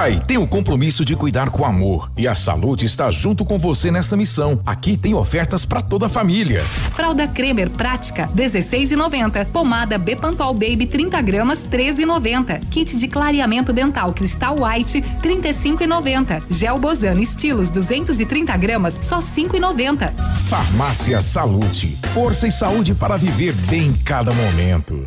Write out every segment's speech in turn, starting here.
Pai tem o compromisso de cuidar com amor e a saúde está junto com você nessa missão. Aqui tem ofertas para toda a família. Fralda Cremer prática 16,90. Pomada Bepantol Baby 30 gramas 13,90. Kit de clareamento dental Cristal White 35,90. Gel Bozano Estilos 230 gramas só 5,90. Farmácia Salute, força e saúde para viver bem cada momento.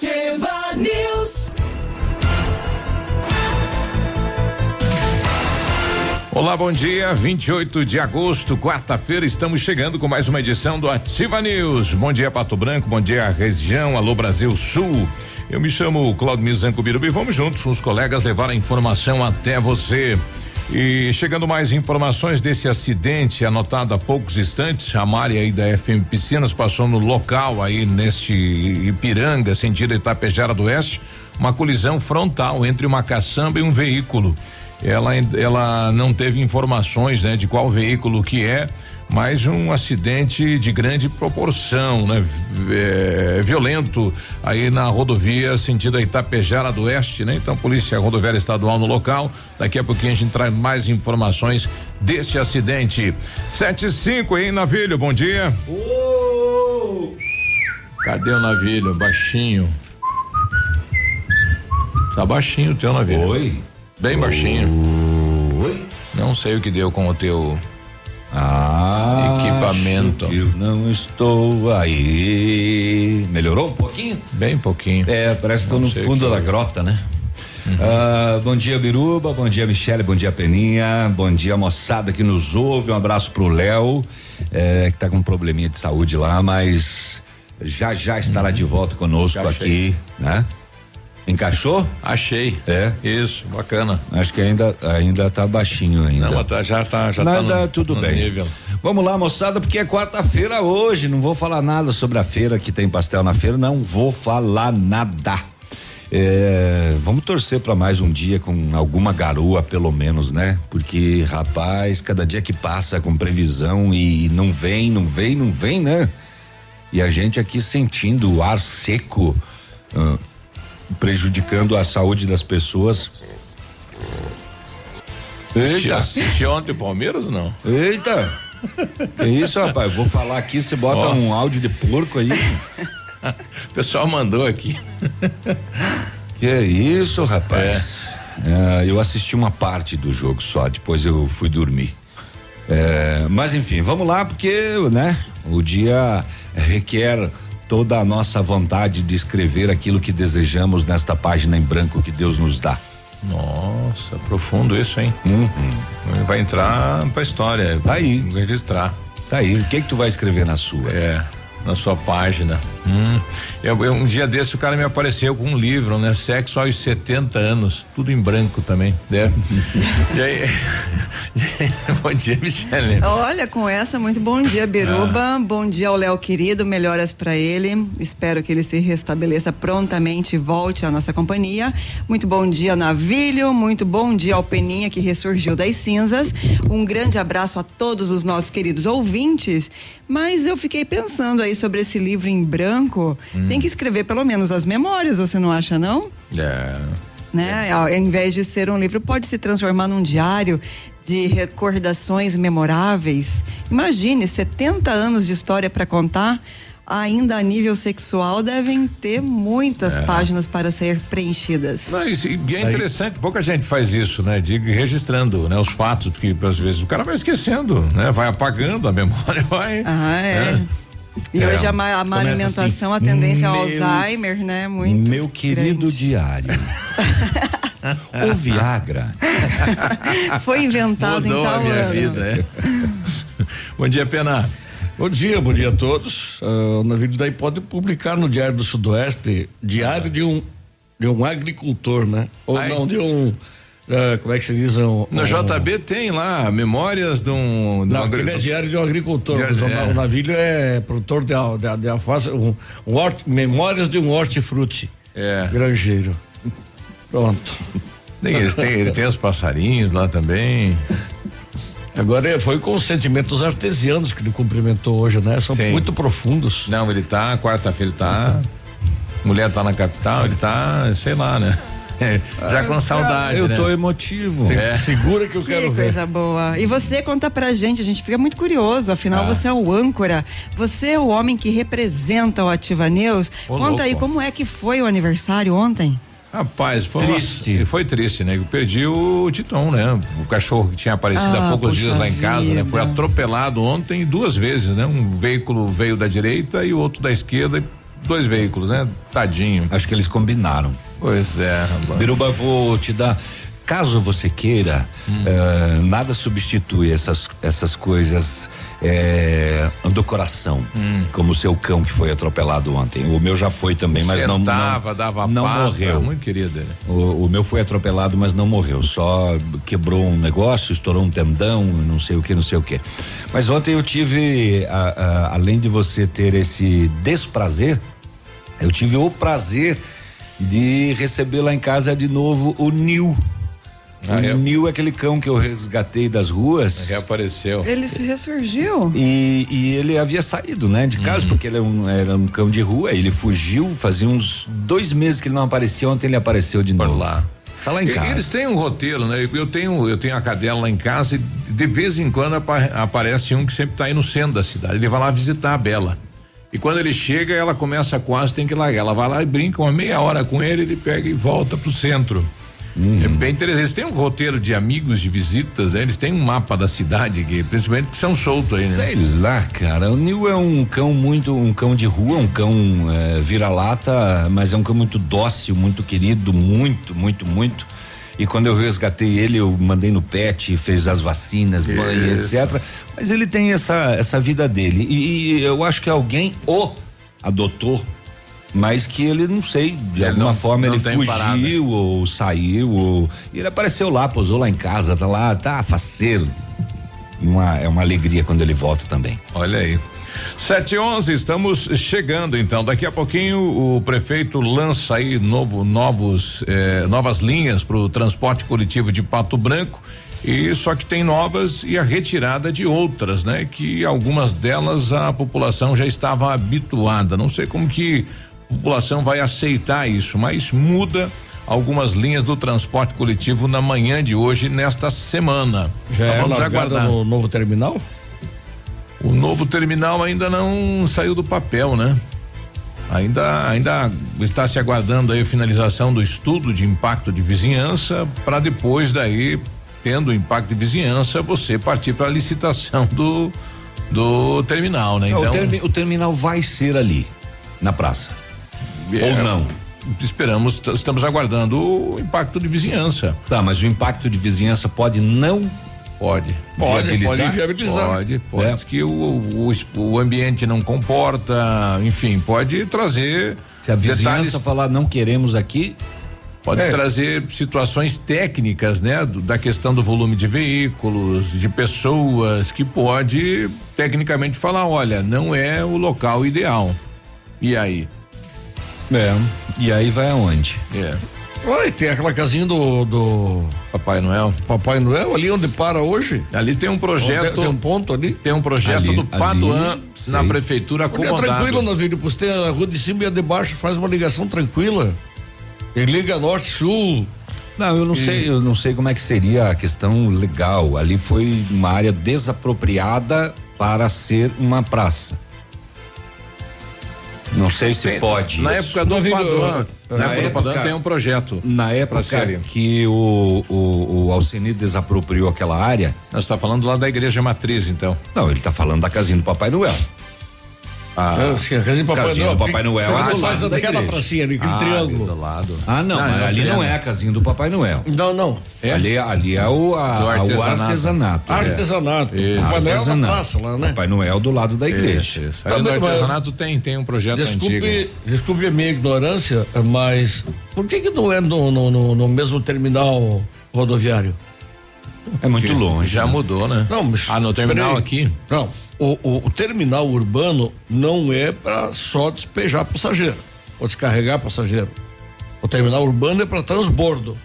Ativa News. Olá, bom dia. 28 de agosto, quarta-feira, estamos chegando com mais uma edição do Ativa News. Bom dia, Pato Branco, bom dia, região, alô Brasil Sul. Eu me chamo Claudio Mizanco Birubi vamos juntos, os colegas, levar a informação até você. E chegando mais informações desse acidente anotado há poucos instantes, a Mari aí da FM Piscinas passou no local aí neste Ipiranga, sentido Itapejara do Oeste, uma colisão frontal entre uma caçamba e um veículo. Ela, ela não teve informações, né, de qual veículo que é, mas um acidente de grande proporção, né? É, violento aí na rodovia sentido Itapejara do Oeste, né? Então, Polícia Rodoviária Estadual no local. Daqui a pouquinho a gente traz mais informações deste acidente. Sete e cinco, hein, Navilho? Bom dia. Oh! Cadê o Navilho? Baixinho. Tá baixinho o teu Navilho. Oi. Bem baixinho. Oi. Não sei o que deu com o teu ah, equipamento. Eu não estou aí. Melhorou um pouquinho? Bem pouquinho. É, parece que estou no fundo da é. grota, né? Uhum. Ah, bom dia, Biruba. Bom dia, Michele. Bom dia, Peninha. Bom dia, moçada que nos ouve. Um abraço pro Léo, é, que tá com um probleminha de saúde lá, mas já já estará uhum. de volta conosco aqui, né? Encaixou? Achei. É. Isso, bacana. Acho que ainda ainda tá baixinho ainda. Não, tá, já tá já Nada, tá no, tudo no bem. Nível. Vamos lá, moçada, porque é quarta-feira hoje, não vou falar nada sobre a feira que tem pastel na feira, não vou falar nada. É, vamos torcer para mais um dia com alguma garoa, pelo menos, né? Porque, rapaz, cada dia que passa com previsão e não vem, não vem, não vem, né? E a gente aqui sentindo o ar seco. Uh, prejudicando a saúde das pessoas. Eita. Assiste ontem o Palmeiras ou não? Eita! É isso, rapaz. Vou falar aqui, você bota um áudio de porco aí. o pessoal mandou aqui. Que é isso, rapaz? É. É, eu assisti uma parte do jogo só, depois eu fui dormir. É, mas enfim, vamos lá, porque, né, o dia requer toda a nossa vontade de escrever aquilo que desejamos nesta página em branco que Deus nos dá. Nossa, profundo isso, hein? Uhum. Vai entrar pra história. Tá aí. Registrar. Tá aí. O que que tu vai escrever na sua? É na sua página. Hum. Eu, eu, um dia desse o cara me apareceu com um livro, né? Sexo aos 70 anos, tudo em branco também. Né? e aí, bom dia, Michele. Olha, com essa, muito bom dia, Biruba. Ah. Bom dia ao Léo querido, melhoras para ele. Espero que ele se restabeleça prontamente e volte à nossa companhia. Muito bom dia, Navilho. Muito bom dia ao Peninha que ressurgiu das cinzas. Um grande abraço a todos os nossos queridos ouvintes. Mas eu fiquei pensando aí sobre esse livro em branco. Hum. Tem que escrever pelo menos as memórias, você não acha, não? É. Né? Ao invés de ser um livro, pode se transformar num diário de recordações memoráveis. Imagine, 70 anos de história para contar ainda a nível sexual devem ter muitas é. páginas para ser preenchidas. Não, e, e é interessante, Aí. pouca gente faz isso, né? De registrando, né? Os fatos, porque às vezes o cara vai esquecendo, né? Vai apagando a memória, vai. Ah, é. Né? E é, hoje a má, a má alimentação, assim, a tendência ao Alzheimer, né? Muito. Meu querido grande. diário. o Viagra. Foi inventado Mudou em tal a minha ano. vida, é. Bom dia, Pena. Bom dia, bom dia a todos. Uh, o navio daí pode publicar no Diário do Sudoeste diário de um de um agricultor, né? Ou Ai. não de um uh, como é que se diz? Um, no um, JB tem lá memórias de um. De não, um é diário de um agricultor. Diário, é. O navio é produtor de, de, de alface, um, um hort, memórias de um hortifruti. É. Granjeiro. Pronto. Tem, eles têm, ele tem os passarinhos lá também. Agora foi com os sentimentos artesianos que ele cumprimentou hoje, né? São Sim. muito profundos. Não, ele tá, quarta-feira ele tá. Mulher tá na capital, ele tá, sei lá, né? Já com saudade. Eu né? tô emotivo. É. Segura que eu que quero ver. coisa boa. E você conta pra gente, a gente fica muito curioso. Afinal, ah. você é o âncora. Você é o homem que representa o Ativa News. Ô, conta louco. aí como é que foi o aniversário ontem. Rapaz, foi triste. Uma, foi triste, né? Eu perdi o Titon, né? O cachorro que tinha aparecido ah, há poucos dias lá em casa, vida. né? Foi atropelado ontem duas vezes, né? Um veículo veio da direita e o outro da esquerda, dois veículos, né? Tadinho. Acho que eles combinaram. Pois é, rapaz. Biruba, vou te dar caso você queira, hum. uh, nada substitui essas, essas coisas é, do coração, hum. como o seu cão que foi atropelado ontem. O meu já foi também, mas Sentava, não não, dava não pata, morreu. Muito querido. Né? O, o, meu foi atropelado, mas não morreu. Só quebrou um negócio, estourou um tendão, não sei o que, não sei o que. Mas ontem eu tive, a, a, além de você ter esse desprazer, eu tive o prazer de receber lá em casa de novo o Nil. Ah, o é? Nil é aquele cão que eu resgatei das ruas. Reapareceu. Ele se ressurgiu. E, e ele havia saído, né, de casa, uhum. porque ele era um, era um, cão de rua. Ele fugiu, fazia uns dois meses que ele não aparecia. Ontem ele apareceu de Por novo. lá. Tá lá em casa. Eles têm um roteiro, né? Eu tenho, eu tenho a cadela lá em casa e de vez em quando aparece um que sempre está aí no centro da cidade. Ele vai lá visitar a Bela. E quando ele chega, ela começa quase, tem que largar. Ela vai lá e brinca uma meia hora com ele, ele pega e volta pro centro. Uhum. É bem interessante. Eles têm um roteiro de amigos, de visitas, né? eles têm um mapa da cidade, que, principalmente que são soltos aí, né? Sei lá, cara. O Nil é um cão muito, um cão de rua, um cão é, vira-lata, mas é um cão muito dócil, muito querido, muito, muito, muito. E quando eu resgatei ele, eu mandei no pet, fez as vacinas, banho, etc. Mas ele tem essa, essa vida dele. E, e eu acho que alguém o adotou mas que ele não sei de ele alguma não, forma não ele fugiu parada. ou saiu ou ele apareceu lá pousou lá em casa tá lá tá faceiro uma, é uma alegria quando ele volta também olha aí Sete e onze, estamos chegando então. Daqui a pouquinho o prefeito lança aí novo, novos, eh, novas linhas para o transporte coletivo de Pato Branco. E só que tem novas e a retirada de outras, né? Que algumas delas a população já estava habituada. Não sei como que população vai aceitar isso, mas muda algumas linhas do transporte coletivo na manhã de hoje, nesta semana. Já então, é vamos aguardar. no novo terminal? O novo terminal ainda não saiu do papel, né? Ainda, ainda está se aguardando aí a finalização do estudo de impacto de vizinhança para depois daí, tendo impacto de vizinhança, você partir para a licitação do do terminal, né? Então, o, termi, o terminal vai ser ali na praça. Ou é, não? Esperamos, estamos aguardando o impacto de vizinhança. Tá, mas o impacto de vizinhança pode não Pode. Pode, viabilizar? pode viabilizar. Pode, pode. É. que o, o, o, ambiente não comporta, enfim, pode trazer. Se a vizinhança detalhes, falar não queremos aqui. Pode é. trazer situações técnicas, né? Do, da questão do volume de veículos, de pessoas, que pode tecnicamente falar, olha, não é o local ideal. E aí? É. E aí vai aonde? É. Oi, tem aquela casinha do, do Papai Noel. Papai Noel ali onde para hoje? Ali tem um projeto. Tem um ponto ali? Tem um projeto ali, do Paduan ali, na prefeitura acomodado. É tranquilo, Navírio, você tem a rua de cima e a de baixo, faz uma ligação tranquila. Ele liga norte, sul, Não, eu não E- sei, eu não sei como é que seria a questão legal. Ali foi uma área desapropriada para ser uma praça. Não sei se Tem- pode. Na isso. época do Paduan, eu- na na época do Paduan tem um projeto. Na época que o, o, o Alcini desapropriou aquela área, Nós está falando lá da igreja matriz, então. não, ele tá falando da casinha do Papai Noel. Ah, sim, a casinha do Papai Casinha Noel. do Papai Noel, ah, faz daquela pracinha ali, aquele Ah, triângulo. Do lado. Ah, não, mas é ali triângulo. não é a casinha do Papai Noel. Não, não. Ali, ali é o, a- Do o artesanato. artesanato. Artesanato. Isso. O Papai Noel é na Artesanato. praça lá, né? Papai Noel do lado da igreja. Isso, isso. Tá Aí no bem, mas- artesanato tem, tem um projeto antigo. Desculpe, desculpe a minha ignorância, mas por que que não é no, no, no- no mesmo terminal rodoviário? É muito longe. Já né? mudou, né? Não, mas Ah, no terminal aqui? Não, o, o- o terminal urbano não é para só despejar passageiro ou descarregar passageiro. O terminal urbano é para transbordo.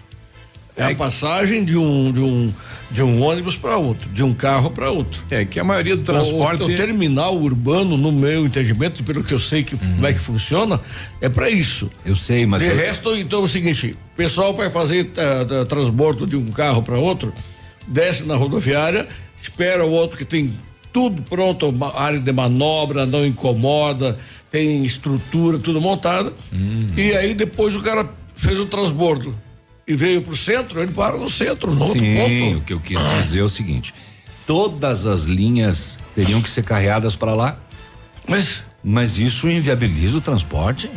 É a passagem de um, de um, de um ônibus para outro, de um carro para outro. É que a maioria do O- transporte. O, terminal urbano, no meu entendimento, pelo que eu sei que como é que funciona, é para isso. Eu sei, mas. de eu- resto, então é o seguinte: o pessoal vai fazer eh, transbordo de um carro para outro, desce na rodoviária, espera o outro que tem tudo pronto, área de manobra, não incomoda, tem estrutura, tudo montado. E aí depois o cara fez o transbordo e veio pro centro, ele para no centro, no outro Sim, ponto. o que eu quis dizer é o seguinte: todas as linhas teriam que ser carreadas para lá, Mas, mas isso inviabiliza o transporte.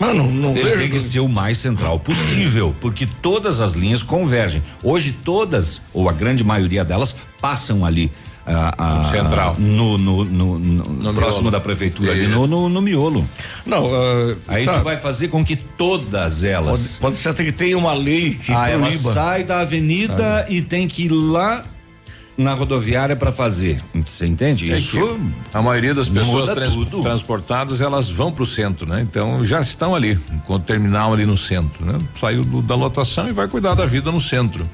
Mano, não Ele vejo. tem que ser o mais central possível, porque todas as linhas convergem. Hoje todas, ou a grande maioria delas, passam ali. ah, ah, Central. No, no, no- no- próximo miolo. da prefeitura, ali Isso. no, no, no miolo. Não, ah, Aí tá. tu vai fazer com que todas Pode, elas. pode ser até que tenha uma lei que Ah, ela sai da avenida e tem que ir lá na rodoviária para fazer. Você entende? É Isso a maioria das pessoas trans- transportadas elas vão para o centro, né? Então já estão ali, com o terminal ali no centro, né? Saiu do- da lotação e vai cuidar da vida no centro.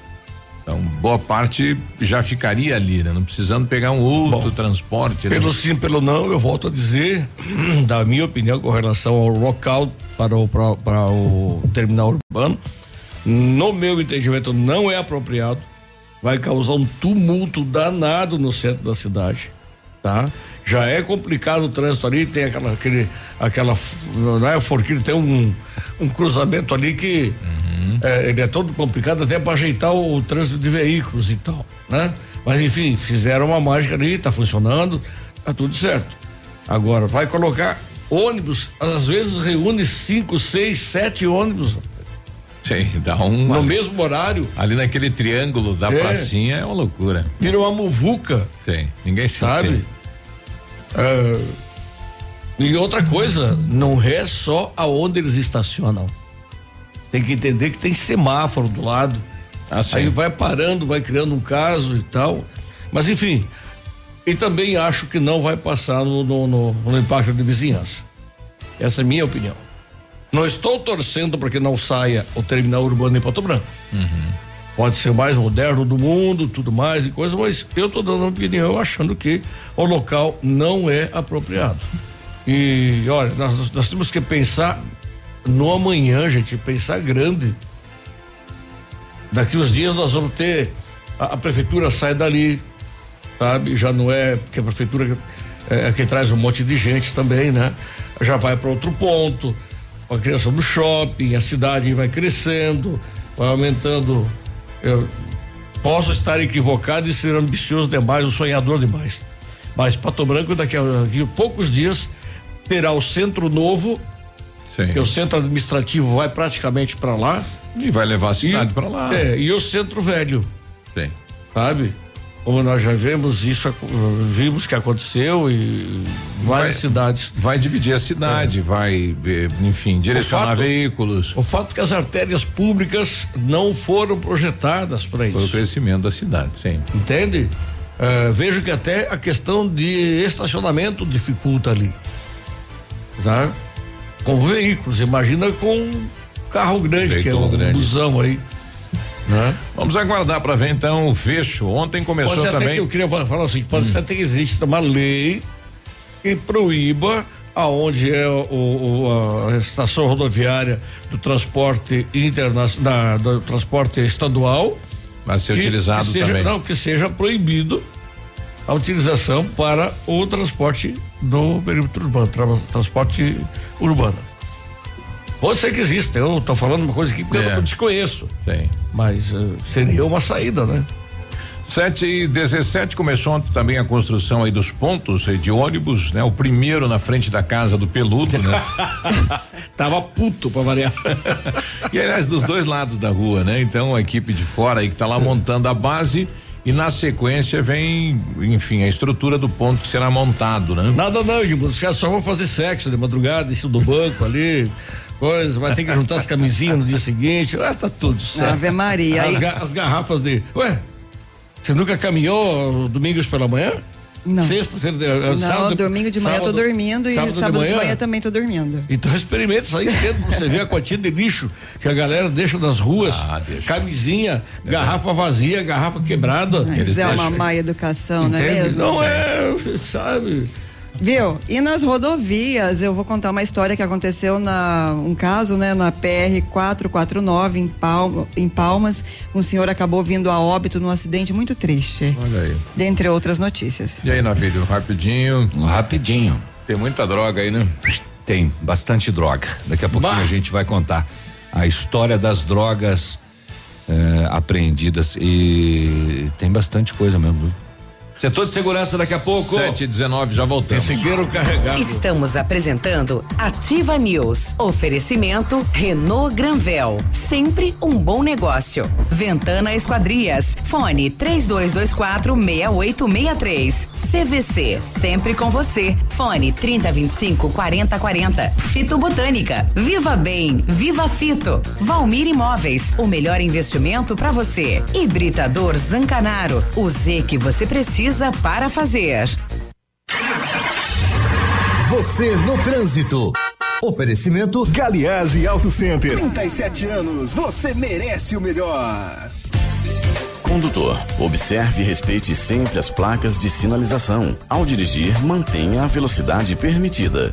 Então boa parte já ficaria ali, né? Não precisando pegar um outro transporte. né? Pelo sim, pelo não, eu volto a dizer, da minha opinião com relação ao local para o, para, para o terminal urbano, no meu entendimento não é apropriado, vai causar um tumulto danado no centro da cidade, tá? Já é complicado o trânsito ali, tem aquela, aquele, aquela, não é, Forquilho, tem um, um cruzamento ali que é, ele é todo complicado até para ajeitar o, o trânsito de veículos e tal, né? Mas enfim, fizeram uma mágica ali, tá funcionando, tá tudo certo. Agora, vai colocar ônibus, às vezes reúne cinco, seis, sete ônibus Sim, dá um. no mesmo horário, Ali naquele triângulo da É. pracinha é uma loucura. vira uma muvuca, Sim, ninguém sabe? Ah, e outra coisa, não é só aonde eles estacionam. Tem que entender que tem semáforo do lado. Ah. Aí vai parando, vai criando um caso e tal. Mas enfim, e também acho que não vai passar no, no, no- no impacto de vizinhança. Essa é a minha opinião. Não estou torcendo para que não saia o terminal urbano em Pato Branco. Pode ser o mais moderno do mundo, tudo mais e coisa, mas eu estou dando uma opinião achando que o local não é apropriado. E olha, nós, nós temos que pensar no amanhã, gente, pensar grande. Daqui uns dias nós vamos ter a, a prefeitura sai dali, sabe? Já não é porque a prefeitura é, é que traz um monte de gente também, né? Já vai para outro ponto, a criação do shopping, a cidade vai crescendo, vai aumentando. Eu posso estar equivocado e ser ambicioso demais, um sonhador demais. Mas Pato Branco daqui a, daqui a poucos dias terá o centro novo, Sim. que o centro administrativo vai praticamente para lá. E vai levar a cidade para lá. É, e o centro velho, Sim. sabe? Como nós já vimos isso, vimos que aconteceu e várias Vai- cidades. Vai dividir a cidade, vai, eh, enfim, direcionar fato- veículos O fato é que as artérias públicas não foram projetadas para para o isso. crescimento da cidade, sim. Entende? Eh, vejo que até a questão de estacionamento dificulta ali. Tá? Com veículos, imagina com um carro grande, que é um grande. busão aí. Né? Vamos aguardar para ver então o fecho. Ontem começou Pode ser até também. que eu queria falar assim, pode ser até que exista uma lei que proíba aonde é o, o, a estação rodoviária do transporte internacional, do transporte estadual. Vai ser utilizado que seja, também. Não, que seja proibido a utilização para o transporte do perímetro urbano, tra, transporte urbano. Pode ser que exista, eu estou falando uma coisa aqui que é. eu desconheço. Sim. Mas uh, seria uma saída, né? 7 e 17 começou ontem também a construção aí dos pontos de ônibus, né? O primeiro na frente da casa do Peludo, né? Tava puto pra variar. e aliás, dos dois lados da rua, né? Então a equipe de fora aí que tá lá montando a base e na sequência vem, enfim, a estrutura do ponto que será montado, né? Nada não, Edmundo, os caras só vão fazer sexo de madrugada, isso do banco ali coisa, vai ter que juntar as camisinhas no dia seguinte, ah, tá tudo certo. Ave Maria. As, ga, as garrafas de, ué, você nunca caminhou domingos pela manhã? Não. Sexta-feira, Não, sábado, domingo de manhã sábado, tô dormindo e sábado, sábado de, manhã, de, manhã, também tô dormindo. Então experimenta sair cedo pra você ver a quantia de lixo que a galera deixa nas ruas. Ah, deixa. Camisinha, é garrafa vazia, garrafa quebrada. Mas é uma má educação, Entende? não é mesmo? Não é, sabe? Viu? E nas rodovias, eu vou contar uma história que aconteceu na um caso, né, na PR 449 em, Palma, em Palmas. Um senhor acabou vindo a óbito num acidente muito triste. Olha aí. Dentre outras notícias. E aí, Navírio, rapidinho. Rapidinho. Tem muita droga aí, né? Tem bastante droga. Daqui a pouquinho bah. a gente vai contar a história das drogas eh, apreendidas e tem bastante coisa mesmo. Setor de segurança daqui a pouco. 7 e 19 já voltamos. Seguiram carregado. Estamos apresentando Ativa News. Oferecimento Renault Granvel. Sempre um bom negócio. Ventana Esquadrias. Fone 3224 6863. CVC. Sempre com você. Fone 3025 4040. Fito Botânica. Viva Bem. Viva Fito. Valmir Imóveis. O melhor investimento para você. Hibridador Zancanaro. O Z que você precisa precisa para fazer. Você no trânsito. Oferecimento Galiase Auto Center. 37 anos, você merece o melhor. Condutor, observe e respeite sempre as placas de sinalização. Ao dirigir, mantenha a velocidade permitida.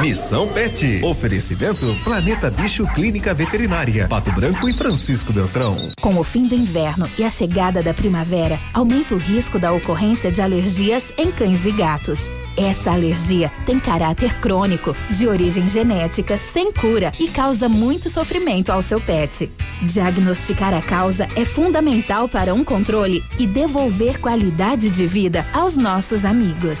Missão Pet. Oferecimento Planeta Bicho Clínica Veterinária. Pato Branco e Francisco Beltrão. Com o fim do inverno e a chegada da primavera, aumenta o risco da ocorrência de alergias em cães e gatos. Essa alergia tem caráter crônico, de origem genética, sem cura e causa muito sofrimento ao seu pet. Diagnosticar a causa é fundamental para um controle e devolver qualidade de vida aos nossos amigos.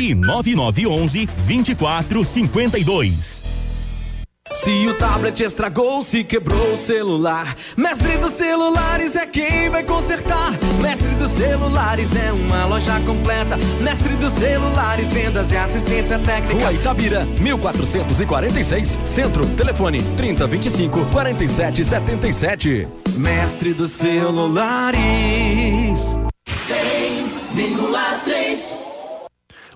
e 9911 2452. Se o tablet estragou, se quebrou o celular, Mestre dos Celulares é quem vai consertar. Mestre dos Celulares é uma loja completa. Mestre dos Celulares, vendas e assistência técnica. Rua Itabira, 1446, Centro, telefone 3025 4777. Mestre dos Celulares. 100,3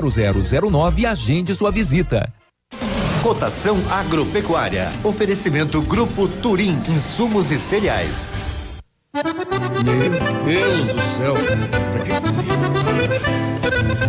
0009 e agende sua visita. Cotação agropecuária. Oferecimento Grupo Turim, insumos e cereais. Meu Deus do céu.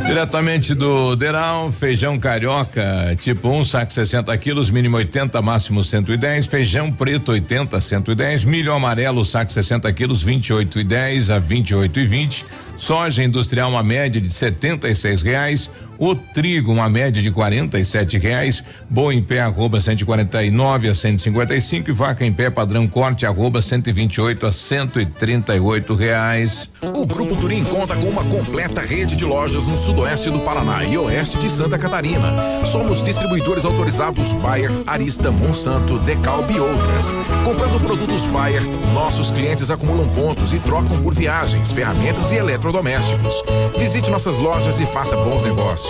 Diretamente do Deral, feijão carioca, tipo 1, um, saco 60 quilos, mínimo 80, máximo 110. Feijão preto 80, 110. Milho amarelo, saco 60 quilos, 28 e 10 a 28 e 20. Soja industrial, uma média de 76 reais. O trigo, uma média de quarenta e sete reais. Boa em pé, arroba 149 a 155 e vaca em pé padrão corte, arroba 128 a 138 reais. O Grupo Turim conta com uma completa rede de lojas no sudoeste do Paraná e oeste de Santa Catarina. Somos distribuidores autorizados Bayer, Arista, Monsanto, Decalb e outras. Comprando produtos Bayer, nossos clientes acumulam pontos e trocam por viagens, ferramentas e eletrodomésticos. Visite nossas lojas e faça bons negócios.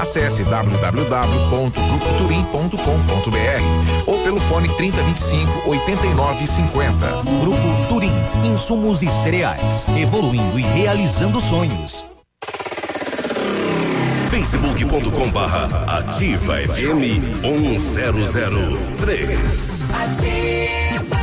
Acesse www.grupoturim.com.br ou pelo fone 3025 8950. Grupo Turim, insumos e cereais, evoluindo e realizando sonhos. facebook.com barra ativa FM 1003. Ativa.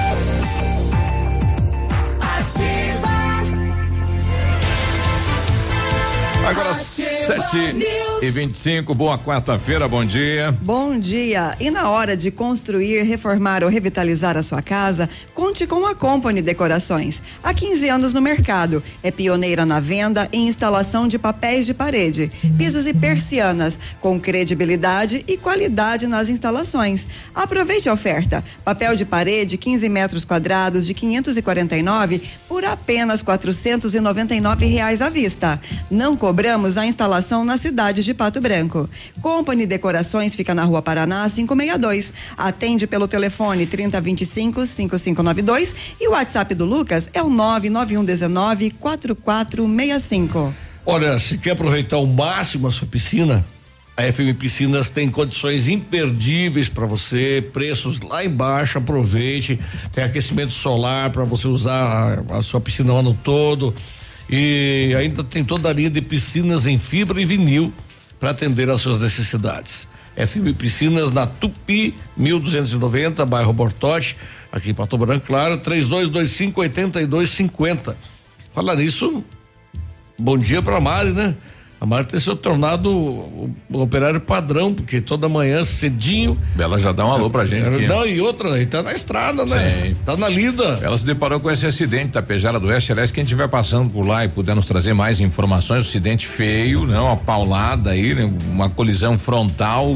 Agora sete e 25 boa quarta-feira, bom dia. Bom dia. E na hora de construir, reformar ou revitalizar a sua casa, conte com a Company Decorações. Há 15 anos no mercado, é pioneira na venda e instalação de papéis de parede, pisos e persianas, com credibilidade e qualidade nas instalações. Aproveite a oferta. Papel de parede 15 metros quadrados de 549 por apenas 499 reais à vista. Não cobramos a instalação na cidade de Pato Branco. Company Decorações fica na Rua Paraná 562. Atende pelo telefone 3025 5592 e o WhatsApp do Lucas é o 99119 4465. Olha, se quer aproveitar ao máximo a sua piscina, a FM Piscinas tem condições imperdíveis para você, preços lá embaixo, aproveite. Tem aquecimento solar para você usar a, a sua piscina o ano todo. E ainda tem toda a linha de piscinas em fibra e vinil para atender às suas necessidades. FM Piscinas na Tupi 1290, bairro Bortote, aqui em Pato Branco, claro, 3225 8250. Falar nisso, bom dia para Mari, né? A Mari tem se tornado o, o, operário padrão, porque toda manhã cedinho. Ela já dá um alô pra gente aqui. Não, e outra, tá na estrada, né? Sim. Tá na lida. Ela se deparou com esse acidente da Pejara do Oeste. Aliás, quem estiver passando por lá e puder nos trazer mais informações, um acidente feio, né? Uma paulada aí, né? Uma colisão frontal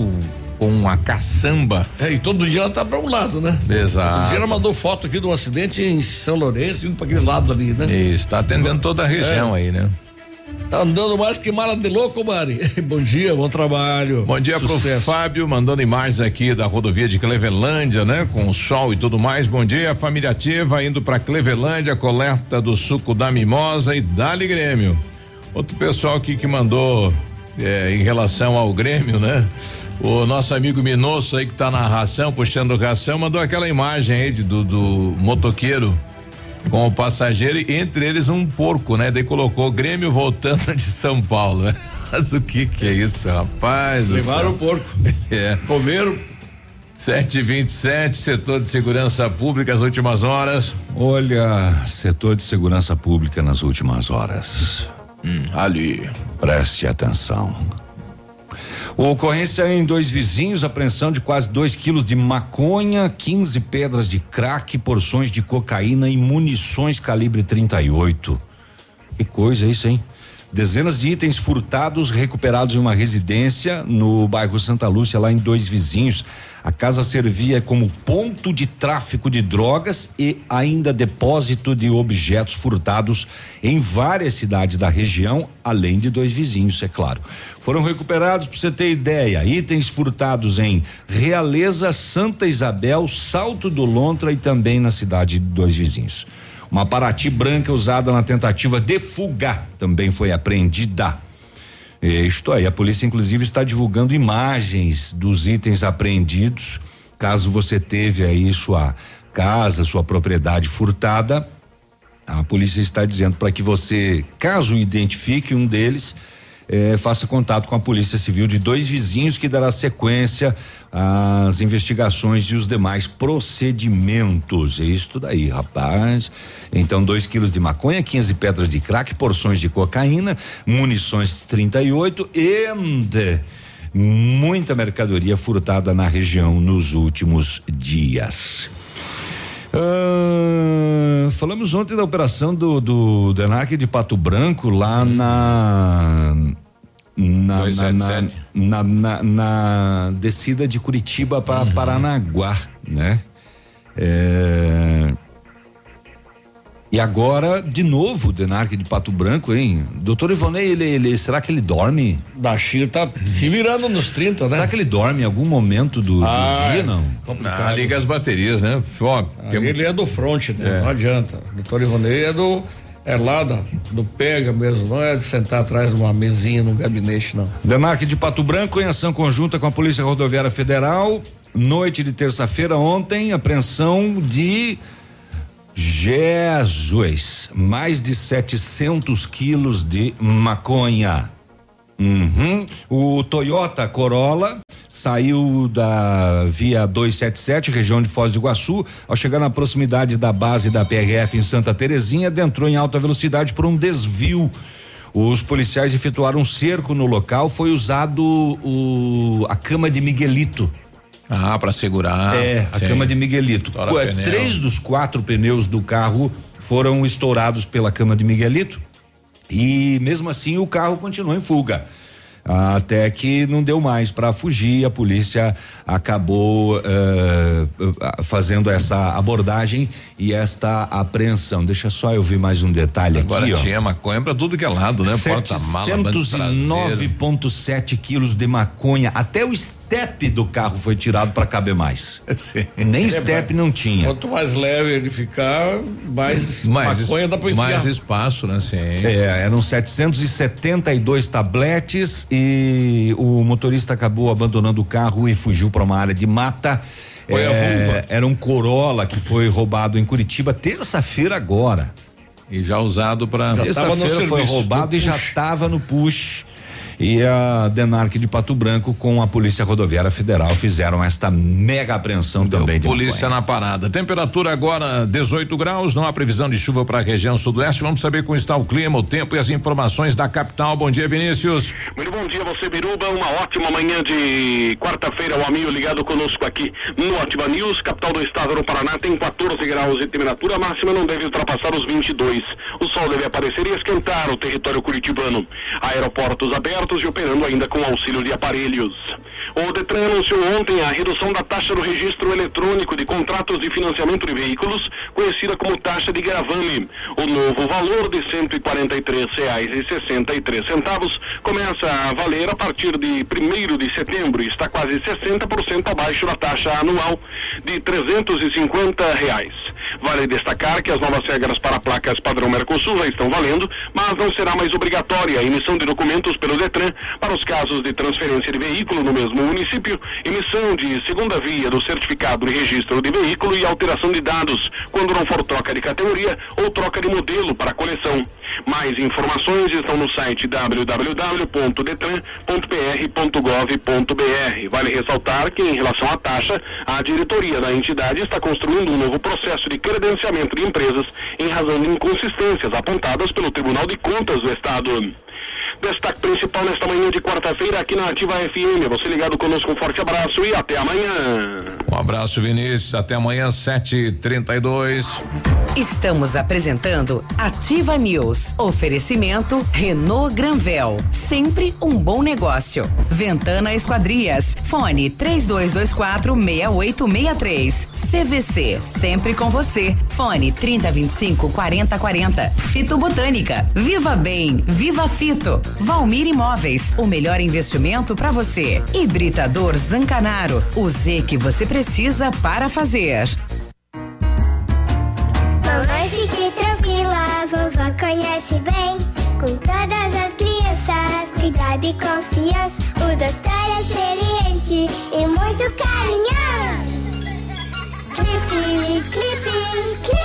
com uma caçamba. É, e todo dia ela tá para um lado, né? Exato. Um dia ela mandou foto aqui de um acidente em São Lourenço, indo para aquele lado ali, né? Isso, tá atendendo toda a região é. aí, né? Tá andando mais que mala de louco, Mari. bom dia, bom trabalho. Bom dia Sucesso. pro Fábio, mandando imagens aqui da rodovia de Clevelândia, né? Com sol e tudo mais. Bom dia, família ativa, indo pra Clevelândia, coleta do suco da mimosa e Dali Grêmio. Outro pessoal aqui que mandou é, em relação ao Grêmio, né? O nosso amigo Minosso aí que tá na ração, puxando ração, mandou aquela imagem aí de, do, do motoqueiro com o passageiro e entre eles um porco, né? Daí colocou Grêmio voltando de São Paulo. Mas o que que é isso, rapaz? Levaram o porco. É. Comeram. 727, setor de segurança pública, as últimas horas. Olha, setor de segurança pública nas últimas horas. Hum, ali. Preste atenção. Ocorrência em dois vizinhos, apreensão de quase 2 quilos de maconha, 15 pedras de crack, porções de cocaína e munições calibre 38. Que coisa isso, hein? Dezenas de itens furtados recuperados em uma residência no bairro Santa Lúcia, lá em dois vizinhos. A casa servia como ponto de tráfico de drogas e ainda depósito de objetos furtados em várias cidades da região, além de dois vizinhos, é claro. Foram recuperados, para você ter ideia, itens furtados em Realeza, Santa Isabel, Salto do Lontra e também na cidade de dois vizinhos. Uma Paraty branca usada na tentativa de fuga também foi apreendida. Isto aí, a polícia inclusive está divulgando imagens dos itens apreendidos. Caso você teve aí sua casa, sua propriedade furtada, a polícia está dizendo para que você, caso identifique um deles, eh, faça contato com a Polícia Civil de dois vizinhos que dará sequência às investigações e os demais procedimentos. É isso daí, rapaz. Então, dois quilos de maconha, 15 pedras de crack, porções de cocaína, munições 38 e muita mercadoria furtada na região nos últimos dias. Ah, falamos ontem da operação do, do Denac de Pato Branco lá na na, na, na, na, na, na descida de Curitiba para Uhum. Paranaguá, né? É, e agora, de novo, o Denarque de Pato Branco, hein? Doutor Ivonei, ele, ele, será que ele dorme? Baixinho tá se virando nos 30, né? Será que ele dorme em algum momento do, do Ah, dia, não? Ah, liga as baterias, né? Ó, Aí Ele é do front, né? É. Não adianta. O doutor Ivonei é do. É lá da- do pega mesmo, não é de sentar atrás de uma mesinha no gabinete, não. Denarque de Pato Branco, em ação conjunta com a Polícia Rodoviária Federal, noite de terça-feira, ontem, apreensão de Jesus, mais de 700 quilos de maconha. Uhum. O Toyota Corolla saiu da via 277, região de Foz do Iguaçu, ao chegar na proximidade da base da PRF em Santa Terezinha, adentrou em alta velocidade por um desvio. Os policiais efetuaram um cerco no local, foi usado o, a cama de Miguelito. Ah, para segurar. É, a sim. cama de Miguelito. Pneu. Três dos quatro pneus do carro foram estourados pela cama de Miguelito e mesmo assim o carro continuou em fuga. Até que não deu mais para fugir, a polícia acabou eh, fazendo essa abordagem e esta apreensão. Deixa só eu ver mais um detalhe Agora aqui, ó. tinha maconha pra tudo que é lado, né? Porta-mala, banco traseiro. 709,7 quilos de maconha. Até o step do carro foi tirado para caber mais. Nem É, step não tinha. Quanto mais leve ele ficar, mais, Mais, maconha dá pra enfiar. mais espaço, né? Sim. É, eram 772 tabletes e o motorista acabou abandonando o carro e fugiu para uma área de mata. Foi a vulva. Era um Corolla que foi roubado em Curitiba terça-feira agora. E já usado para Terça-feira foi roubado e já estava no push. E a Denarque de Pato Branco com a Polícia Rodoviária Federal fizeram esta mega apreensão também de Polícia na parada. Temperatura agora 18 graus, não há previsão de chuva para a região sudoeste. Vamos saber como está o clima, o tempo e as informações da capital. Bom dia, Vinícius. Muito bom dia, você Biruba. Uma ótima manhã de quarta-feira. O amigo ligado conosco aqui no Ativa News, capital do estado do Paraná, tem 14 graus de temperatura. Máxima não deve ultrapassar os 22. O sol deve aparecer e esquentar o território curitibano. Aeroportos abertos e operando ainda com auxílio de aparelhos. O Detran anunciou ontem a redução da taxa do registro eletrônico de contratos de financiamento de veículos, conhecida como taxa de gravame. O novo valor de R$ 143,63 começa a valer a partir de 1 de setembro e está quase 60% abaixo da taxa anual de 350 reais. Vale destacar que as novas regras para placas padrão Mercosul já estão valendo, mas não será mais obrigatória a emissão de documentos pelo Detran Detran para os casos de transferência de veículo no mesmo município, emissão de segunda via do certificado de registro de veículo e alteração de dados, quando não for troca de categoria ou troca de modelo para coleção. Mais informações estão no site www.detran.pr.gov.br. Vale ressaltar que, em relação à taxa, a diretoria da entidade está construindo um novo processo de credenciamento de empresas em razão de inconsistências apontadas pelo Tribunal de Contas do Estado. Destaque principal nesta manhã de quarta-feira aqui na Ativa FM. Você ligado conosco, um forte abraço e até amanhã. Um abraço, Vinícius. Até amanhã, 7h32. Estamos apresentando Ativa News. Oferecimento Renault Granvel. Sempre um bom negócio. Ventana Esquadrias. Fone 3224 6863. CVC. Sempre com você. Fone 3025 4040. Fito Botânica. Viva Bem. Viva Fito. Valmir Imóveis. O melhor investimento para você. Hibridador Zancanaro. O Z que você precisa para fazer. Mamãe, fique tranquila, vovó conhece bem. Com todas as crianças, cuidado e confiança. O doutor é experiente e muito carinhoso. Clipe, clipe, clipe.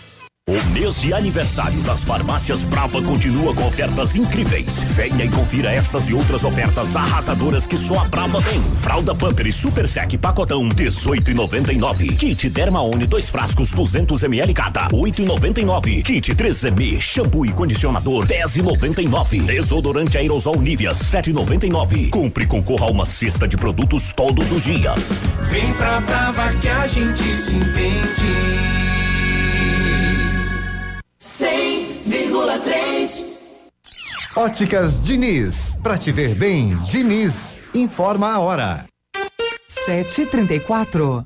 O mês de aniversário das farmácias Brava continua com ofertas incríveis. Venha e confira estas e outras ofertas arrasadoras que só a Brava tem. Fralda Pamper e Super Sec pacotão 18,99. Kit Dermaone dois frascos 200 ml cada 8,99. Kit 3M shampoo e condicionador 10,99. Desodorante aerosol Nivea 7,99. Compre e concorra a uma cesta de produtos todos os dias. Vem pra Brava que a gente se entende. 100,3 Óticas Diniz. Pra te ver bem, Diniz. Informa a hora. 734.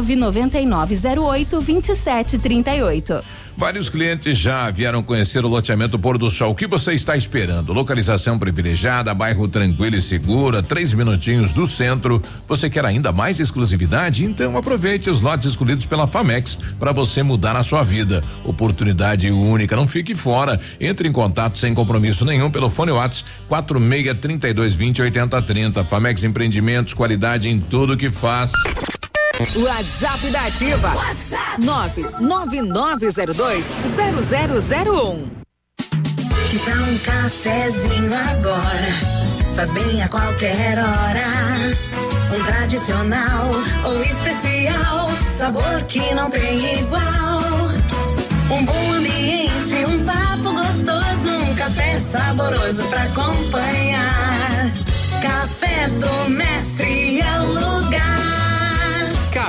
2738. Vários clientes já vieram conhecer o loteamento Pôr do Sol. O que você está esperando? Localização privilegiada, bairro tranquilo e segura, três minutinhos do centro. Você quer ainda mais exclusividade? Então aproveite os lotes escolhidos pela Famex para você mudar a sua vida. Oportunidade única, não fique fora. Entre em contato sem compromisso nenhum pelo fone Whats 46 32 20 80 30. Famex Empreendimentos, qualidade em tudo que faz. WhatsApp da Ativa. WhatsApp 999020001. Que tal um cafezinho agora? Faz bem a qualquer hora. Um tradicional ou especial, sabor que não tem igual. Um bom ambiente, um papo gostoso, um café saboroso pra acompanhar. Café do Mestre.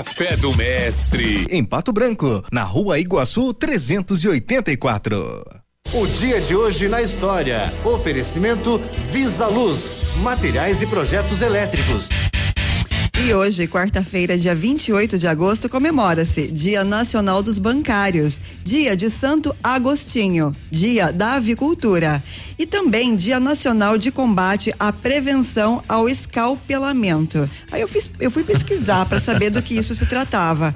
Café do Mestre. Em Pato Branco, na rua Iguaçu 384. O dia de hoje na história. Oferecimento Visa Luz. Materiais e projetos elétricos. E hoje, quarta-feira, dia 28 de agosto, comemora-se Dia Nacional dos Bancários, Dia de Santo Agostinho, Dia da Avicultura e também Dia Nacional de Combate à Prevenção ao Escalpelamento. Aí eu, fiz, eu fui pesquisar para saber do que isso se tratava.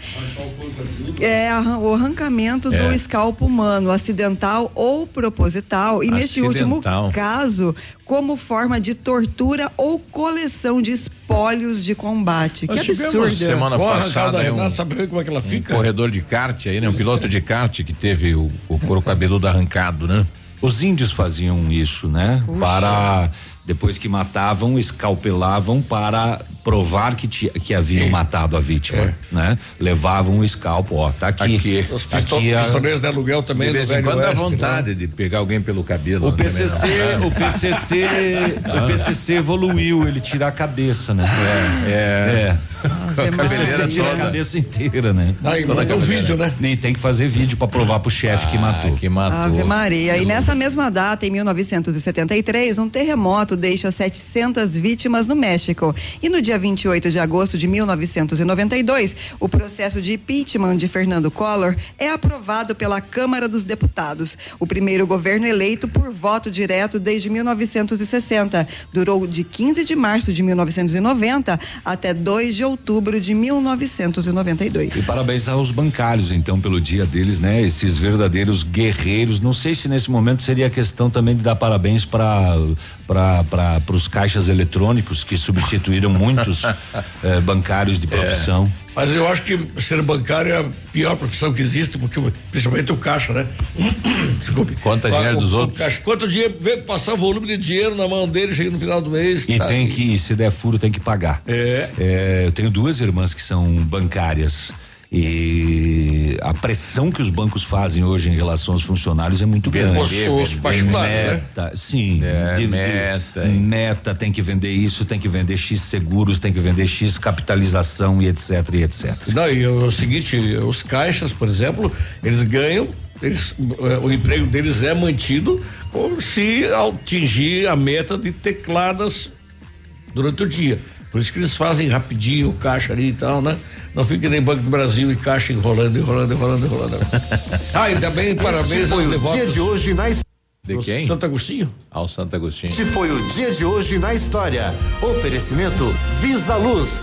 É o arrancamento do É. escalpo humano, acidental ou proposital, e neste último Acidental. caso, como forma de tortura ou coleção de espólios de combate. Nós que absurdo. Semana arrancar passada da aí um, sabe como é que ela um fica? corredor de kart aí, né? Um piloto de kart que teve o, o couro cabeludo arrancado, né? Os índios faziam isso, né? Para depois que matavam, escalpelavam para provar que, ti- que haviam matado a vítima, né? Levavam o escalpo, ó, tá aqui. Aqui. Os aqui a- pistoleiros de aluguel também De vez em quando dá Oeste, vontade né? de pegar alguém pelo cabelo. O também, PCC, né? o PCC, o PCC evoluiu, ele tira a cabeça, né? É, é. O a PCC cabeleira tira a cabeça inteira, né? Aí Toda a manda um vídeo, né? Nem tem que fazer vídeo pra provar pro chefe que matou. Que matou. Ave Maria. E nessa mesma data, em 1973, um terremoto deixa 700 vítimas no México. E no dia 28 de agosto de 1992, o processo de impeachment de Fernando Collor é aprovado pela Câmara dos Deputados. O primeiro governo eleito por voto direto desde 1960. Durou de 15 de março de 1990 até 2 de outubro de 1992. E parabéns aos bancários, então, pelo dia deles, né? Esses verdadeiros guerreiros. Não sei se nesse momento seria questão também de dar parabéns para para os caixas eletrônicos que substituíram muitos eh, bancários de profissão. Mas eu acho que ser bancário é a pior profissão que existe, porque principalmente o caixa, né? Desculpe. Conta dinheiro O- dos o outros. Caixa, quanto dinheiro, passar volume de dinheiro na mão dele, chega no final do mês. E tá. tem que, se der furo, tem que pagar. É. eu tenho duas irmãs que são bancárias. E a pressão que os bancos fazem hoje em relação aos funcionários é muito grande. Os- os particulares, né? meta, sim. É, de- de- meta, hein? meta, tem que vender isso, tem que vender X seguros, tem que vender X capitalização e etc, e etc. Não, e o seguinte, os caixas, por exemplo, eles ganham, eles, eh, o emprego deles é mantido se atingir a meta de tecladas durante o dia. Por isso que eles fazem rapidinho o caixa ali e tal, né? Não fica nem Banco do Brasil e caixa enrolando, enrolando, enrolando, enrolando. ah, ainda bem, parabéns Esse foi aos o devotos. dia de hoje na De quem? Santo Agostinho. Ao Santo Agostinho. Este foi o dia de hoje na história. Oferecimento Visa Luz.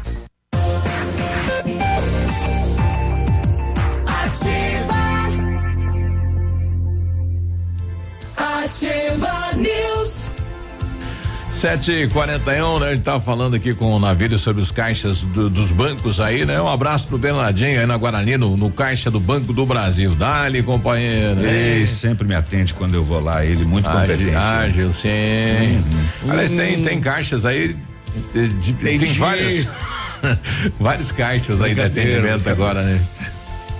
7h41, né? A gente tava falando aqui com o Navírio sobre os caixas do- dos bancos aí, né? Um abraço pro Bernardinho aí na Guarani, no, no caixa do Banco do Brasil. Dali, companheiro. Ele sempre me atende quando eu vou lá, ele muito competente. Ágil, ágil, sim. Uhum. Aliás, Hum. tem, tem caixas aí, de- de- tem, Entendi. vários, vários caixas aí de atendimento agora, né?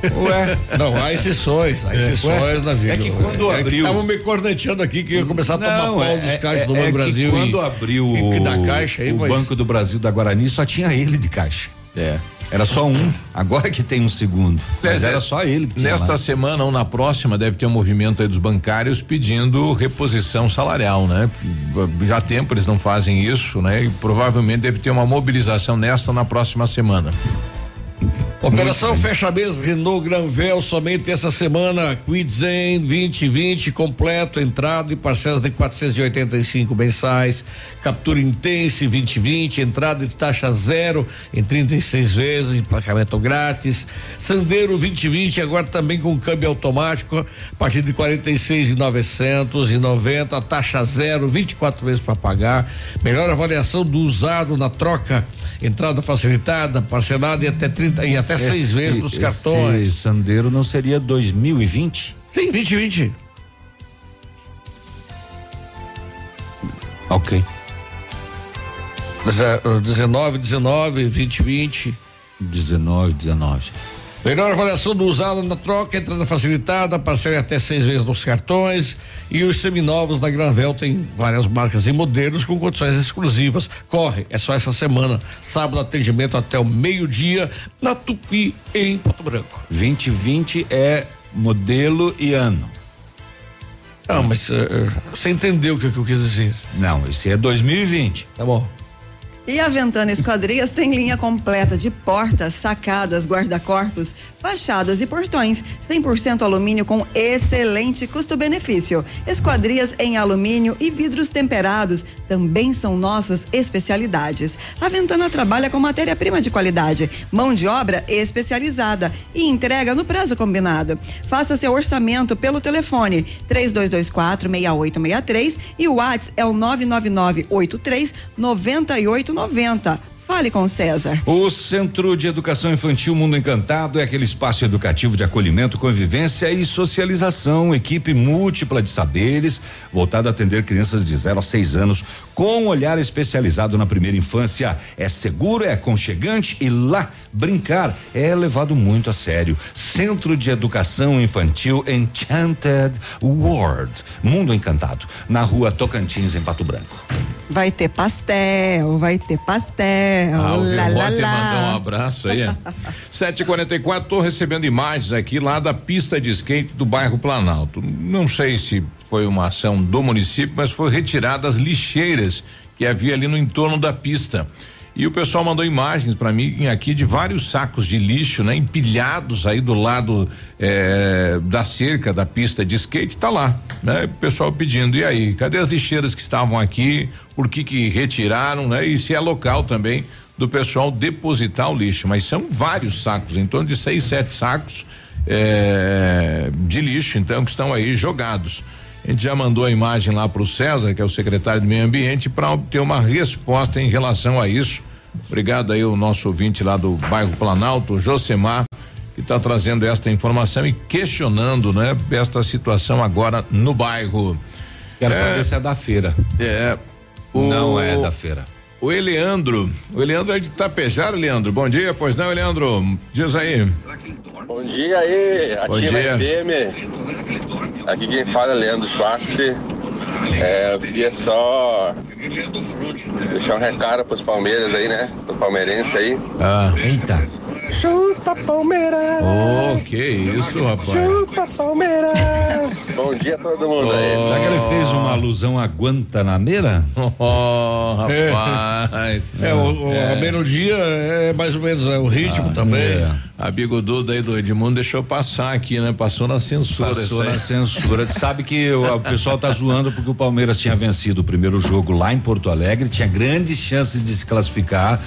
Ué, não, há exceções, há É, exceções ué, na vida. é que quando abriu- Estavam me corneteando aqui que ia começar a tomar Não, pau é- dos é- caixas do é Banco que Brasil. Quando e, abriu e o, da caixa aí, o mas- Banco do Brasil da Guarani, só tinha ele de caixa. É. Era só um. Agora que tem um segundo. Mas É, era só ele que tinha. Nesta lá. semana ou na próxima deve ter um movimento aí dos bancários pedindo reposição salarial, né? Já há tempo eles não fazem isso, né? E provavelmente deve ter uma mobilização nesta ou na próxima semana. Operação Fecha Mês Renault Granvel somente essa semana. Quidzen 2020 completo, entrada e parcelas de 485 mensais. Captura Intense 2020, entrada de taxa zero em 36 vezes, emplacamento grátis. Sandero 2020 agora também com câmbio automático a partir de 46 e 990, taxa zero, 24 vezes para pagar. Melhor avaliação do usado na troca, entrada facilitada, parcelada e até 30 e até seis Esse- vezes nos esse cartões. Sandero não seria 2020? Sim, 2020. Ok. Deze- 19, 19, 20, 20. 19, 19. Melhor avaliação do usado na troca, entrada facilitada, parcela até seis vezes nos cartões. E os seminovos da Granvel tem várias marcas e modelos com condições exclusivas. Corre, é só essa semana. Sábado, atendimento até o meio-dia na Tupi, em Pato Branco. 2020 é modelo e ano. Não, mas eh, eh, você entendeu o que, que eu quis dizer. Não, esse é 2020. Tá bom. E a Ventana Esquadrias tem linha completa de portas, sacadas, guarda-corpos, fachadas e portões. 100% alumínio com excelente custo-benefício. Esquadrias em alumínio e vidros temperados também são nossas especialidades. A Ventana trabalha com matéria-prima de qualidade, mão de obra especializada e entrega no prazo combinado. Faça seu orçamento pelo telefone 3224-6863 e o WhatsApp é o 99983 9890. Fale com o César. O Centro de Educação Infantil Mundo Encantado é aquele espaço educativo de acolhimento, convivência e socialização, equipe múltipla de saberes, voltado a atender crianças de 0 a 6 anos, com um olhar especializado na primeira infância. É seguro, é aconchegante e lá brincar é levado muito a sério. Centro de Educação Infantil Enchanted World, Mundo Encantado, na rua Tocantins, em Pato Branco. Vai ter pastel, vai ter pastel. Ah, o lá, lá, lá. mandou um abraço aí. 7h44, tô recebendo imagens aqui lá da pista de skate do bairro Planalto. Não sei se foi uma ação do município, mas foi retirada as lixeiras que havia ali no entorno da pista. E o pessoal mandou imagens para mim aqui de vários sacos de lixo, né? Empilhados aí do lado eh, da cerca da pista de skate, tá lá, né? O pessoal pedindo, e aí, cadê as lixeiras que estavam aqui? Por que que retiraram, né? E se é local também do pessoal depositar o lixo, mas são vários sacos, em torno de seis, sete sacos eh, de lixo, então, que estão aí jogados. A gente já mandou a imagem lá para o César, que é o secretário do Meio Ambiente, para obter uma resposta em relação a isso. Obrigado aí o nosso ouvinte lá do bairro Planalto, Josemar, que está trazendo esta informação e questionando, né, esta situação agora no bairro. Quero saber se é da feira. É. o- Não é da feira. O Eleandro, o Eleandro é de Tapejar, Leandro. Bom dia, pois não, Eleandro? Diz aí. Bom dia aí, Ativa. FM. Aqui quem fala é Leandro Schwartz. É, eu queria só deixar um recado pros Palmeiras aí, né? Pro palmeirense aí. Ah. Eita. Chupa Palmeiras! Oh, que isso, rapaz. Chupa Palmeiras! Bom dia a todo mundo aí. Será que ele fez uma alusão a Guantanameira? Oh, rapaz. É, o, o- a melodia é mais ou menos é, o ritmo também. É. A bigoduda aí do Edmundo deixou passar aqui, né? Passou na censura. Passou na censura. Sabe que o, o pessoal tá zoando porque o Palmeiras tinha vencido o primeiro jogo lá em Porto Alegre, tinha grandes chances de se classificar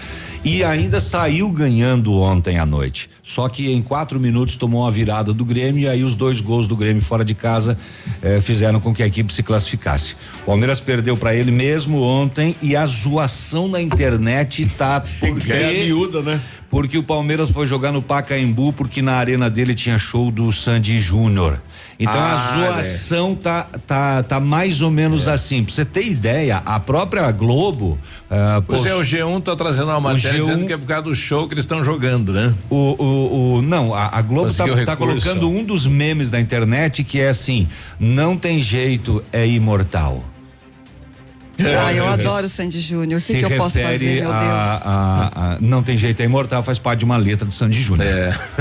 e ainda saiu ganhando ontem à noite. Só que em quatro minutos tomou uma virada do Grêmio e aí os dois gols do Grêmio fora de casa eh, fizeram com que a equipe se classificasse. O Palmeiras perdeu para ele mesmo ontem e a zoação na internet tá porque É a miúda, né? Porque o Palmeiras foi jogar no Pacaembu porque na arena dele tinha show do Sandy Júnior. Então Ah, a zoação tá, tá, tá mais ou menos assim. Pra você ter ideia, a própria Globo. ah, Pois é, o post- G1 tá trazendo uma matéria G1 dizendo que é por causa do show que eles estão jogando, né? O, o, o- não, a, a Globo tá, tá colocando um dos memes da internet que é assim: não tem jeito, é imortal. Ah, eu adoro o Sandy Júnior. O que, se que eu posso refere fazer, meu a- Deus? a- a- não tem jeito, é imortal, faz parte de uma letra do Sandy Júnior.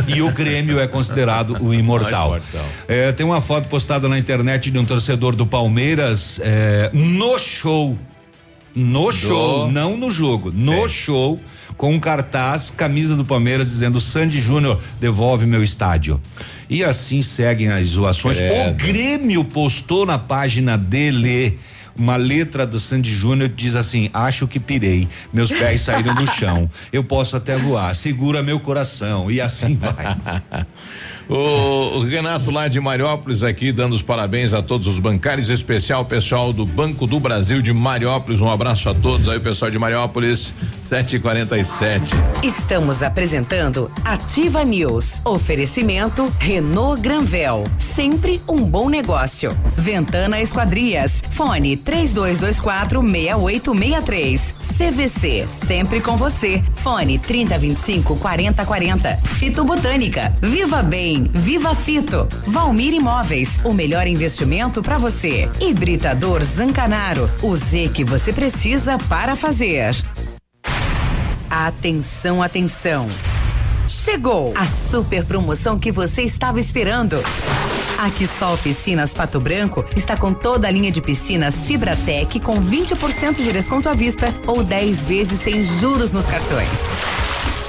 E o Grêmio é considerado o imortal. É, tem uma foto postada na internet de um torcedor do Palmeiras é, no show. No show, não no jogo, no show, com um cartaz, camisa do Palmeiras dizendo Sandy Júnior devolve meu estádio. E assim seguem as zoações. Credo. O Grêmio postou na página dele uma letra do Sandy Júnior diz assim: Acho que pirei, meus pés saíram do chão. Eu posso até voar, segura meu coração. E assim vai. O Renato lá de Mariópolis aqui dando os parabéns a todos os bancários, especial pessoal do Banco do Brasil de Mariópolis. Um abraço a todos aí, pessoal de Mariópolis, 747. Estamos apresentando Ativa News. Oferecimento Renault Granvel. Sempre um bom negócio. Ventana Esquadrias. Fone 3224 6863. CVC. Sempre com você. Fone 3025 4040. Fito Botânica. Viva Bem. Viva Fito. Valmir Imóveis. O melhor investimento para você. Hibridador Zancanaro. O Z que você precisa para fazer. Atenção, atenção. Chegou a super promoção que você estava esperando. A Quissol Piscinas Pato Branco está com toda a linha de piscinas Fibratec com 20% de desconto à vista ou 10 vezes sem juros nos cartões.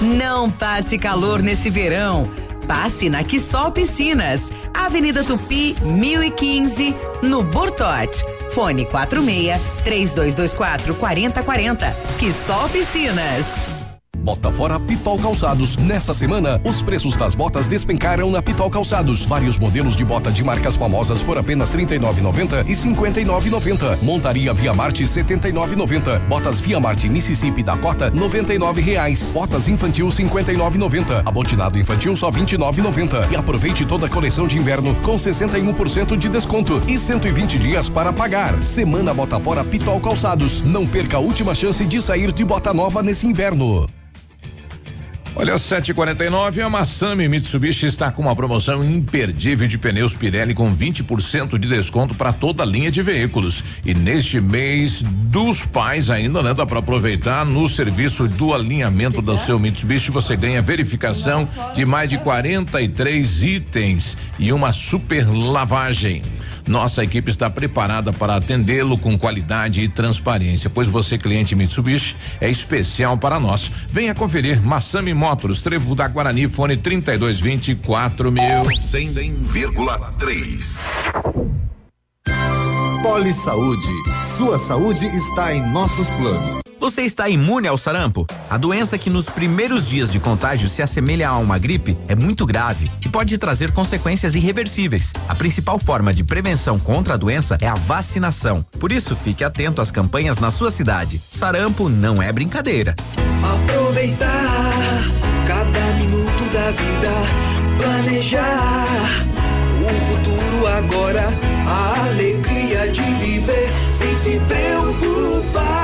Não passe calor nesse verão. Passe na Quissol Piscinas, Avenida Tupi, 1015, no Bortote. Fone 46 3224 4040. Quissol Piscinas. Bota fora Pitol Calçados. Nessa semana, os preços das botas despencaram na Pitol Calçados. Vários modelos de bota de marcas famosas por apenas R$ 39,90 e R$ 59,90. Montaria Via Marte R$ 79,90. Botas Via Marte Mississippi Dakota 99 reais. Botas infantil R$ 59,90. Abotinado infantil só R$ 29,90. E aproveite toda a coleção de inverno com 61% de desconto e 120 dias para pagar. Semana Bota fora Pitol Calçados. Não perca a última chance de sair de bota nova nesse inverno. Olha, 749, a Massami Mitsubishi está com uma promoção imperdível de pneus Pirelli com 20% de desconto para toda a linha de veículos. E neste mês dos pais ainda, né? Dá para aproveitar no serviço do alinhamento do seu Mitsubishi, você ganha verificação de mais de 43 itens e uma super lavagem. Nossa equipe está preparada para atendê-lo com qualidade e transparência, pois você, cliente Mitsubishi, é especial para nós. Venha conferir Massami Motors, Trevo da Guarani, fone 3224 mil. 100,3. Poli Saúde. Sua saúde está em nossos planos. Você está imune ao sarampo? A doença que nos primeiros dias de contágio se assemelha a uma gripe é muito grave e pode trazer consequências irreversíveis. A principal forma de prevenção contra a doença é a vacinação. Por isso, fique atento às campanhas na sua cidade. Sarampo não é brincadeira. Aproveitar cada minuto da vida, planejar o futuro agora, a alegria de viver sem se preocupar.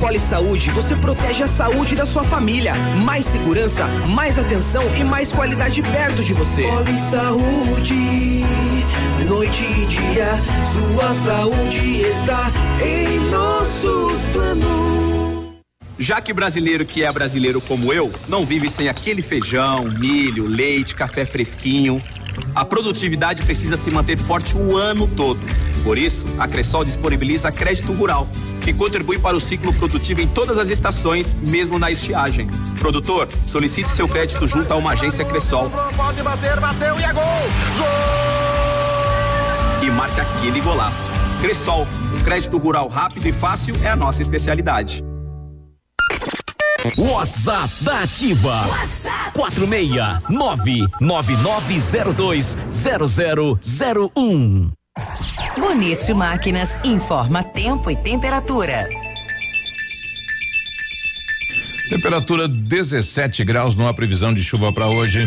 Poli Saúde, você protege a saúde da sua família. Mais segurança, mais atenção e mais qualidade perto de você. Poli Saúde, noite e dia, sua saúde está em nossos planos. Já que brasileiro que é brasileiro como eu, não vive sem aquele feijão, milho, leite, café fresquinho. A produtividade precisa se manter forte o ano todo. Por isso, a Cressol disponibiliza crédito rural, que contribui para o ciclo produtivo em todas as estações, mesmo na estiagem. Produtor, solicite seu crédito junto a uma agência Cressol Pode bater, bateu e é gol! e marque aquele golaço. Cressol, um crédito rural rápido e fácil é a nossa especialidade. WhatsApp da Ativa. Quatro meia nove nove nove zero dois zero zero zero um. Bonito Máquinas informa tempo e temperatura. Temperatura 17 graus, não há previsão de chuva para hoje.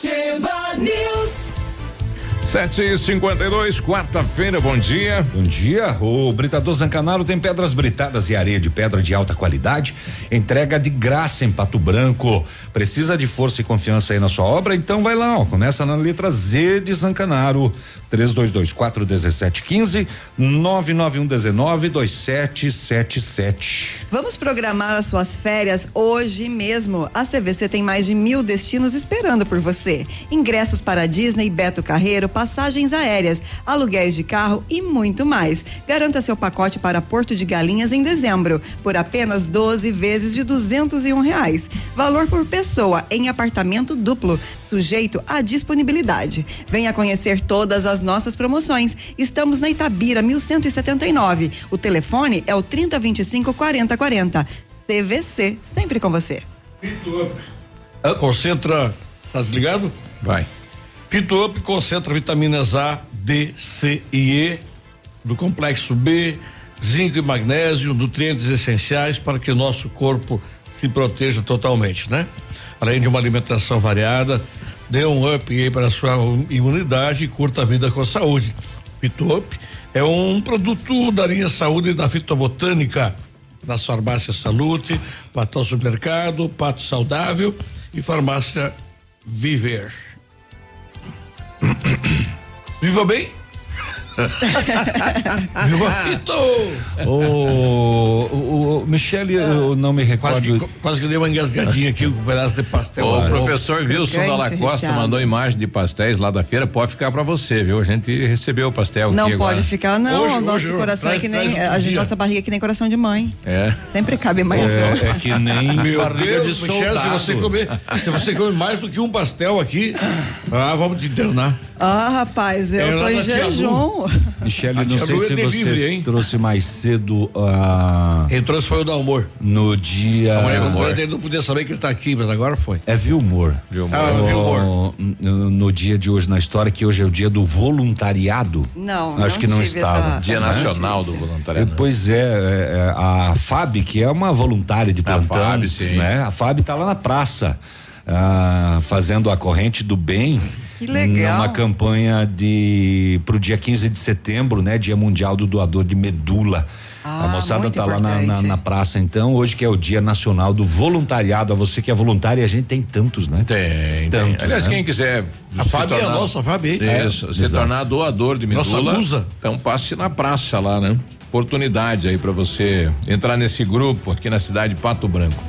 Ativa News. Sete e cinquenta e dois, quarta-feira, bom dia. Bom dia. O Britador Zancanaro tem pedras britadas e areia de pedra de alta qualidade. Entrega de graça em Pato Branco. Precisa de força e confiança aí na sua obra? Então vai lá, ó. Começa na letra Z de Zancanaro. 3224 1715 991 19 2777. Vamos programar as suas férias hoje mesmo. A CVC tem mais de mil destinos esperando por você. Ingressos para Disney, Beto Carreiro, passagens aéreas, aluguéis de carro e muito mais. Garanta seu pacote para Porto de Galinhas em dezembro por apenas 12 vezes de duzentos e um reais. Valor por pessoa em apartamento duplo, sujeito à disponibilidade. Venha conhecer todas as nossas promoções. Estamos na Itabira 1179. O telefone é o 3025 4040. CVC, sempre com você. Concentra, tá desligado? Vai. Fito Up concentra vitaminas A, D, C e E do complexo B, zinco e magnésio, nutrientes essenciais para que nosso corpo se proteja totalmente, né? Além de uma alimentação variada, dê um up aí para a sua imunidade e curta a vida com saúde. Fito Up é um produto da linha saúde da fitobotânica nas farmácias Salute, Patão Supermercado, Pato Saudável e Farmácia Viver. Viva bem? Viva Fito! O, o, o Michele, eu não me Quase recordo. que, quase que dei uma engasgadinha aqui com um pedaço de pastel. O Ah, professor Wilson Dalla Costa mandou imagem de pastéis lá da feira. Pode ficar pra você, viu? A gente recebeu o pastel Não aqui pode agora. ficar, não. Hoje, o nosso hoje, coração traz- é que nem. um a gente, nossa barriga é que nem coração de mãe. É. Sempre cabe mais um. É, é que nem Meu barriga Deus, de Michel, se você comer, se você comer mais do que um pastel aqui, ah, vamos te internar. Ah, rapaz, eu É tô em da jejum. Michele, A não sei é se você livre, trouxe mais cedo a. Quem trouxe foi o da humor. no dia. A mulher humor. ele não podia saber que ele tá aqui, mas agora foi. É Vilmor. Vilmor. Ah, Vilmor. No, no dia de hoje, na história, que hoje é o dia do voluntariado. Não, Acho não que não estava. essa- Dia essa Nacional do notícia. Voluntariado. Pois é, é, é, a FAB, que é uma voluntária de plantão, FAB, sim. né? A FAB está lá na praça, ah, fazendo a corrente do bem. Que legal. Numa campanha de pro dia 15 de setembro, né? Dia Mundial do Doador de Medula. Ah, a moçada tá lá na, na, na praça, então, hoje que é o Dia Nacional do Voluntariado. A você que é voluntário, e a gente tem tantos, né? Tem, tem. Tantos, Aliás, né? quem quiser. A Fábio é a tornar- nossa, a Fábio É, se exato. tornar doador de Nossa medula. musa. Então passe na praça lá, né? Oportunidade aí pra você entrar nesse grupo aqui na cidade de Pato Branco.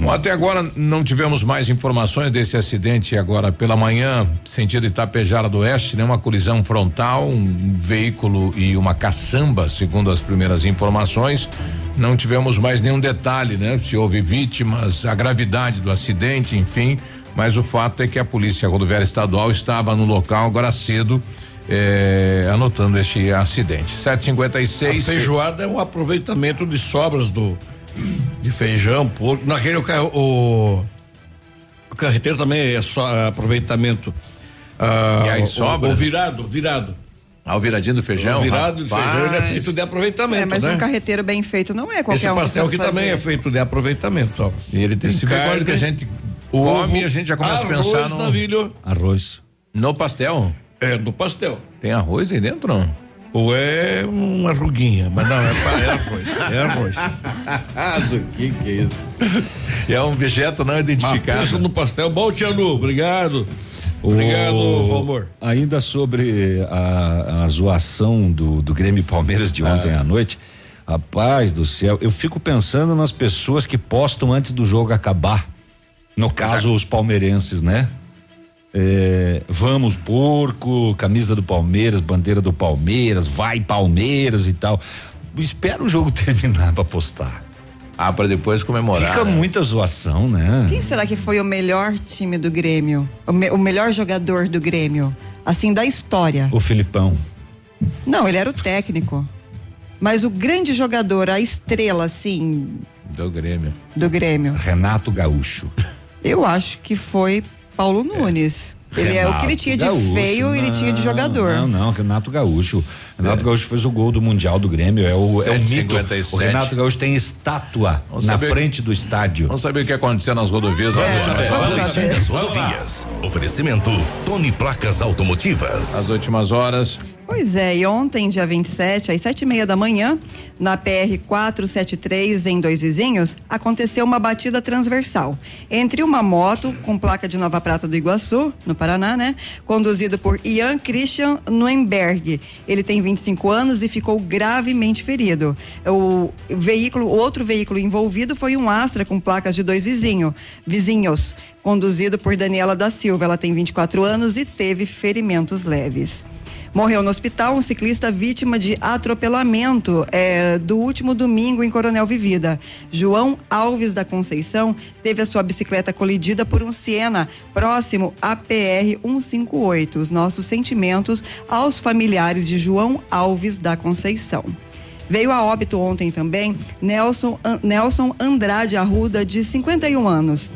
Bom, até agora não tivemos mais informações desse acidente agora pela manhã, sentido Itapejara do Oeste, né? Uma colisão frontal, um veículo e uma caçamba, segundo as primeiras informações. Não tivemos mais nenhum detalhe, né? Se houve vítimas, a gravidade do acidente, enfim. Mas o fato é que a Polícia Rodoviária Estadual estava no local agora cedo, eh, anotando este acidente. A 756. feijoada é um aproveitamento de sobras do de feijão, porco. Naquele o, o, o carreteiro também é só aproveitamento. Ah, E aí, o- sobras? O, virado, virado. Ah, o viradinho do feijão? o virado de rapaz. feijão ele é feito de aproveitamento, É, mas né? um carreteiro bem feito não é qualquer Esse um que pastel aqui também é feito de aproveitamento, ó. E ele tem, Tem se vê carne, quando que a gente come, a gente já começa a pensar no, navilho. Arroz. no pastel. É, no pastel. Tem arroz aí dentro? não? Ou é uma ruguinha, mas não, é, é arroz. É arroz. do que que é isso? É um objeto não identificado. no pastel. Bom, Tia Lu, obrigado. Obrigado, O- Valmor. Ainda sobre a, a zoação do, do Grêmio Palmeiras de ontem Ah. à noite, Rapaz do céu, eu fico pensando nas pessoas que postam antes do jogo acabar. No caso, os palmeirenses, né? É, vamos porco, camisa do Palmeiras, bandeira do Palmeiras, vai Palmeiras e tal. Espera o jogo terminar para postar. Ah, para depois comemorar. Fica né? muita zoação, né? Quem será que foi o melhor time do Grêmio? O, me- o melhor jogador do Grêmio? Assim, da história. O Filipão. Não, ele era o técnico. Mas o grande jogador, a estrela, assim, Do Grêmio. do Grêmio, Renato Gaúcho. eu acho que foi Paulo Nunes. Ele é o que ele tinha de Gaúcho, feio, ele tinha de jogador. Não, não, Renato Gaúcho. Renato Gaúcho fez o gol do Mundial do Grêmio. É o, é o mito. 7,57. O Renato Gaúcho tem estátua Vamos na saber- frente do estádio. Vamos saber o que aconteceu nas rodovias nas últimas horas? Boletim das rodovias. Oferecimento Tony Placas Automotivas. As últimas horas. Pois é, e ontem, dia 27, às sete e meia da manhã, na PR 473, em Dois Vizinhos, aconteceu uma batida transversal entre uma moto com placa de Nova Prata do Iguaçu, no Paraná, né? Conduzido por Ian Christian Nuenberg. Ele tem 25 anos e ficou gravemente ferido. O veículo, outro veículo envolvido foi um Astra com placas de dois vizinho, vizinhos, conduzido por Daniela da Silva. Ela tem 24 anos e teve ferimentos leves. Morreu no hospital um ciclista vítima de atropelamento eh, do último domingo em Coronel Vivida. João Alves da Conceição teve a sua bicicleta colidida por um Siena próximo à PR 158. Os nossos sentimentos aos familiares de João Alves da Conceição. Veio a óbito ontem também Nelson, Nelson Andrade Arruda, de 51 anos.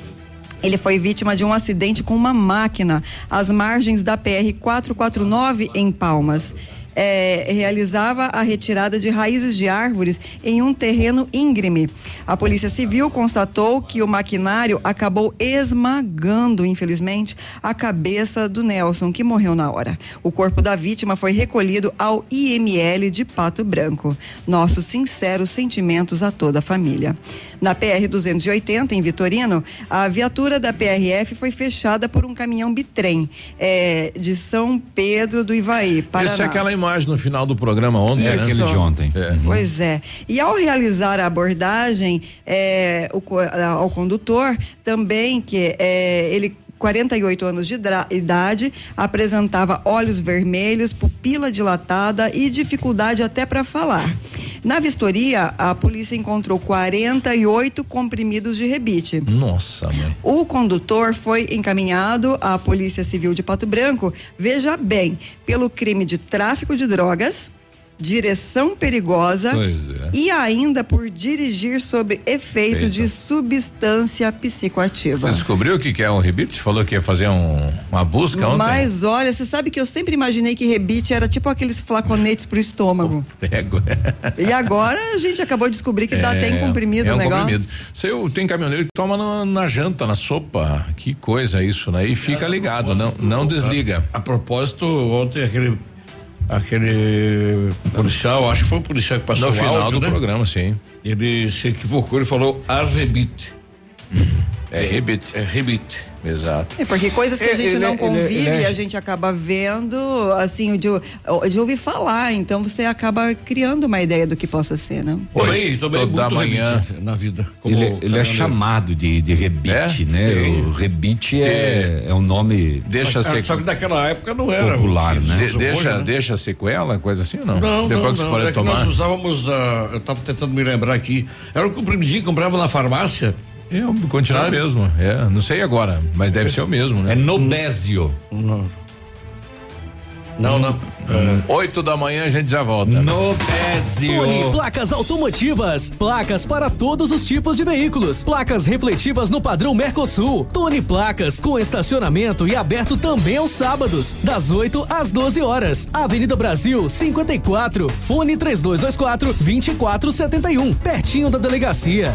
Ele foi vítima de um acidente com uma máquina às margens da PR 449 em Palmas. É, realizava a retirada de raízes de árvores em um terreno íngreme. A Polícia Civil constatou que o maquinário acabou esmagando, infelizmente, a cabeça do Nelson, que morreu na hora. O corpo da vítima foi recolhido ao IML de Pato Branco. Nossos sinceros sentimentos a toda a família. Na PR 280, em Vitorino, a viatura da PRF foi fechada por um caminhão bitrem é, de São Pedro do Ivaí, Paraná. Essa é aquela imagem no final do programa ontem, Isso. né? Aquele de ontem. É. Pois é. E ao realizar a abordagem é, o ao condutor, também que é, ele 48 anos de idade, apresentava olhos vermelhos, pupila dilatada e dificuldade até para falar. Na vistoria, a polícia encontrou 48 comprimidos de rebite. Nossa, mãe. O condutor foi encaminhado à Polícia Civil de Pato Branco, veja bem, pelo crime de tráfico de drogas, direção perigosa Pois é. e ainda por dirigir sob efeito de substância psicoativa. Você descobriu o que, que é um rebite? Falou que ia fazer um- uma busca ontem? Mas olha, você sabe que eu sempre imaginei que rebite era tipo aqueles flaconetes pro estômago. Prego. E agora a gente acabou de descobrir que dá até em comprimido é o um negócio. comprimido. Você tem caminhoneiro que toma na, na janta, na sopa. Que coisa isso, né? E fica ligado, não, não desliga. A propósito, ontem aquele aquele policial, acho que foi o policial que passou No final áudio, do né? programa, sim. Ele se equivocou, ele falou arrebite. É rebite. É rebite. Exato. É porque coisas que a Ele- gente ele não é- convive ele é- e a gente acaba vendo, assim, de, de ouvir falar. Então você acaba criando uma ideia do que possa ser, né? Tomei, tomei toda muito manhã. rebite na vida. como Ele, ele é chamado de, de rebite, né? Sim. O rebite é, é um nome Deixa ser. Só que naquela época não era. popular, o né? De- deixa, hoje, né? deixa sequela, coisa assim ou não? Não, Depois não, que você não. pode É nós usávamos, ah, eu estava tentando me lembrar aqui, era um comprimidinho que comprava na farmácia. Eu continua Sabe? mesmo. É, não sei agora, mas deve ser o mesmo, né? É Nobésio. Não, não. não. Oito da manhã a gente já volta. Nobésio. Tony Placas Automotivas. Placas para todos os tipos de veículos. Placas refletivas no padrão Mercosul. Tony Placas com estacionamento e aberto também aos sábados, das 8 às 12 horas. Avenida Brasil 54. Fone 3224 2471. Pertinho da delegacia.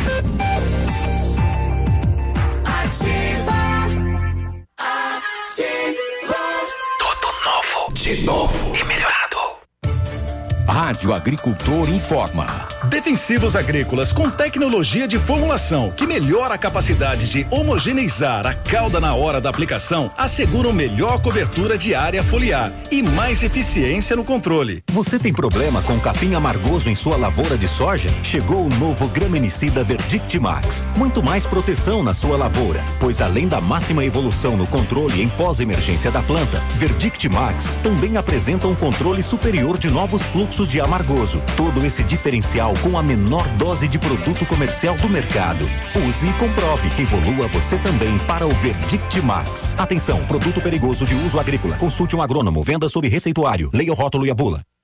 Novo. De novo. E melhorado. Rádio Agricultor informa. Defensivos agrícolas com tecnologia de formulação que melhora a capacidade de homogeneizar a cauda na hora da aplicação asseguram melhor cobertura de área foliar e mais eficiência no controle. Você tem problema com capim amargoso em sua lavoura de soja? Chegou o novo graminicida Verdict Max. Muito mais proteção na sua lavoura, pois além da máxima evolução no controle em pós-emergência da planta, Verdict Max também apresenta um controle superior de novos fluxos de amargoso. Todo esse diferencial com a menor dose de produto comercial do mercado. Use e comprove. Evolua você também para o Verdict Max. Atenção, produto perigoso de uso agrícola. Consulte um agrônomo. Venda sob receituário. Leia o rótulo e a bula.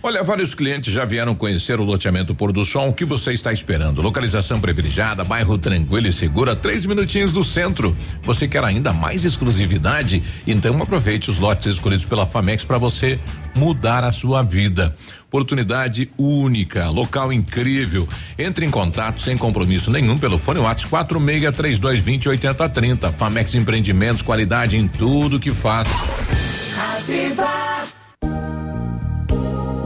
Olha, vários clientes já vieram conhecer o loteamento Pôr do Sol. O que você está esperando? Localização privilegiada, bairro tranquilo e seguro, a três minutinhos do centro. Você quer ainda mais exclusividade? Então aproveite os lotes escolhidos pela Famex para você mudar a sua vida. Oportunidade única, local incrível. Entre em contato sem compromisso nenhum pelo fone WhatsApp 463220 8030. Famex Empreendimentos, qualidade em tudo que faz.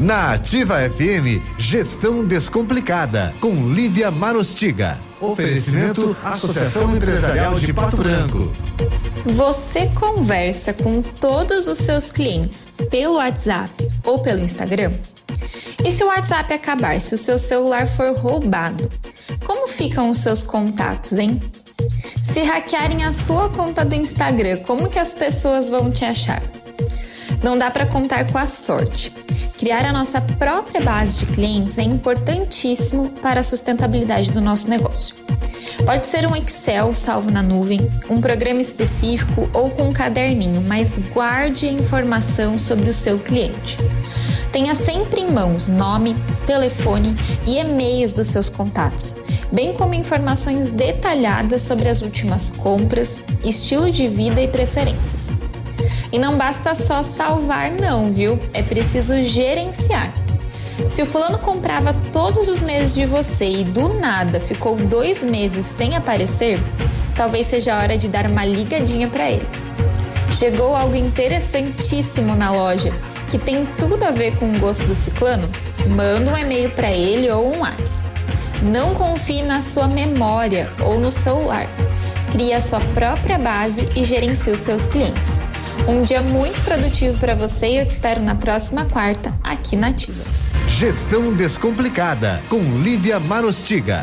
Na Ativa FM, Gestão Descomplicada, com Lívia Marostiga. Oferecimento Associação Empresarial de Pato Branco. Você conversa com todos os seus clientes pelo WhatsApp ou pelo Instagram? E se o WhatsApp acabar, se o seu celular for roubado, como ficam os seus contatos, hein? Se hackearem a sua conta do Instagram, como que as pessoas vão te achar? Não dá para contar com a sorte. Criar a nossa própria base de clientes é importantíssimo para a sustentabilidade do nosso negócio. Pode ser um Excel salvo na nuvem, um programa específico ou com um caderninho, mas guarde a informação sobre o seu cliente. Tenha sempre em mãos nome, telefone e e-mails dos seus contatos, bem como informações detalhadas sobre as últimas compras, estilo de vida e preferências. E não basta só salvar, não, viu? É preciso gerenciar. Se o fulano comprava todos os meses de você e do nada ficou dois meses sem aparecer, talvez seja a hora de dar uma ligadinha para ele. Chegou algo interessantíssimo na loja que tem tudo a ver com o gosto do ciclano? Manda um e-mail para ele ou um WhatsApp. Não confie na sua memória ou no celular. Crie a sua própria base e gerencie os seus clientes. Um dia muito produtivo para você e eu te espero na próxima quarta aqui na Ativa. Gestão Descomplicada, com Lívia Marostiga.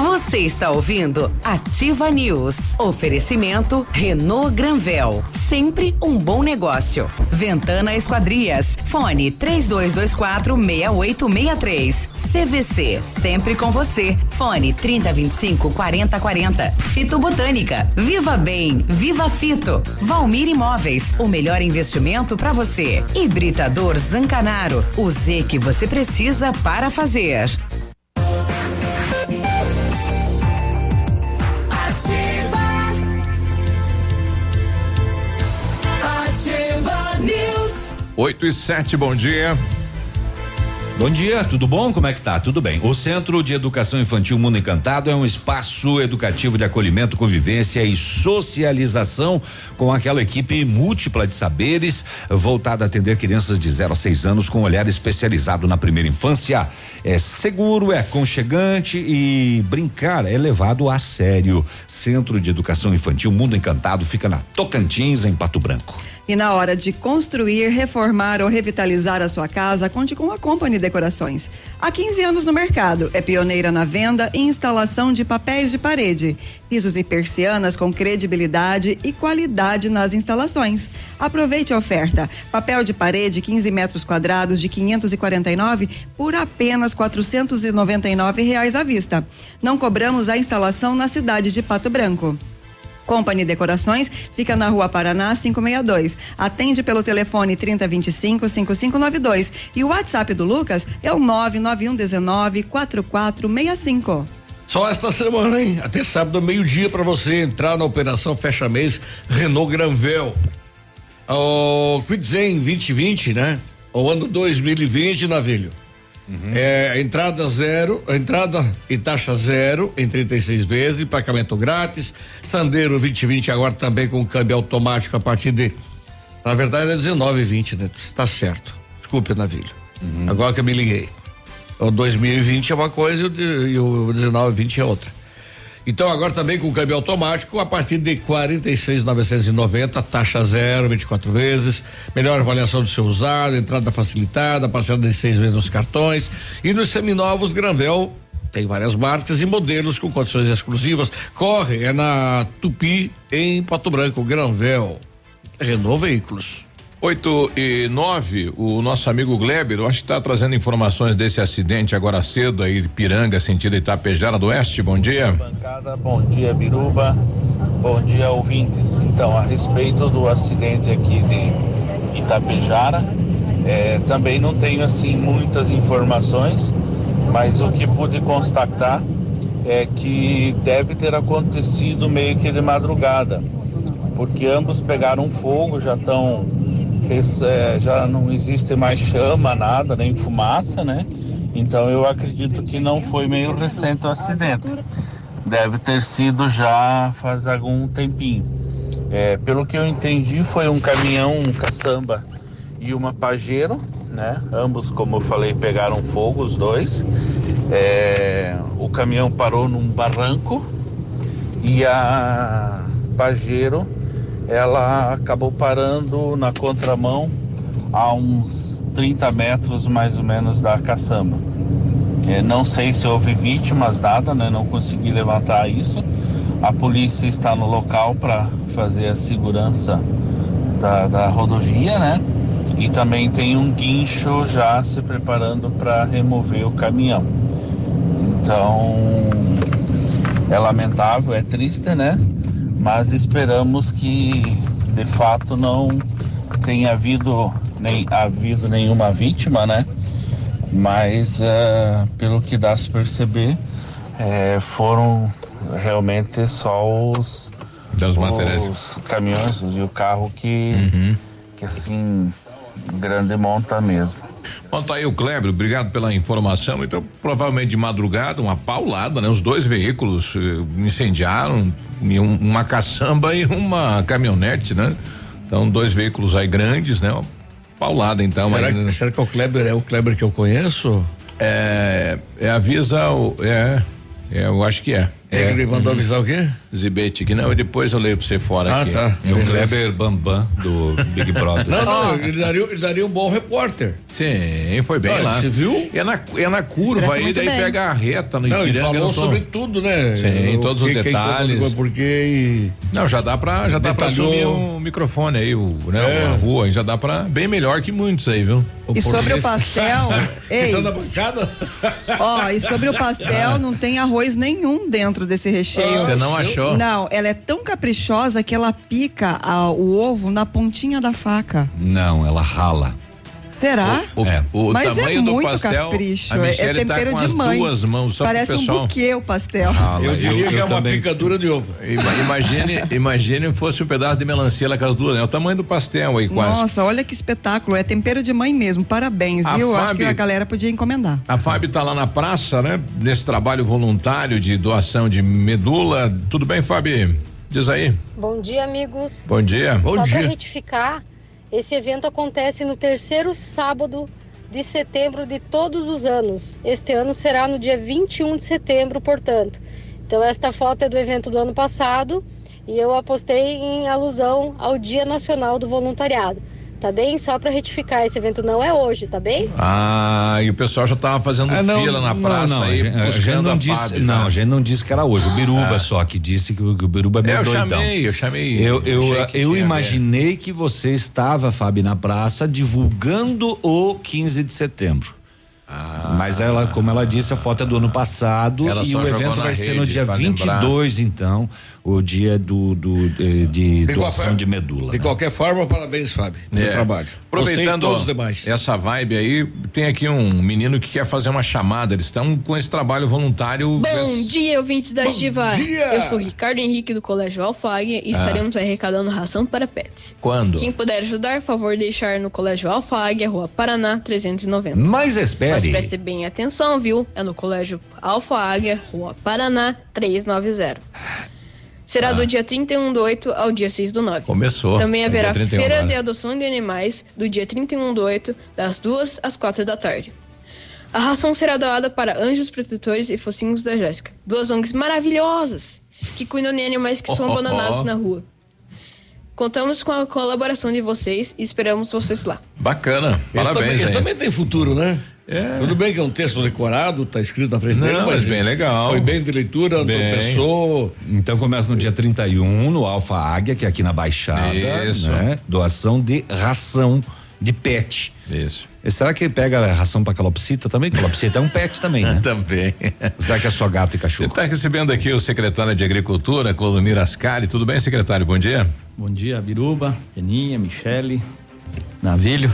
Você está ouvindo Ativa News. Oferecimento Renault Granvel. Sempre um bom negócio. Ventana Esquadrias. Fone 3224 6863. CVC. Sempre com você. Fone 3025 4040. Fito Botânica. Viva Bem. Viva Fito. Valmir Imóveis. O melhor investimento para você. Hibridador Zancanaro. O Z que você precisa para fazer. 8 e 7, bom dia. Bom dia, tudo bom? Como é que tá? Tudo bem. O Centro de Educação Infantil Mundo Encantado é um espaço educativo de acolhimento, convivência e socialização com aquela equipe múltipla de saberes voltada a atender crianças de 0 a 6 anos com olhar especializado na primeira infância. É seguro, é aconchegante e brincar é levado a sério. Centro de Educação Infantil Mundo Encantado fica na Tocantins, em Pato Branco. E na hora de construir, reformar ou revitalizar a sua casa, conte com a Company Decorações. Há 15 anos no mercado, é pioneira na venda e instalação de papéis de parede, pisos e persianas com credibilidade e qualidade nas instalações. Aproveite a oferta. Papel de parede 15 metros quadrados de 549 por apenas 499 reais à vista. Não cobramos a instalação na cidade de Pato Branco. Company Decorações fica na Rua Paraná 562. Atende pelo telefone 3025 5592 e o WhatsApp do Lucas é o 991 19 4465. Só esta semana, hein? Até sábado, meio-dia, para você entrar na operação Fecha Mês Renault Granvel. O Quidzen 2020, né? O ano 2020, Navilho. É, entrada zero, entrada e taxa zero em 36 vezes, pagamento grátis. Sandeiro 2020 agora também com câmbio automático a partir de. Na verdade é 19,20, né? Tá certo. Desculpe, Navilho. Agora que eu me liguei. O 2020 é uma coisa e o, e o 19,20 é outra. Então agora também com câmbio automático a partir de 46,990, taxa zero, 24 vezes, melhor avaliação do seu usado, entrada facilitada, parcela de seis vezes nos cartões e nos seminovos Granvel tem várias marcas e modelos com condições exclusivas. Corre é na Tupi em Pato Branco, Granvel. Renault Veículos. 8 e 9, o nosso amigo Gleber, eu acho que está trazendo informações desse acidente agora cedo aí Piranga, sentido Itapejara do Oeste. Bom dia. bancada, bom dia Biruba, bom dia ouvintes. Então, a respeito do acidente aqui de Itapejara, eh, também não tenho assim muitas informações, mas o que pude constatar é que deve ter acontecido meio que de madrugada, porque ambos pegaram fogo, já estão eh, já não existe mais chama, nada, nem fumaça, né? Então eu acredito que não foi meio recente o acidente. Deve ter sido já faz algum tempinho. É, pelo que eu entendi, foi um caminhão, um caçamba e uma pajeiro, né? Ambos, como eu falei, pegaram fogo, os dois. É, o caminhão parou num barranco e a pajeiro ela acabou parando na contramão a uns 30 metros mais ou menos da caçamba. É, não sei se houve vítimas, nada, né? Não consegui levantar isso. A polícia está no local para fazer a segurança da, da rodovia, né? E também tem um guincho já se preparando para remover o caminhão. Então, é lamentável, é triste, né? Mas esperamos que de fato não tenha havido, nem, havido nenhuma vítima, né? Mas eh, pelo que dá se perceber, eh, foram realmente só os, Das materiais. os caminhões e o carro que, que assim grande monta mesmo. Bom, tá aí o Kleber, obrigado pela informação. Então, provavelmente de madrugada, uma paulada, né? Os dois veículos eh, incendiaram, uma caçamba e uma caminhonete, né? Então, dois veículos aí grandes, né? Uma paulada, então. será, aí, que- né? será que o Kleber é o Kleber que eu conheço? É, é avisa o, é, é, eu acho que é. É, ele mandou avisar o quê? Zibete aqui, não, depois eu leio pra você fora Ah, aqui. tá. É o. Kleber Bambam do Big Brother. Não, não, ele daria, ele daria um bom repórter. Sim, foi bem Olha, lá. Você viu? É na, é na curva aí, daí bem. pega a reta no Não, ele Ipiranga. falou não tô- sobre tudo, né? Sim, O todos que- os detalhes. Porque. Não, já dá pra, já dá pra assumir o microfone aí, o, né, É. a rua, aí já dá pra, bem melhor que muitos aí, viu? E sobre o pastel, ei, na bancada? ó, e sobre o pastel, não tem arroz nenhum dentro desse recheio. Você não achou? Não, ela é tão caprichosa que ela pica a- o ovo na pontinha da faca. Não, ela rala. Será? O, É. o Mas tamanho é do muito pastel, capricho. a é- é Michelle tá tempero com de as mãe. duas mãos, só Parece pro pessoal. um buquê o pastel. Rala. Eu diria que é uma também- picadura de ovo. Ima- Imagine, imagine fosse um pedaço de melancia lá com as duas, né? O tamanho do pastel aí quase. Nossa, olha que espetáculo. É tempero de mãe mesmo. Parabéns, A viu? Acho Fábio- que a galera podia encomendar. A Fábio tá lá na praça, né? Nesse trabalho voluntário de doação de medula. Tudo bem, Fábio? Diz aí. Bom dia, amigos. Bom dia. Bom Só dia. para retificar, esse evento acontece no terceiro sábado de setembro de todos os anos. Este ano será no dia 21 de setembro, portanto. Então, esta foto é do evento do ano passado e eu apostei em alusão ao Dia Nacional do Voluntariado. Tá bem? Só para retificar, esse evento não é hoje, tá bem? Ah, e o pessoal já tava fazendo Ah, não, fila na não, praça não, aí, a gente- não a disse, Fábio. não, já. a gente não disse que era hoje. O Biruba Ah. só que disse que o, que o Biruba é meio É, eu doidão. chamei, eu chamei. Eu, eu, que eu ver. imaginei que você estava, Fábio, na praça divulgando o 15 de setembro. Mas ela, como ela disse, a foto é do ano passado Ela e o evento vai ser no dia pra 22, então, o dia do, do de, de De doação qualquer- de medula. De né? qualquer forma, parabéns, Fábio, pelo É. trabalho. Aproveitando todos os demais. essa vibe aí, tem aqui um menino que quer fazer uma chamada. Eles estão com esse trabalho voluntário. Bom dia, ouvintes da dia! Eu sou Ricardo Henrique do Colégio Alfáguia e Ah. estaremos arrecadando ração para pets. Quando? Quem puder ajudar, favor deixar no Colégio Alfáguia, Rua Paraná, 390. Mas espere. Mas preste bem atenção, viu? É no Colégio Alfa Águia, Rua Paraná, 390. Será Ah. do dia 31 do 8 ao dia 6 do 9. Começou. Também haverá dia 31 feira agora. de adoção de animais do dia 31 do 8, das 2 às 4 da tarde. A ração será doada para Anjos Protetores e Focinhos da Jéssica, duas ONGs maravilhosas que cuidam de animais que são Oh, oh, abandonados oh. na rua. Contamos com a colaboração de vocês e esperamos vocês lá. Bacana. Parabéns também, esse aí. também tem futuro, né? É. Tudo bem que é um texto decorado, tá escrito na frente Não, dele, mas bem legal. Foi bem de leitura, Bem. tropeçou. Então começa no dia 31, no Alfa Águia, que é aqui na Baixada. Isso. Né? Doação de ração de pet. Isso. E será que ele pega a ração pra calopsita também? Calopsita é um pet também, né? Também. Será que é só gato e cachorro? Está recebendo aqui o secretário de Agricultura, Clodomir Ascari. Tudo bem, secretário? Bom dia. Bom dia, Biruba, Peninha, Michele, Navilho.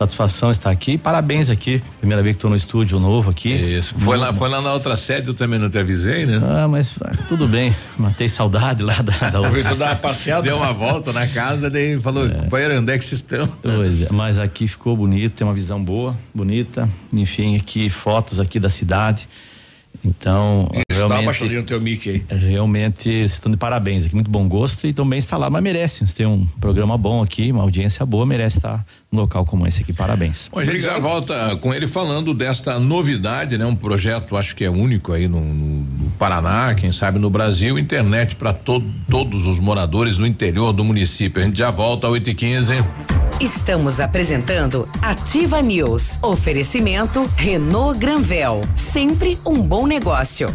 Satisfação estar aqui. Parabéns aqui. Primeira vez que estou no estúdio novo aqui. Isso. Foi lá, foi lá na outra sede, eu também não te avisei, né? Ah, mas ah, tudo bem. Matei saudade lá da, da outra. Dar uma passeada. Deu uma volta na casa, daí falou, companheiro, onde é que vocês estão? Pois é, mas aqui ficou bonito, tem uma visão boa, bonita. Enfim, aqui fotos aqui da cidade. Então, Realmente, baixadinha no teu mic aí. realmente estão de parabéns aqui, muito bom gosto e também está lá, mas merece. Você tem um programa bom aqui, uma audiência boa, merece estar num local como esse aqui. Parabéns. Bom, a gente já volta com ele falando desta novidade, né? Um projeto, acho que é único aí no, no- Paraná, quem sabe no Brasil, internet para todos os moradores do interior do município. A gente já volta às 8 e 15 Estamos apresentando Ativa News. Oferecimento Renault Granvel. Sempre um bom negócio.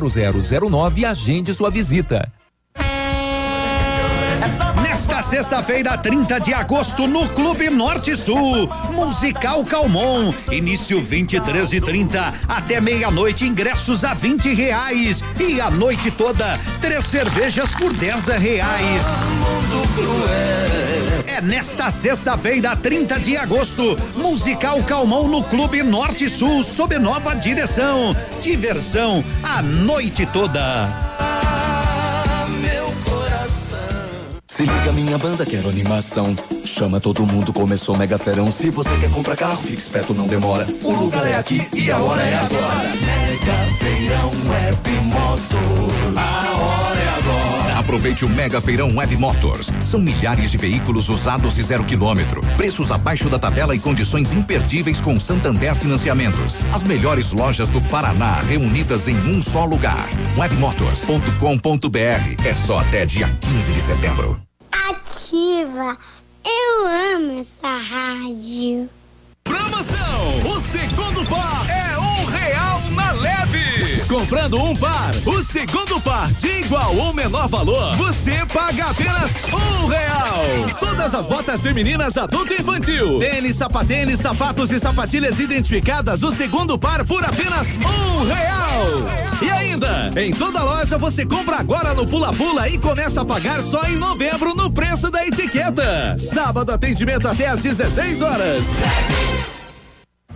32250009 e agende sua visita. Nesta sexta-feira, 30 de agosto, no Clube Norte Sul, Musical Calmon. Início 23 e 30 até meia-noite, ingressos a 20 reais. E a noite toda, três cervejas por 10 reais. É nesta sexta-feira, 30 de agosto, Musical Calmon no Clube Norte Sul, sob nova direção. Diversão a noite toda. Se liga, minha banda, quero animação. Chama todo mundo, começou mega ferão. Se você quer comprar carro, fique esperto, não demora. O lugar é aqui e a hora é agora. Mega Feirão Web Motos. A hora é agora. Aproveite o Mega Feirão Web Motors. São milhares de veículos usados e zero quilômetro. Preços abaixo da tabela e condições imperdíveis com Santander Financiamentos. As melhores lojas do Paraná reunidas em um só lugar. Webmotors.com.br. É só até dia 15 de setembro. Ativa. Eu amo essa rádio. Promoção! O segundo par é um real na leve. Comprando um par, o segundo par de igual ou menor valor, você paga apenas um real. Todas as botas femininas adulto e infantil, tênis, sapatênis, sapatos e sapatilhas identificadas, o segundo par por apenas um real. E ainda, em toda loja você compra agora no Pula Pula e começa a pagar só em novembro no preço da etiqueta. Sábado atendimento até às 16 horas.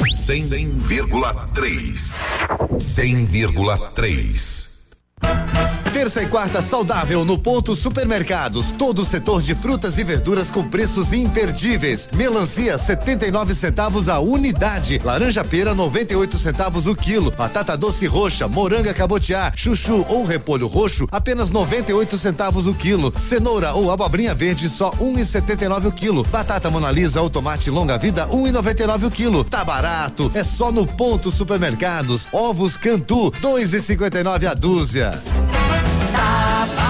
100,3. 100,3. Terça e quarta saudável no Ponto Supermercados. Todo o setor de frutas e verduras com preços imperdíveis. Melancia 79 centavos a unidade. Laranja pera 98 centavos o quilo. Batata doce roxa, moranga cabotiá, chuchu ou repolho roxo apenas 98 centavos o quilo. Cenoura ou abobrinha verde só 1,79 o quilo. Batata monalisa ou tomate longa vida 1,99 o quilo. Tá barato, é só no Ponto Supermercados. Ovos Cantu 2,59 a dúzia. ba ba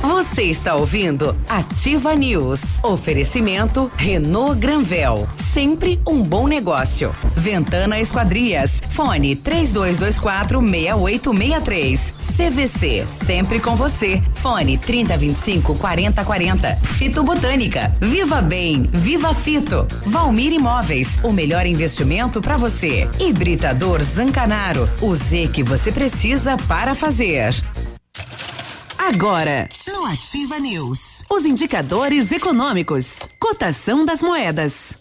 Você está ouvindo Ativa News. Oferecimento Renault Granvel. Sempre um bom negócio. Ventana Esquadrias. Fone 3224 6863. CVC. Sempre com você. Fone 3025 4040. Fito Botânica. Viva Bem. Viva Fito. Valmir Imóveis. O melhor investimento para você. Hibridador Zancanaro. O Z que você precisa para fazer. Agora, no Ativa News, os indicadores econômicos, cotação das moedas.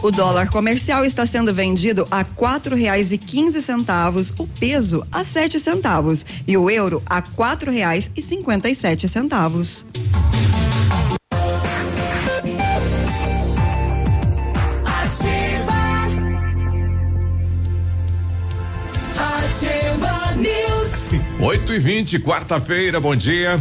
O dólar comercial está sendo vendido a quatro reais e quinze centavos, o peso a sete centavos e o euro a quatro reais e cinquenta e sete centavos. 8 e 20 quarta-feira, bom dia.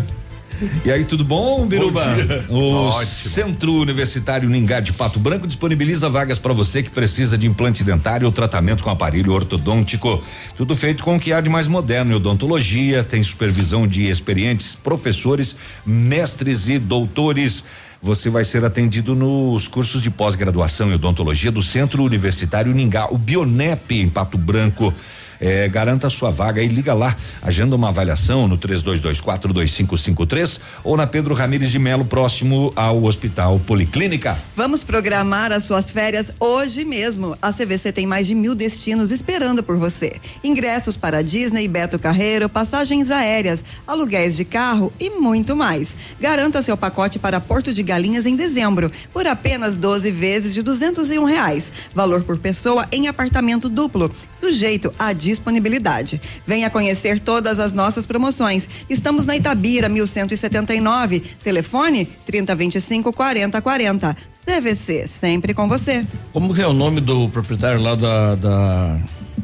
E aí, tudo bom, Biruba? Bom. O Ótimo. Centro Universitário Ningá de Pato Branco disponibiliza vagas para você que precisa de implante dentário ou tratamento com aparelho ortodôntico. Tudo feito com o que há de mais moderno em odontologia, tem supervisão de experientes professores, mestres e doutores. Você vai ser atendido nos cursos de pós-graduação em odontologia do Centro Universitário Ningá, o Bionep em Pato Branco. É, garanta a sua vaga e liga lá. Agenda uma avaliação no 32242553 ou na Pedro Ramires de Melo, próximo ao Hospital Policlínica. Vamos programar as suas férias hoje mesmo. A CVC tem mais de mil destinos esperando por você. Ingressos para Disney, Beto Carreiro, passagens aéreas, aluguéis de carro e muito mais. Garanta seu pacote para Porto de Galinhas em dezembro por apenas 12 vezes de duzentos e um reais. Valor por pessoa em apartamento duplo, sujeito à disponibilidade. Venha conhecer todas as nossas promoções. Estamos na Itabira, 1179. Telefone 3025 4040. CVC, sempre com você. Como que é o nome do proprietário lá da, da,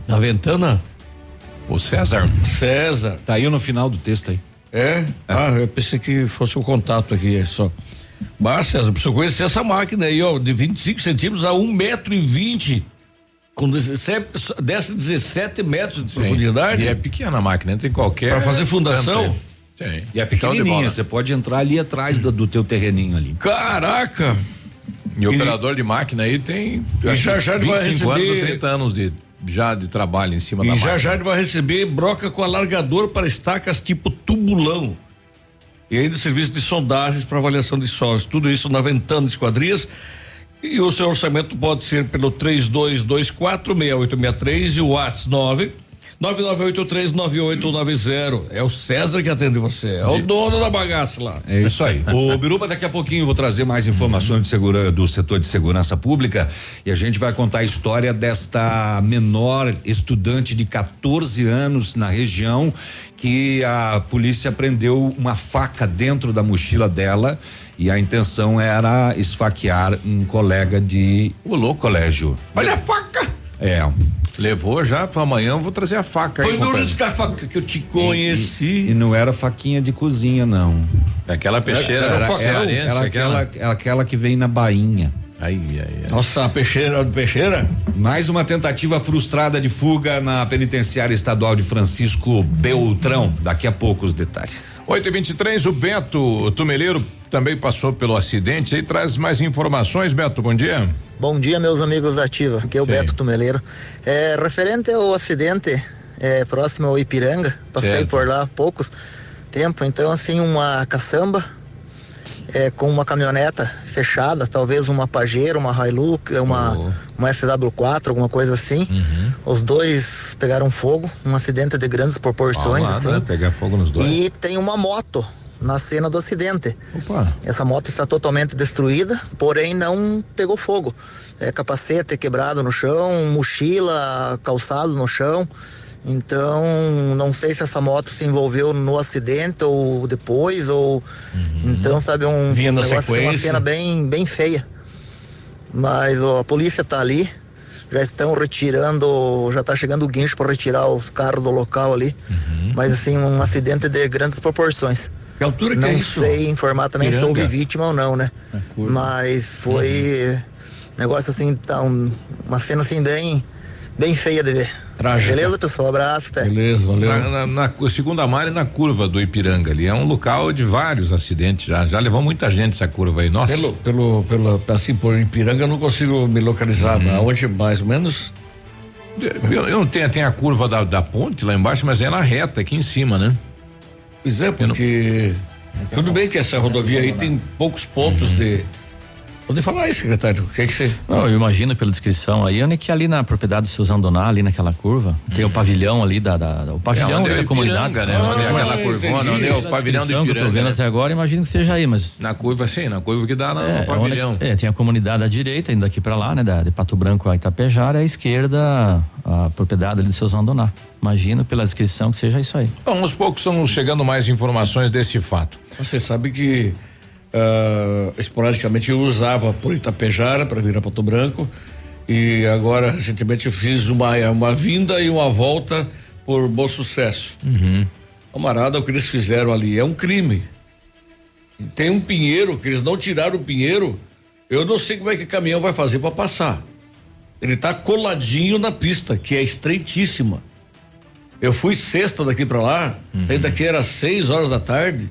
da Ventana? O César. César. Tá aí no final do texto aí. É? Ah, eu pensei que fosse o contato aqui, é só. Mas, César, preciso conhecer essa máquina aí, ó, de 25 centímetros a um metro e vinte. Com 17, desce 17 metros de profundidade. E é pequena a máquina, tem qualquer. Pra fazer fundação? Tem. E é Então, pequenininha, você pode entrar ali atrás do, do teu terreninho ali. Caraca! E o operador de máquina aí tem E já já ele vai 25 anos ou receber- 30 anos de já de trabalho em cima da E já máquina. já ele vai receber broca com alargador para estacas tipo tubulão. E ainda serviço de sondagens para avaliação de solos. Tudo isso na Ventana Esquadrias. E o seu orçamento pode ser pelo 32246863 e o WhatsApp 9 99839890. É o César que atende você. É o dono da bagaça lá. É isso aí. O Biruba, daqui a pouquinho eu vou trazer mais informações de segura, do setor de segurança pública e a gente vai contar a história desta menor estudante de 14 anos na região que a polícia prendeu uma faca dentro da mochila dela e a intenção era esfaquear um colega de o colégio. Olha a faca! É. Levou já, para amanhã eu vou trazer a faca aí. Foi no compadre. risco a faca que eu te conheci. E não era faquinha de cozinha, não. Aquela peixeira era, era era, era, aquela, aquela- aquela que vem na bainha. Aí, aí, aí. Nossa, peixeira do peixeira? Mais uma tentativa frustrada de fuga na penitenciária estadual de Francisco Beltrão. Daqui a pouco os detalhes. 8 e 23 o Beto Tumeleiro também passou pelo acidente aí traz mais informações, Beto, bom dia. Bom dia, meus amigos da Ativa. Aqui é o Beto Tumeleiro. É, referente ao acidente é, próximo ao Ipiranga, passei Certo. por lá há pouco tempo, então assim, uma caçamba é, com uma caminhoneta fechada, talvez uma Pajero, uma Hilux, uma, uma SW4, alguma coisa assim. Os dois pegaram fogo, um acidente de grandes proporções, Ah, lá, assim. né? Pegar fogo nos dois. E tem uma moto na cena do acidente. Opa. Essa moto está totalmente destruída, porém não pegou fogo. É capacete quebrado no chão, mochila, calçado no chão. Então, não sei se essa moto se envolveu no acidente ou depois, ou. Então, sabe, um Vinha na negócio, uma sequência. cena bem, bem feia. Mas ó, a polícia está ali, já estão retirando, já está chegando o guincho para retirar os carros do local ali. Mas assim, um acidente de grandes proporções. Que altura que Não é isso? sei informar também se houve vítima ou não, né? Mas foi negócio assim, tá um- uma cena assim bem, bem feia de ver. Trágica. Beleza, pessoal? Abraço, até. Beleza, valeu. Na, na, na segunda maré na curva do Ipiranga ali. É um local de vários acidentes já. Já levou muita gente essa curva aí. Nossa. Pelo, pelo, pelo, assim, por Ipiranga eu não consigo me localizar. mas Aonde mais ou menos? Eu, eu não tenho, tem a curva da, da ponte lá embaixo, mas é na reta aqui em cima, né? Pois é, porque. Tudo bem que essa rodovia aí tem poucos pontos de. Pode falar aí, secretário. O que é que você. Não, eu imagino pela descrição aí, onde que ali na propriedade do seu Zandoná, ali naquela curva, tem o pavilhão ali da, da- da- o pavilhão onde é o da comunidade. Ipiranga, né? Onde é aquela curvona, onde é o Pela pavilhão do descrição que eu tô Ipiranga, vendo né? até agora, imagino que seja aí, mas Na curva, sim, na curva que dá na- é, no pavilhão. onde- é, tem a comunidade à direita, indo aqui pra lá, né, da, de Pato Branco a Itapejara, e à esquerda a propriedade ali do seu Zandoná. Imagino pela descrição que seja isso aí. Bom, aos poucos estão chegando mais informações desse fato. Você sabe que ah, esporadicamente eu usava por Itapejara para vir a Pato Branco e agora recentemente fiz uma, uma vinda e uma volta por Bom Sucesso. Uhum. Camarada, o que eles fizeram ali é um crime. tem um pinheiro que eles não tiraram o pinheiro. Eu não sei como é que o caminhão vai fazer para passar. Ele tá coladinho na pista, que é estreitíssima. Eu fui sexta daqui para lá, uhum. daqui era seis horas da tarde.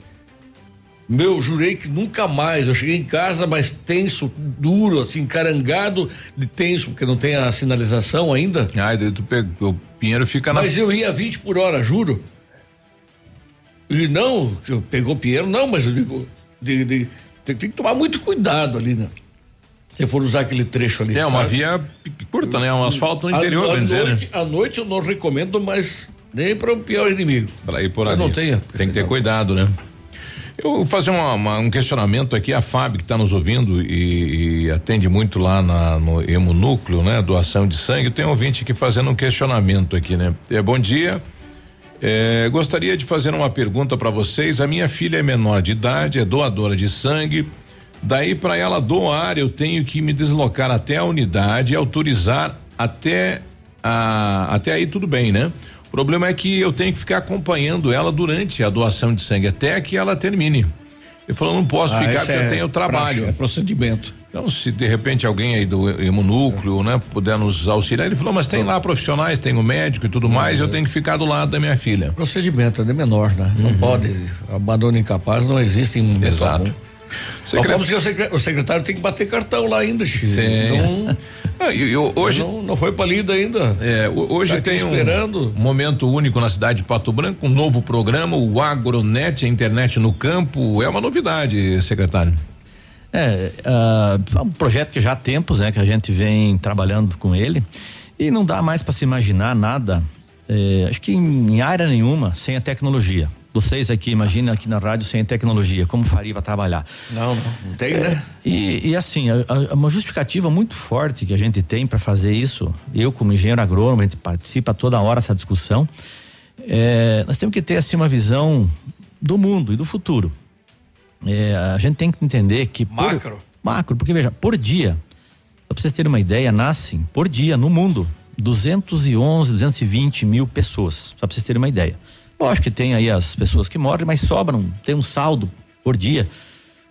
Meu, jurei que nunca mais. Eu cheguei em casa mais tenso, duro, assim, carangado de tenso, porque não tem a sinalização ainda. Ai, daí tu pegou, o Pinheiro fica na. Mas eu ia 20 por hora, juro. E não, pegou o Pinheiro, não, mas eu digo, de, de, tem, tem, que tomar muito cuidado ali, né? Se for usar aquele trecho ali. É sabe? uma via curta, né? Um asfalto no interior, a, a dizer, noite, né? À noite eu não recomendo, mas nem para o pior inimigo. Para ir por ali. Não tenha. Tem que ter cuidado, né? Eu vou fazer uma, uma, um questionamento aqui, a Fábio que está nos ouvindo e, e, atende muito lá na, no hemonúcleo, né? Doação de sangue. Tem ouvinte aqui fazendo um questionamento aqui, né? É, bom dia. É, gostaria de fazer uma pergunta para vocês. A minha filha é menor de idade, é doadora de sangue. Daí para ela doar, eu tenho que me deslocar até a unidade, autorizar até a, até aí tudo bem, né? O problema é que eu tenho que ficar acompanhando ela durante a doação de sangue até que ela termine. Ele falou, não posso ah, ficar porque é eu tenho trabalho. Praxe, é procedimento. Então, se de repente alguém aí do hemonúcleo, é. né, puder nos auxiliar, ele falou, mas tem lá profissionais, tem o médico e tudo mais, eu tenho que ficar do lado da minha filha. Procedimento, é de menor, né? Não uhum. pode, abandono incapaz não existe em Exato. Secret... Vamos que o secretário tem que bater cartão lá ainda, Chico. Então, ah, eu, eu, hoje não, não foi para lida ainda. É, hoje tá tem esperando. um momento único na cidade de Pato Branco, um novo programa, o Agronet, a internet no campo, é uma novidade, secretário. É, uh, um projeto que já há tempos, né, que a gente vem trabalhando com ele e não dá mais para se imaginar nada, é, acho que em, em área nenhuma sem a tecnologia. Vocês aqui, imagina aqui na rádio sem tecnologia, como faria para trabalhar? Não, não, tem, né? E, e assim, a, a, uma justificativa muito forte que a gente tem para fazer isso, eu como engenheiro agrônomo, a gente participa toda hora essa discussão, é, nós temos que ter assim uma visão do mundo e do futuro. É, a gente tem que entender que. Macro? Por, macro, porque veja, por dia, para vocês terem uma ideia, nascem por dia no mundo 211, 220 mil pessoas, só para vocês terem uma ideia. Lógico que tem aí as pessoas que morrem, mas sobram, tem um saldo por dia,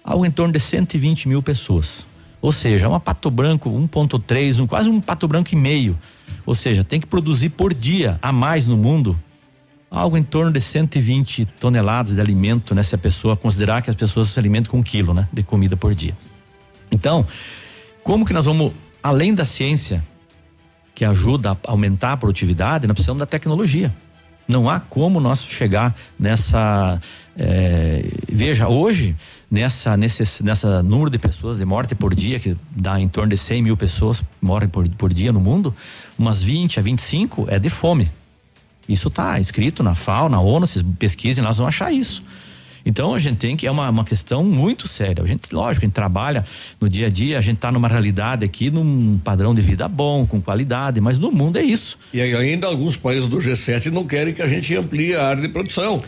algo em torno de 120 mil pessoas. Ou seja, uma pato branco 1,3, um, quase um pato branco e meio. Ou seja, tem que produzir por dia a mais no mundo algo em torno de 120 toneladas de alimento, né? Se a pessoa considerar que as pessoas se alimentam com um quilo, né? De comida por dia. Então, como que nós vamos, além da ciência, que ajuda a aumentar a produtividade, nós precisamos da tecnologia. Não há como nós chegar nessa. É, veja, hoje, nessa, nesse, nessa número de pessoas de morte por dia, que dá em torno de 100 mil pessoas morrem por, por dia no mundo, umas 20 a 25 é de fome. Isso está escrito na FAO, na ONU, vocês pesquisem, nós vamos achar isso. Então a gente tem que é uma, uma questão muito séria. A gente, lógico, a gente trabalha no dia a dia, a gente está numa realidade aqui, num padrão de vida bom, com qualidade, mas no mundo é isso. E ainda alguns países do G7 não querem que a gente amplie a área de produção.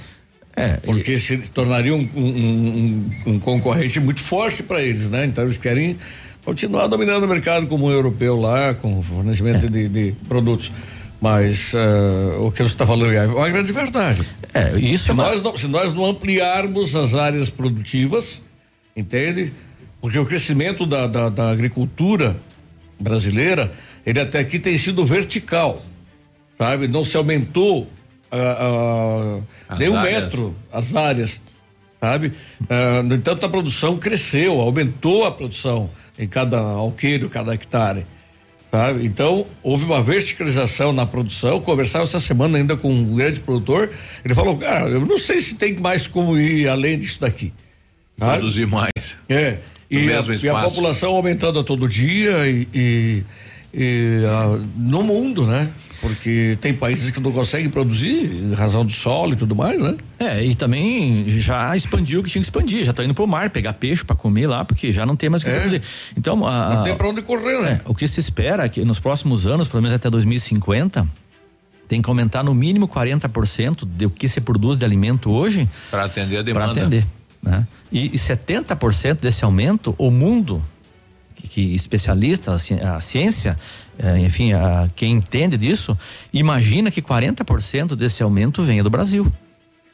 É, porque e... se tornaria um, um, um, um concorrente muito forte para eles, né? Então eles querem continuar dominando o mercado como o europeu lá, com fornecimento é. de, de produtos. Mas uh, o que você está falando é uma grande verdade. É, isso se, é nós não, se nós não ampliarmos as áreas produtivas, entende? Porque o crescimento da, da, da agricultura brasileira, ele até aqui tem sido vertical, sabe? Não se aumentou uh, uh, nem um metro as áreas, sabe? Uh, no entanto, a produção cresceu, aumentou a produção em cada alqueiro, cada hectare. Sabe? Então, houve uma verticalização na produção. Eu conversava essa semana ainda com um grande produtor. Ele falou: Cara, eu não sei se tem mais como ir além disso daqui. Sabe? Produzir mais. É. E a, e a, população aumentando a todo dia e, e, e a, no mundo, né? Porque tem países que não conseguem produzir em razão do solo e tudo mais, né? É, e também já expandiu o que tinha que expandir, já tá indo pro mar pegar peixe para comer lá, porque já não tem mais o que é. produzir. Então, a, não tem para onde correr, né? É, o que se espera é que nos próximos anos, pelo menos até 2050, tem que aumentar no mínimo 40% do que se produz de alimento hoje para atender a demanda. Para atender, né? E, e 70% desse aumento, o mundo que, que especialistas, a ciência, enfim, a, quem entende disso, imagina que 40% desse aumento venha do Brasil.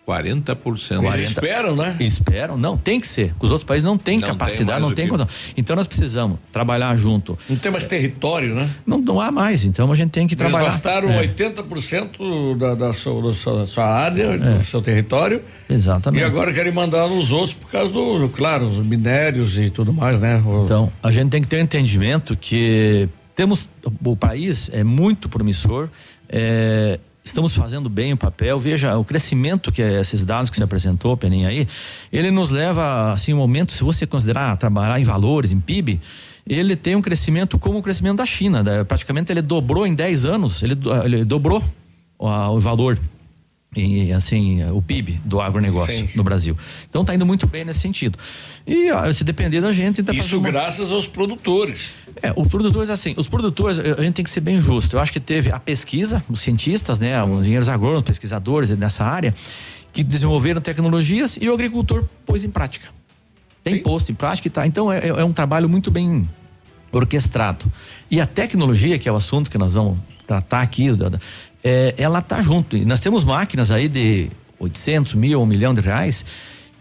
40%. 40. esperam, né? Esperam, não, tem que ser. Os outros países não têm Não tem capacidade, mais não têm condição. Então nós precisamos trabalhar junto. Não tem mais território, né? Não, não há mais, então a gente tem que trabalhar. Devastaram É, 80% da, da, sua, da sua- da sua área, É. do seu território. Exatamente. E agora querem mandar nos outros por causa do, claro, os minérios e tudo mais, né? O- Então, a gente tem que ter um entendimento que temos o país é muito promissor, é, estamos fazendo bem o papel. Veja o crescimento que esses dados que você apresentou, Peninha aí, ele nos leva assim um momento, se você considerar trabalhar em valores, em PIB, ele tem um crescimento como o crescimento da China, né? praticamente ele dobrou em 10 anos, ele, ele dobrou o, o valor e assim o PIB do agronegócio Sim. no Brasil. Então está indo muito bem nesse sentido. E ó, se depender da gente, tá Isso uma- graças aos produtores. é, os produtores, assim, os produtores, a gente tem que ser bem justo. Eu acho que teve a pesquisa, os cientistas, né, os engenheiros agrônomos, pesquisadores nessa área, que desenvolveram tecnologias e o agricultor pôs em prática. Tem posto em prática e tá. Então é, é um trabalho muito bem orquestrado. E a tecnologia, que é o assunto que nós vamos tratar aqui, é, ela tá junto. E nós temos máquinas aí de 800 mil, um milhão de reais,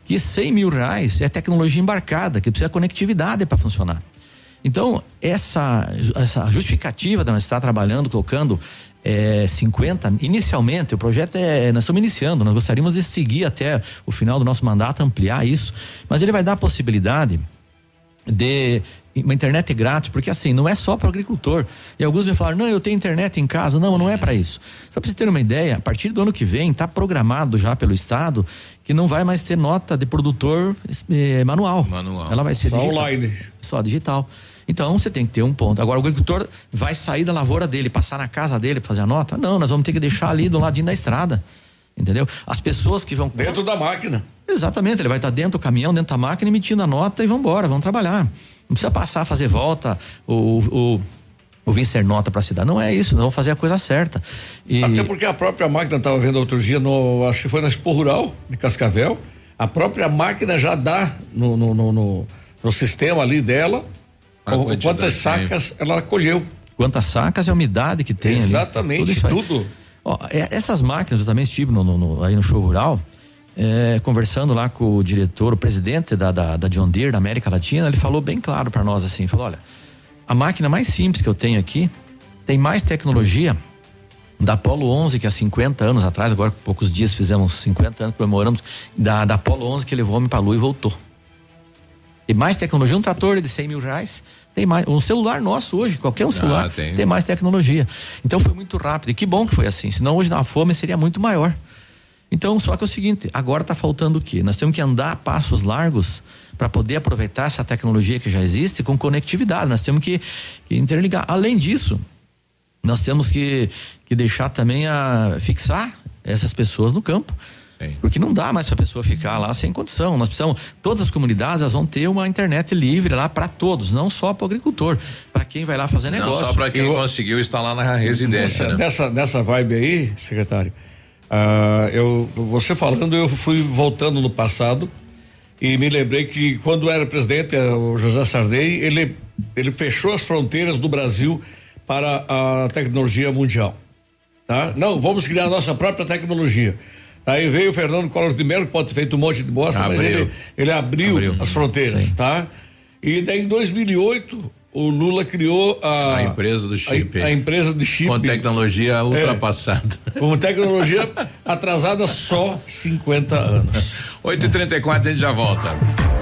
que 100 mil reais é tecnologia embarcada, que precisa de conectividade para funcionar. Então, essa, essa justificativa de nós estar trabalhando, colocando é, 50, inicialmente, o projeto é. Nós estamos iniciando, nós gostaríamos de seguir até o final do nosso mandato, ampliar isso, mas ele vai dar a possibilidade de uma internet grátis, porque assim, não é só para o agricultor. E alguns me falaram, não, eu tenho internet em casa. Não, não é para isso. Só para vocês terem uma ideia, a partir do ano que vem, está programado já pelo Estado que não vai mais ter nota de produtor eh, manual. Manual. Ela vai ser Só digital. online. Só digital. Então você tem que ter um ponto. Agora o agricultor vai sair da lavoura dele, passar na casa dele para fazer a nota? Não, nós vamos ter que deixar ali do ladinho da estrada. Entendeu? As pessoas que vão. Dentro da máquina. Exatamente, ele vai estar dentro do caminhão, dentro da máquina, emitindo a nota e vamos embora, vamos trabalhar. Não precisa passar, fazer volta, o, o, o vencer nota para a cidade. Não é isso, nós vamos fazer a coisa certa. E Até porque a própria máquina estava vendo outro dia, no, acho que foi na Expo Rural de Cascavel, a própria máquina já dá no, no, no, no- no sistema ali dela o- quantas sacas ela colheu. quantas sacas e a umidade que tem ali. Exatamente, isso aí. tudo. Ó, é- essas máquinas, eu também estive no, no- no- aí no show rural, é, conversando lá com o diretor, o presidente da, da, da John Deere da América Latina, ele falou bem claro para nós assim, falou, olha, a máquina mais simples que eu tenho aqui tem mais tecnologia da Apollo 11 que há 50 anos atrás, agora poucos dias fizemos 50 anos, comemoramos da, da Apollo 11 que levou o homem para a Lua e voltou. Tem mais tecnologia, um trator de 100 mil reais, tem mais, um celular nosso hoje, qualquer um celular tem. tem mais tecnologia. Então foi muito rápido. E que bom que foi assim. Senão hoje na fome seria muito maior. Então, só que é o seguinte, agora está faltando o quê? Nós temos que andar a passos largos para poder aproveitar essa tecnologia que já existe com conectividade. Nós temos que, que interligar. Além disso, nós temos que, que deixar também a fixar essas pessoas no campo. Porque não dá mais para a pessoa ficar lá sem condição. Nós precisamos, todas as comunidades elas vão ter uma internet livre lá para todos, não só para o agricultor, para quem vai lá fazer Não negócio. só para quem conseguiu instalar na residência. Nessa, né? dessa, dessa vibe aí, secretário, ah, eu, você falando, eu fui voltando no passado e me lembrei que quando era presidente, eh, o José Sarney, ele, ele fechou as fronteiras do Brasil para a tecnologia mundial. Tá? Não, vamos criar a nossa própria tecnologia. Aí veio o Fernando Collor de Mello, que pode ter feito um monte de bosta, mas Abriu. ele, ele abriu, Abriu. as fronteiras, tá? E daí em 2008, o Lula criou a, A empresa do chip. A, a empresa do chip. Com tecnologia É. ultrapassada. Com tecnologia atrasada só 50 anos. 8h34 a gente já volta.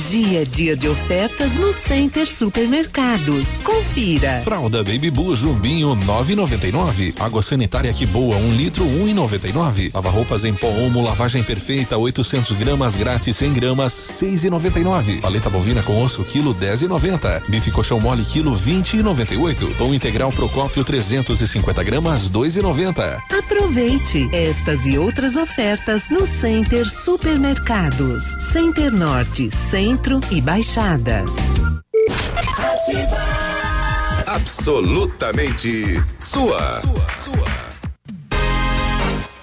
Hoje é dia de ofertas no Center Supermercados. Confira. Fralda Baby Boo Jumbinho 9,99. Água sanitária que boa 1 um litro 1,99. Lava roupas em pó Omo lavagem perfeita 800 gramas grátis 100 gramas 6,99. Paleta bovina com osso quilo 10,90. Bife colchão mole quilo 20,98. Pão integral Procópio 350 gramas 2,90. Aproveite estas e outras ofertas no Center Supermercados. Center Norte, Centro e Baixada. Absolutamente sua.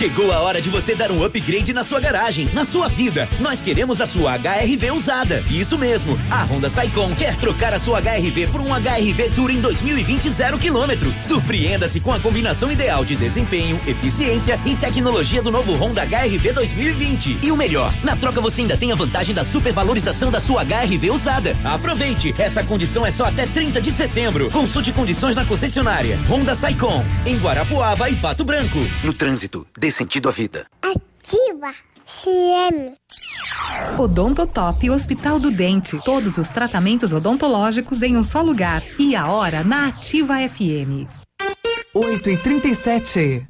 Chegou a hora de você dar um upgrade na sua garagem, na sua vida. Nós queremos a sua HRV usada. Isso mesmo. A Honda Saicon quer trocar a sua HRV por um HRV Tour em 2020 zero quilômetro. Surpreenda-se com a combinação ideal de desempenho, eficiência e tecnologia do novo Honda HRV 2020. E o melhor, na troca você ainda tem a vantagem da supervalorização da sua HRV usada. Aproveite, essa condição é só até 30 de setembro. Consulte condições na concessionária. Honda Saicon, em Guarapuava e Pato Branco. No trânsito, dê sentido à vida. Ativa CM. Odontotop Hospital do Dente. Todos os tratamentos odontológicos em um só lugar. E a hora na Ativa FM. 8 e 37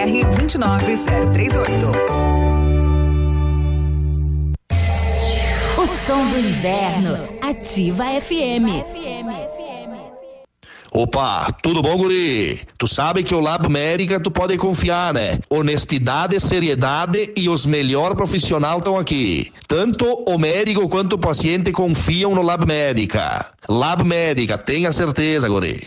BR 29038. O som do inverno. Ativa FM. Opa, tudo bom, guri? Tu sabe que o Lab Médica tu pode confiar, né? Honestidade, seriedade e os melhores profissionais estão aqui. Tanto o médico quanto o paciente confiam no Lab Médica. Lab Médica, tenha certeza, guri.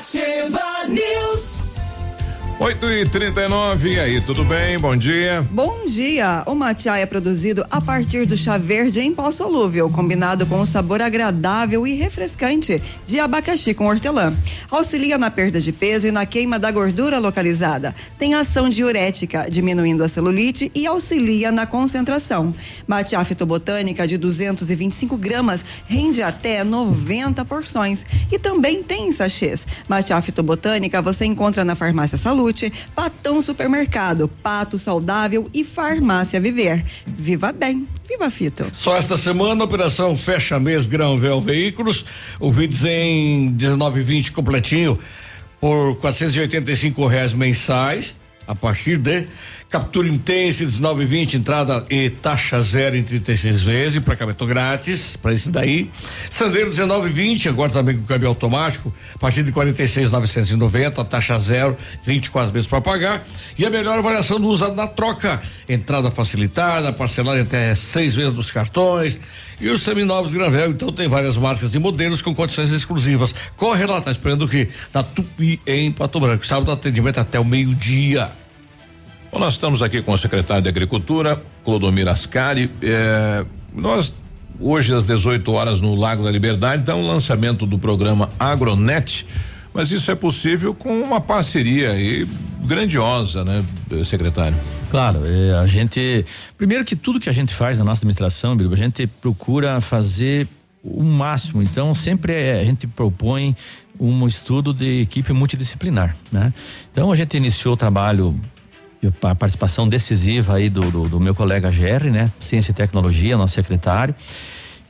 Ativa News. 8 e 39 e, aí, tudo bem? Bom dia. Bom dia. O matcha é produzido a partir do chá verde em pó solúvel, combinado com o sabor agradável e refrescante de abacaxi com hortelã. Auxilia na perda de peso e na queima da gordura localizada. Tem ação diurética, diminuindo a celulite e auxilia na concentração. Matcha fitobotânica de 225 gramas rende até 90 porções. E também tem sachês. Matcha fitobotânica você encontra na farmácia Saúde Patão Supermercado, Pato Saudável e Farmácia Viver. Viva bem, viva Fito. Só esta semana, operação Fecha Mês Granvel Veículos, o vídeos em 19,20 completinho por 485 reais mensais, a partir de Captura Intense 1920, entrada e taxa zero em 36 vezes, emplacamento grátis para esse daí. Sandero 1920, agora também com câmbio automático, a partir de 46,990, taxa zero, 24 vezes para pagar. E a melhor avaliação do usado na troca, entrada facilitada, parcelada até seis vezes dos cartões. E os seminovos Granvel, então tem várias marcas e modelos com condições exclusivas. Corre lá, tá esperando o quê? Na Tupi em Pato Branco. Sábado atendimento até o meio-dia. Bom, nós estamos aqui com o secretário de Agricultura, Clodomir Ascari. É, nós, hoje, às 18 horas, no Lago da Liberdade, dá um lançamento do programa Agronet. Mas isso é possível com uma parceria aí grandiosa, né, secretário? Claro, é, a gente. Primeiro que tudo que a gente faz na nossa administração, a gente procura fazer o máximo. Então, sempre é, a gente propõe um estudo de equipe multidisciplinar, né? Então, a gente iniciou o trabalho a participação decisiva aí do, do, do, meu colega Jerry, né? Ciência e Tecnologia, nosso secretário.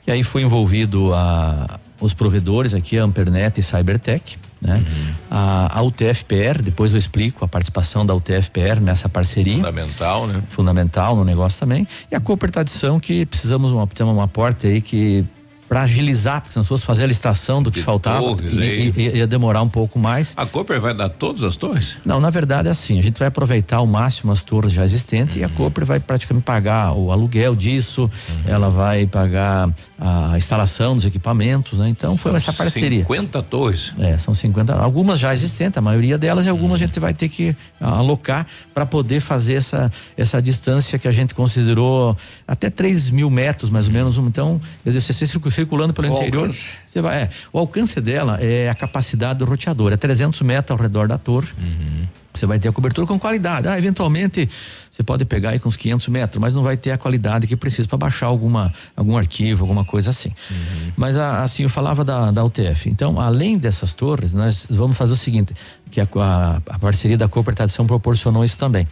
E aí foi envolvido a, os provedores aqui, a Ampernet e Cybertech, né? Uhum. A, a UTFPR, depois eu explico a participação da UTFPR nessa parceria. Fundamental, né? Fundamental no negócio também. E a Cooper Tradição, que precisamos uma, ter uma porta aí que para agilizar, porque se nós fosse fazer a licitação do que de faltava, torres, ia, ia, ia, demorar um pouco mais. A Cooper vai dar todas as torres? Não, na verdade é assim, a gente vai aproveitar ao máximo as torres já existentes uhum. e a uhum. Cooper vai praticamente pagar o aluguel disso, uhum. ela vai pagar a instalação dos equipamentos, né? Então foi são essa parceria. 50 torres? É, são 50, algumas já existentes, a maioria delas e algumas uhum. a gente vai ter que alocar para poder fazer essa essa distância que a gente considerou até 3 mil metros mais ou menos, então, quer dizer, você circulando pelo o interior. Alcance. É, o alcance dela é a capacidade do roteador, é 300 metros ao redor da torre. Uhum. Você vai ter a cobertura com qualidade. Ah, eventualmente você pode pegar aí com uns 500 metros, mas não vai ter a qualidade que precisa para baixar alguma, algum arquivo, alguma coisa assim. Uhum. Mas a, assim, eu falava da, da UTF. Então, além dessas torres, nós vamos fazer o seguinte: que a, a, a parceria da Cooper Tradição proporcionou isso também.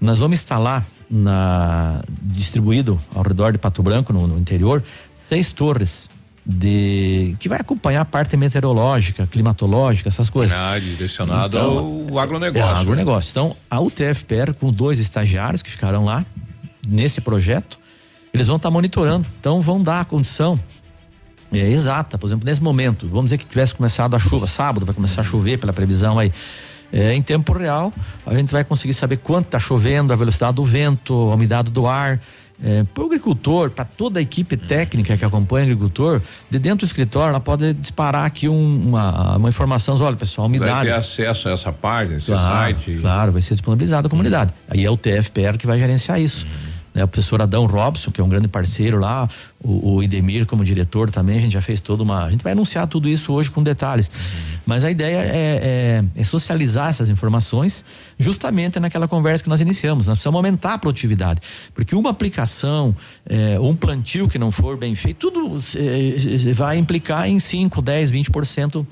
Nós vamos instalar na distribuído ao redor de Pato Branco, no, no interior, seis torres de que vai acompanhar a parte meteorológica, climatológica, essas coisas. Ah, direcionado então, ao agronegócio. É, né? agronegócio. Então, a UTFPR com dois estagiários que ficarão lá nesse projeto, eles vão estar tá monitorando. Então, vão dar a condição é, exata. Por exemplo, nesse momento, vamos dizer que tivesse começado a chuva sábado, vai começar a chover pela previsão aí. É, em tempo real, a gente vai conseguir saber quanto está chovendo, a velocidade do vento, a umidade do ar é, para o agricultor, para toda a equipe técnica que acompanha o agricultor, de dentro do escritório, ela pode disparar aqui um, uma, uma informação, olha pessoal, umidade. Vai ter acesso a essa página, esse claro, site. Claro, vai ser disponibilizado à comunidade. Aí é o TFPR que vai gerenciar isso. Uhum né? O professor Adão Robson, que é um grande parceiro lá, o, o, Idemir como diretor também, a gente já fez toda uma. A gente vai anunciar tudo isso hoje com detalhes. Uhum. Mas a ideia é, é, é, socializar essas informações justamente naquela conversa que nós iniciamos. Nós precisamos aumentar a produtividade. Porque uma aplicação, é, um plantio que não for bem feito, tudo é, vai implicar em 5, 10, 20%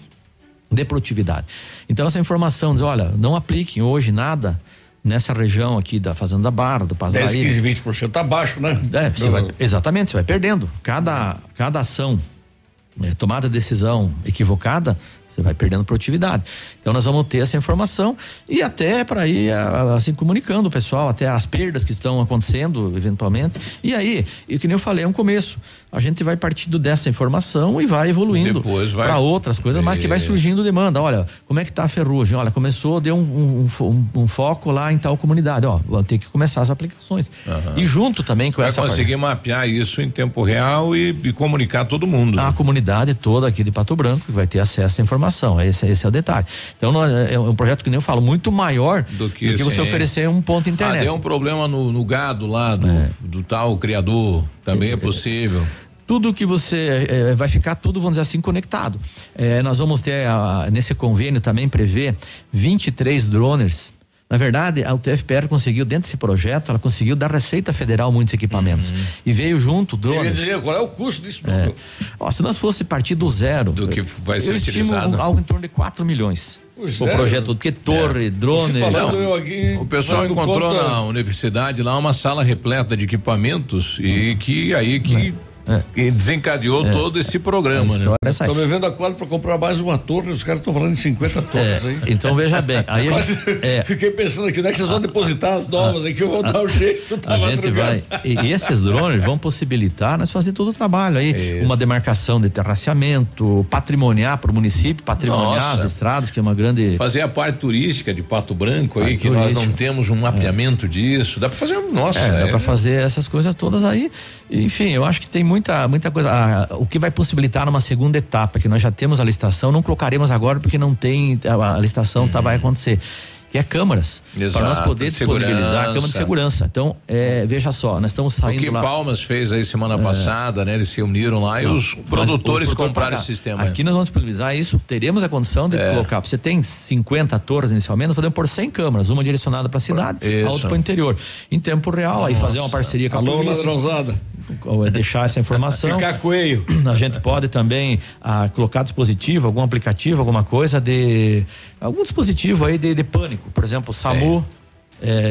de produtividade. Então, essa informação diz: olha, não apliquem hoje nada nessa região aqui da Fazenda Barra, do Pazaí. 10, 15, 20% tá baixo, né? É, você vai, exatamente, você vai perdendo. Cada, cada ação, é, tomada decisão equivocada, você vai perdendo produtividade. Então nós vamos ter essa informação e até para ir assim comunicando o pessoal até as perdas que estão acontecendo eventualmente. E aí, e que nem eu falei, é um começo. A gente vai partindo dessa informação e vai evoluindo para outras coisas, mas que vai surgindo demanda. Olha, como é que tá a ferrugem? Olha, começou, deu um, um, um, um foco lá em tal comunidade. Ó, vou ter que começar as aplicações. Uhum. E junto também com vai essa. Vai conseguir parte. mapear isso em tempo real e, e comunicar todo mundo. A comunidade toda aqui de Pato Branco que vai ter acesso à informação. Esse, esse é o detalhe. Então, é um projeto que nem eu falo, muito maior do que, do que você oferecer um ponto internet. Ah, deu um problema no, no gado lá do, é. do tal criador, também é, é possível tudo que você é, vai ficar tudo, vamos dizer assim, conectado. É, nós vamos ter a, nesse convênio também prever 23 droners. Na verdade, a UTFPR conseguiu, dentro desse projeto, ela conseguiu da Receita Federal muitos equipamentos. Uhum. E veio junto drones. Quer dizer, qual é o custo disso? É. Ó, se nós fosse partir do zero. Do que vai ser eu utilizado. algo em torno de 4 milhões. O, projeto, porque torre, é. drone. Falando, aqui, o pessoal encontrou conta... na universidade lá uma sala repleta de equipamentos e que aí que E desencadeou É. todo esse programa, né? aí. Me vendo a quadra para comprar mais uma torre, os caras estão falando em 50 torres É, aí. então veja bem, aí Quase- gente- Fiquei pensando aqui, onde é que vocês vão depositar as novas aí que eu vou dar o jeito, tá A gente vai. E, e esses drones vão possibilitar nós fazer todo o trabalho aí. Uma demarcação de terraceamento, patrimoniar para o município, patrimoniar Nossa. as estradas, que é uma grande. Fazer a parte turística de Pato Branco aí, Parte que nós não temos um mapeamento disso. Dá pra fazer um. Nossa, É, dá é- para fazer essas coisas todas aí. Enfim, eu acho que tem muita, muita coisa. Ah, o que vai possibilitar numa segunda etapa, que nós já temos a licitação, não colocaremos agora porque não tem. A, a licitação tá, vai acontecer. Que é câmaras. Para nós poder de disponibilizar a segurança. câmara de segurança. Então, é, veja só, nós estamos O saindo que lá. Palmas fez aí semana passada, né? Eles se uniram lá e Não, os mas produtores os compraram esse sistema. Aqui nós vamos disponibilizar isso, teremos a condição de É. colocar. Você tem 50 torres inicialmente, nós podemos pôr 100 câmeras, uma direcionada para a cidade, Isso. a outra para o interior. Em tempo real, aí fazer uma parceria com a Alô, polícia. ladrãozada. é deixar essa informação. Ficar coelho. A gente pode também ah, colocar dispositivo, algum aplicativo, alguma coisa de. Algum dispositivo aí de, de pânico. Por exemplo, o SAMU. É,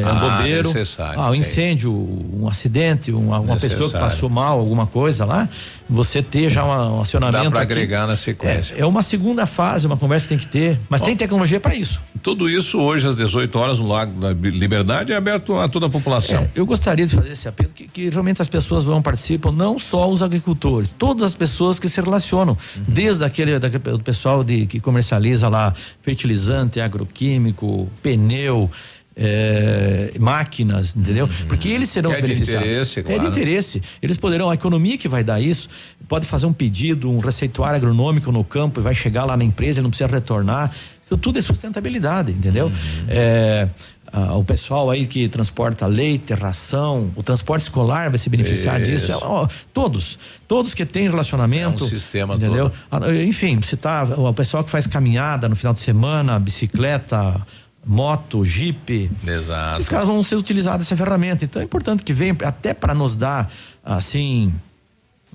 Ah, bombeiro, necessário, ah, um incêndio, um acidente, uma, uma pessoa que passou mal, alguma coisa lá, você ter já um acionamento. Dá para agregar na sequência. É, é uma segunda fase, uma conversa que tem que ter, mas tem tecnologia para isso. Tudo isso hoje às 18 horas no Lago da Liberdade é aberto a toda a população. É, eu gostaria de fazer esse apelo que, que realmente as pessoas vão participar, não só os agricultores, todas as pessoas que se relacionam, desde aquele, daquele pessoal de, que comercializa lá fertilizante, agroquímico, pneu. É, máquinas, entendeu? Porque eles serão É os de beneficiados. interesse, É claro. de interesse. Eles poderão, a economia que vai dar isso, pode fazer um pedido, um receituário agronômico no campo e vai chegar lá na empresa, ele não precisa retornar. Isso tudo é sustentabilidade, entendeu? É, ah, o pessoal aí que transporta leite, ração, o transporte escolar vai se beneficiar Isso. disso. É, ó, todos, todos que têm relacionamento. É um sistema entendeu? Ah, Enfim, você tá, o pessoal que faz caminhada no final de semana, bicicleta, moto, jipe. Exato. Os caras vão ser utilizados essa ferramenta. Então é importante que venha até para nos dar assim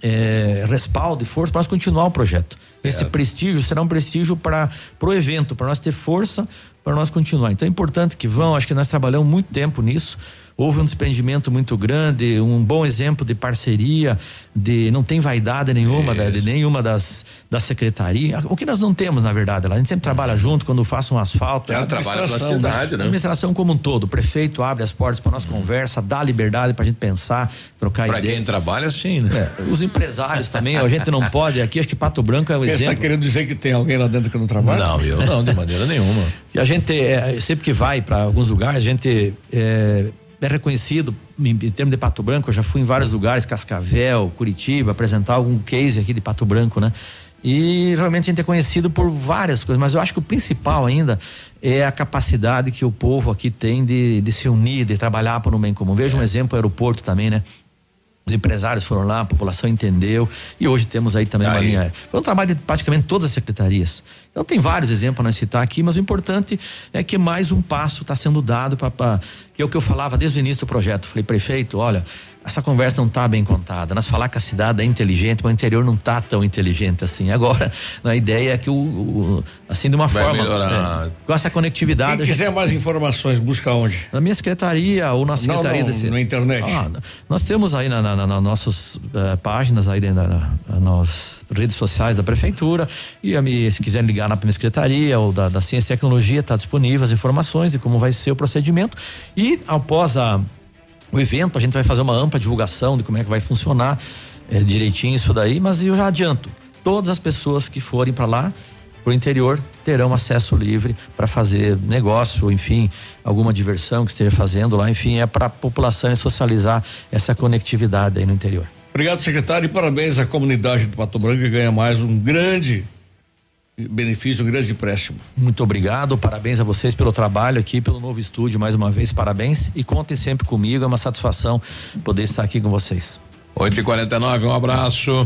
é, respaldo e força para nós continuar o projeto. Esse prestígio será um prestígio para o evento, para nós ter força para nós continuar. Então é importante que vão, acho que nós trabalhamos muito tempo nisso. Houve um desprendimento muito grande, um bom exemplo de parceria, de não tem vaidade nenhuma, da- de nenhuma das das secretarias. O que nós não temos, na verdade, lá. a gente sempre trabalha junto quando faça um asfalto. Ela trabalha pela cidade, né? A administração como um todo, o prefeito abre as portas para nós conversa, dá liberdade para a gente pensar, trocar Para ideia. quem trabalha, sim, né? É, os empresários também, a gente não pode. Aqui, acho que Pato Branco é um Você está exemplo. querendo dizer que tem alguém lá dentro que não trabalha? Não, eu não, de maneira nenhuma. E a gente, é, sempre que vai para alguns lugares, a gente é, é reconhecido em, em termos de Pato Branco. Eu já fui em vários lugares, Cascavel, Curitiba, apresentar algum case aqui de Pato Branco, né? E realmente a gente é conhecido por várias coisas, mas eu acho que o principal ainda é a capacidade que o povo aqui tem de, de se unir, de trabalhar por um bem comum. Veja um exemplo, o aeroporto também, né? Os empresários foram lá, a população entendeu e hoje temos aí também uma Aí. linha aérea. Foi um trabalho de praticamente todas as secretarias. Então tem vários exemplos para nós citar aqui, mas o importante é que mais um passo está sendo dado para que é o que eu falava desde o início do projeto. Falei, prefeito, olha, essa conversa não está bem contada. Nós falar que a cidade é inteligente, mas o interior não está tão inteligente assim. Agora, a ideia é que o, o- assim de uma Vai forma melhorar. é, com essa conectividade. Quem a gente- quiser mais informações, busca onde? na minha secretaria ou na secretaria não, desse- na internet. Ah, nós temos aí na, na, na- na nossas eh, páginas aí dentro da, nas redes sociais da prefeitura. E se quiserem ligar na minha secretaria ou da, da ciência e tecnologia está disponível as informações de como vai ser o procedimento. E após a o evento a gente vai fazer uma ampla divulgação de como é que vai funcionar eh, direitinho isso daí, mas eu já adianto, todas as pessoas que forem para lá pro interior terão acesso livre para fazer negócio, enfim, alguma diversão que esteja fazendo lá, enfim, é para a população socializar essa conectividade aí no interior. Obrigado, secretário, e parabéns à comunidade do Pato Branco que ganha mais um grande benefício, um grande empréstimo. Muito obrigado, parabéns a vocês pelo trabalho aqui, pelo novo estúdio, mais uma vez, parabéns e contem sempre comigo, é uma satisfação poder estar aqui com vocês. 8 e 49 um abraço.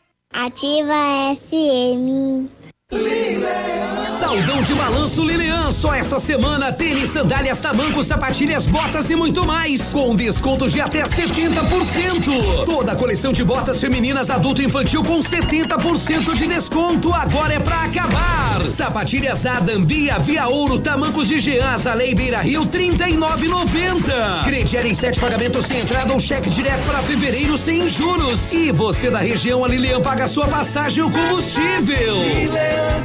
Ativa FM. Saldão de balanço Lilian, só esta semana tênis, sandálias, tamancos, sapatilhas, botas e muito mais, com descontos de até 70%. Toda a coleção de botas femininas adulto e infantil com 70% de desconto, agora é pra acabar. Sapatilhas Adam, Bia, Via Ouro, tamancos de Jean, Azalei, Beira Rio, 39,90. Crediário em sete pagamentos sem entrada ou cheque direto para fevereiro sem juros. E você da região, a Lilian paga sua passagem e o combustível.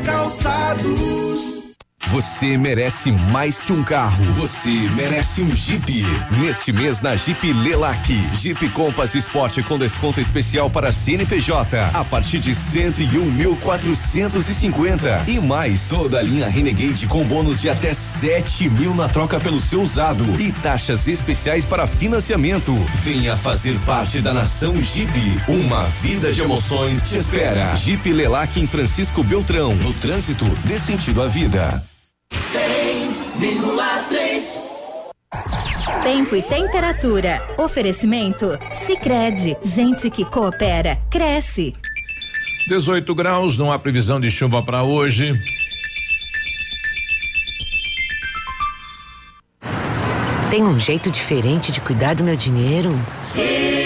Calçados. Você merece mais que um carro. Você merece um Jeep. Neste mês na Jeep Lelac, Jeep Compass Sport com desconto especial para CNPJ a partir de 101.450 e mais toda a linha Renegade com bônus de até 7 mil na troca pelo seu usado e taxas especiais para financiamento. Venha fazer parte da nação Jeep. Uma vida de emoções te espera. Jeep Lelac em Francisco Beltrão. No trânsito, dê sentido à vida. 100,3 Tempo e temperatura. Oferecimento? Sicredi Gente que coopera, cresce. 18 graus, não há previsão de chuva para hoje. Tem um jeito diferente de cuidar do meu dinheiro? Sim.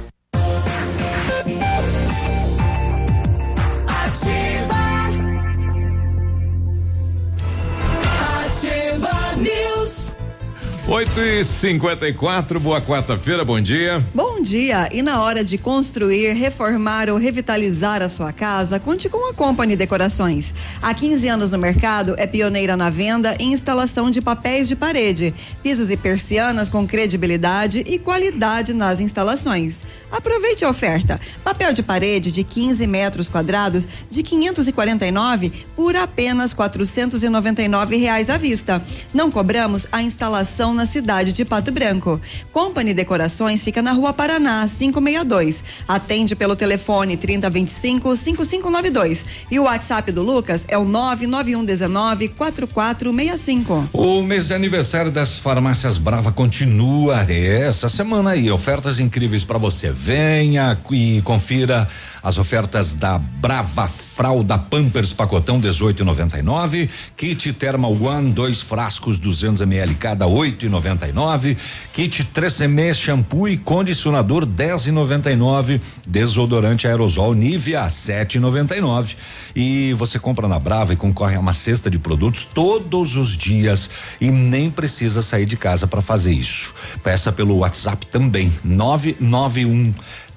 8 e 54 boa quarta-feira, bom dia. Bom dia! E na hora de construir, reformar ou revitalizar a sua casa, conte com a Company Decorações. Há 15 anos no mercado, é pioneira na venda e instalação de papéis de parede, pisos e persianas com credibilidade e qualidade nas instalações. Aproveite a oferta: papel de parede de 15 metros quadrados de 549 por apenas 499 reais à vista. Não cobramos a instalação na cidade de Pato Branco. Company Decorações fica na Rua Paraná, 562. Atende pelo telefone 3025 5592. E o WhatsApp do Lucas é o 99119 4465. O mês de aniversário das farmácias Brava continua é, essa semana aí, ofertas incríveis para você. Venha e confira as ofertas da Brava Fralda Pampers pacotão 18,99, kit Thermal One dois frascos 200 ml cada 8,99, kit 3M shampoo e condicionador 10,99, desodorante aerosol Nivea 7,99 e você compra na Brava e concorre a uma cesta de produtos todos os dias. E nem precisa sair de casa para fazer isso. Peça pelo WhatsApp também 991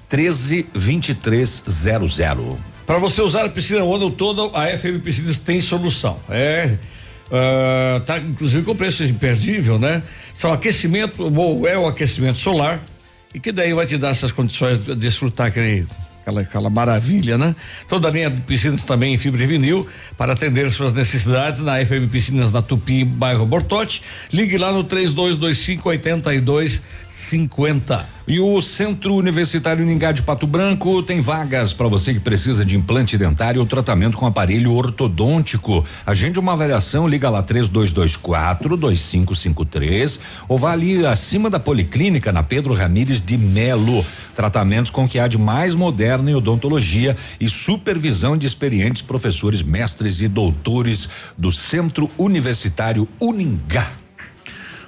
13 2300. Para você usar a piscina o ano todo, a FM Piscinas tem solução. É. Uh, tá inclusive com preço imperdível, né? Só aquecimento, ou é o aquecimento solar, e que daí vai te dar essas condições de desfrutar aquele, aquela, aquela maravilha, né? Toda a linha de piscinas também em fibra e vinil para atender suas necessidades na FM Piscinas na Tupi, bairro Bortote. Ligue lá no 3225 82 50. E o Centro Universitário Ningá de Pato Branco tem vagas para você que precisa de implante dentário ou tratamento com aparelho ortodôntico. Agende uma avaliação, liga lá 3224 2553 ou vá ali acima da Policlínica na Pedro Ramires de Melo. Tratamentos com que há de mais moderno em odontologia e supervisão de experientes professores, mestres e doutores do Centro Universitário Uningá.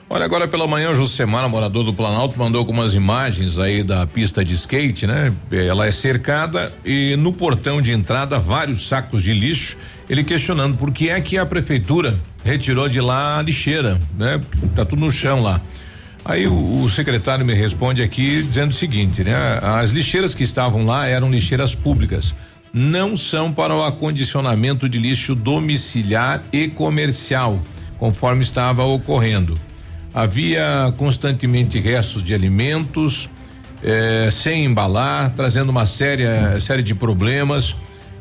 Olha, agora pela manhã, o Josemar, morador do Planalto, mandou algumas imagens aí da pista de skate, né? Ela é cercada e no portão de entrada vários sacos de lixo. Ele questionando por que é que a prefeitura retirou de lá a lixeira, né? Tá tudo no chão lá. Aí o, o, secretário me responde aqui dizendo o seguinte, né? As lixeiras que estavam lá eram lixeiras públicas. Não são para o acondicionamento de lixo domiciliar e comercial, conforme estava ocorrendo. Havia constantemente restos de alimentos, eh, sem embalar, trazendo uma séria série de problemas.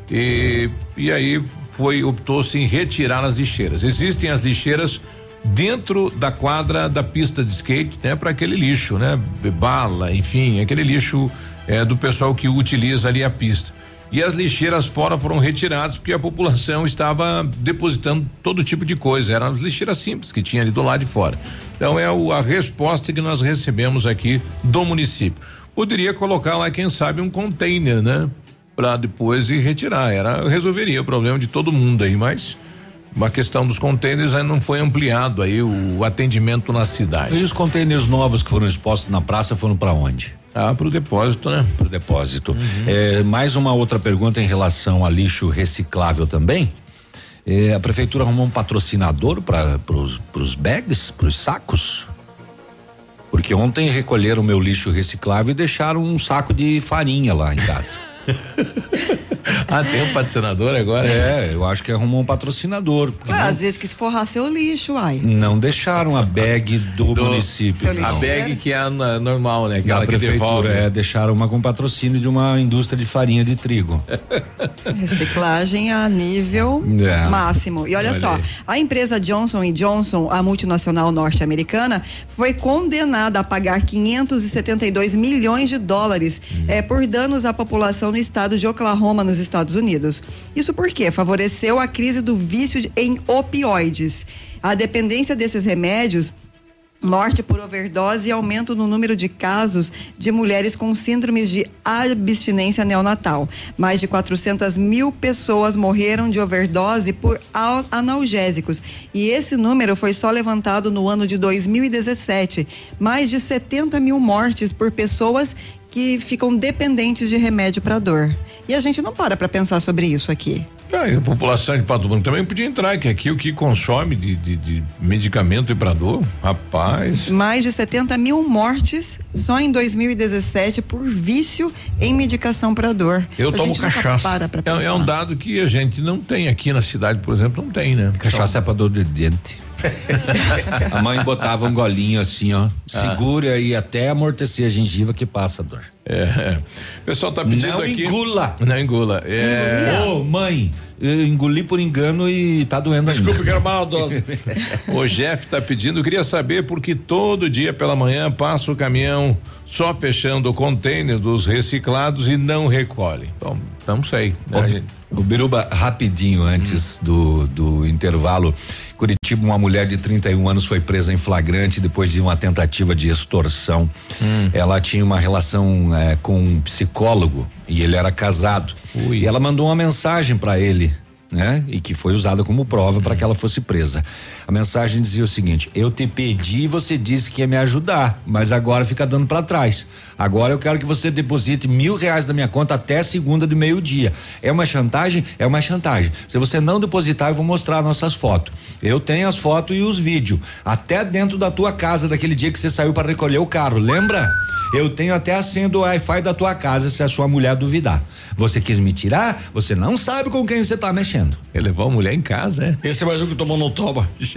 E, e aí foi optou-se em retirar as lixeiras. Existem as lixeiras dentro da quadra da pista de skate, né, para aquele lixo, né, bala, enfim, aquele lixo é do pessoal que utiliza ali a pista e as lixeiras fora foram retiradas porque a população estava depositando todo tipo de coisa. Eram as lixeiras simples que tinha ali do lado de fora. Então é o, a resposta que nós recebemos aqui do município. Poderia colocar lá, quem sabe, um container, né? Para depois ir retirar. Era, resolveria o problema de todo mundo aí, mas uma questão dos contêineres aí não foi ampliado aí o atendimento na cidade. E os contêineres novos que foram expostos na praça foram para onde? Ah, para o depósito, né? Para o depósito. Uhum. É, mais uma outra pergunta em relação a lixo reciclável também. É, a prefeitura arrumou um patrocinador para os bags, para os sacos? Porque ontem recolheram o meu lixo reciclável e deixaram um saco de farinha lá em casa. ah, tem um patrocinador agora? É, eu acho que arrumou um patrocinador. Ué, não, às vezes quis forrar seu lixo, ai. Não deixaram a bag do, do município. A bag que é na, normal, né? Aquela da prefeitura, devolve. é, deixaram uma com patrocínio de uma indústria de farinha de trigo. Reciclagem a nível é. máximo. E olha, olha só, aí. a empresa Johnson Johnson, a multinacional norte-americana, foi condenada a pagar 572 milhões de dólares hum. é, por danos à população no estado de Oklahoma, nos Estados Unidos. Isso porque favoreceu a crise do vício em opioides. A dependência desses remédios morte por overdose e aumento no número de casos de mulheres com síndromes de abstinência neonatal. Mais de 400 mil pessoas morreram de overdose por analgésicos e esse número foi só levantado no ano de 2017. Mais de 70 mil mortes por pessoas que ficam dependentes de remédio para dor. E a gente não para para pensar sobre isso aqui. É, a população de Pato Branco também podia entrar, que aqui o que consome de, de, de medicamento para dor, rapaz. Mais de 70 mil mortes só em 2017 por vício em medicação para dor. Eu a tomo cachaça. Para pra é, é, um dado que a gente não tem aqui na cidade, por exemplo, não tem, né? Cachaça então, é para dor de dente. a mãe botava um golinho assim, ó. Ah. Segura e até amortecer a gengiva que passa a dor. É. O pessoal tá pedindo Não aqui. engula. Não engula. É. Ô, mãe, eu engoli por engano e tá doendo ainda. Desculpe, que era uma dose. o Jeff tá pedindo, queria saber porque todo dia pela manhã passa o caminhão só fechando o container dos reciclados e não recolhe. Então, não sei. né? O Biruba, rapidinho antes do, do intervalo, Curitiba, uma mulher de 31 anos foi presa em flagrante depois de uma tentativa de extorsão. Ela tinha uma relação eh, com um psicólogo e ele era casado. E ela mandou uma mensagem para ele. Né? E que foi usada como prova para que ela fosse presa. A mensagem dizia o seguinte: Eu te pedi e você disse que ia me ajudar, mas agora fica dando para trás. Agora eu quero que você deposite mil reais da minha conta até segunda de meio-dia. É uma chantagem? É uma chantagem. Se você não depositar, eu vou mostrar nossas fotos. Eu tenho as fotos e os vídeos. Até dentro da tua casa, daquele dia que você saiu para recolher o carro. Lembra? Eu tenho até a senha do Wi-Fi da tua casa, se a sua mulher duvidar. Você quis me tirar? Você não sabe com quem você tá mexendo. Ele levou a mulher em casa, é? Esse é mais um que tomou no toba.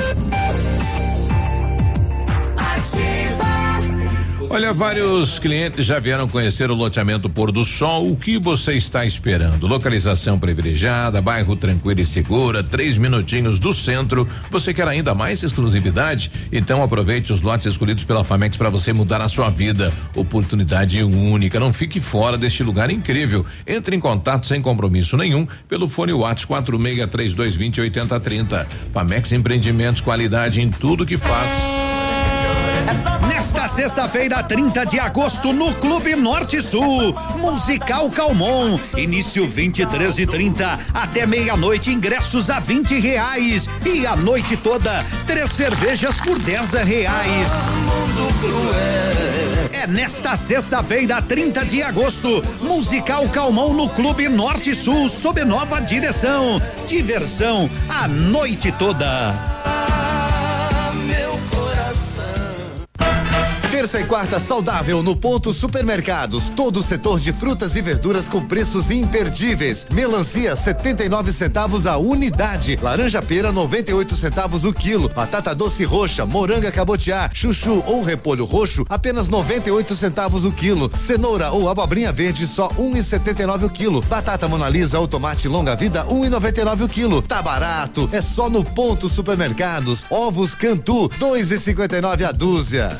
Olha, vários clientes já vieram conhecer o loteamento Pôr do Sol. O que você está esperando? Localização privilegiada, bairro tranquilo e segura, três minutinhos do centro. Você quer ainda mais exclusividade? Então aproveite os lotes escolhidos pela Famex para você mudar a sua vida. Oportunidade única. Não fique fora deste lugar incrível. Entre em contato sem compromisso nenhum pelo fone WhatsApp 463220 8030. Famex Empreendimentos, qualidade em tudo que faz. Nesta sexta-feira, 30 de agosto, no Clube Norte Sul, Musical Calmon. Início 23 e 30 até meia-noite, ingressos a 20 reais. E a noite toda, três cervejas por 10 reais. É nesta sexta-feira, 30 de agosto, Musical Calmon no Clube Norte Sul, sob nova direção. Diversão a noite toda. Terça e quarta saudável no Ponto Supermercados. Todo o setor de frutas e verduras com preços imperdíveis. Melancia 79 centavos a unidade. Laranja pera 98 centavos o quilo. Batata doce roxa, moranga cabotiá, chuchu ou repolho roxo apenas 98 centavos o quilo. Cenoura ou abobrinha verde só 1,79 o quilo. Batata monalisa ou tomate longa vida 1,99 o quilo. Tá barato, é só no Ponto Supermercados. Ovos Cantu 2,59 a dúzia.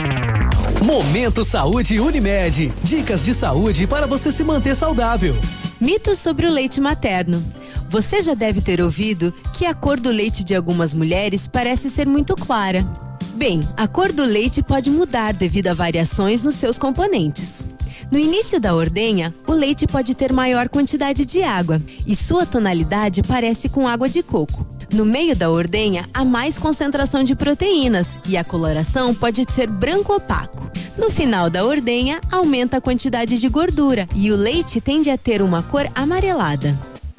Momento Saúde Unimed. Dicas de saúde para você se manter saudável. Mitos sobre o leite materno. Você já deve ter ouvido que a cor do leite de algumas mulheres parece ser muito clara. Bem, a cor do leite pode mudar devido a variações nos seus componentes. No início da ordenha, o leite pode ter maior quantidade de água e sua tonalidade parece com água de coco. No meio da ordenha, há mais concentração de proteínas e a coloração pode ser branco opaco. No final da ordenha, aumenta a quantidade de gordura e o leite tende a ter uma cor amarelada.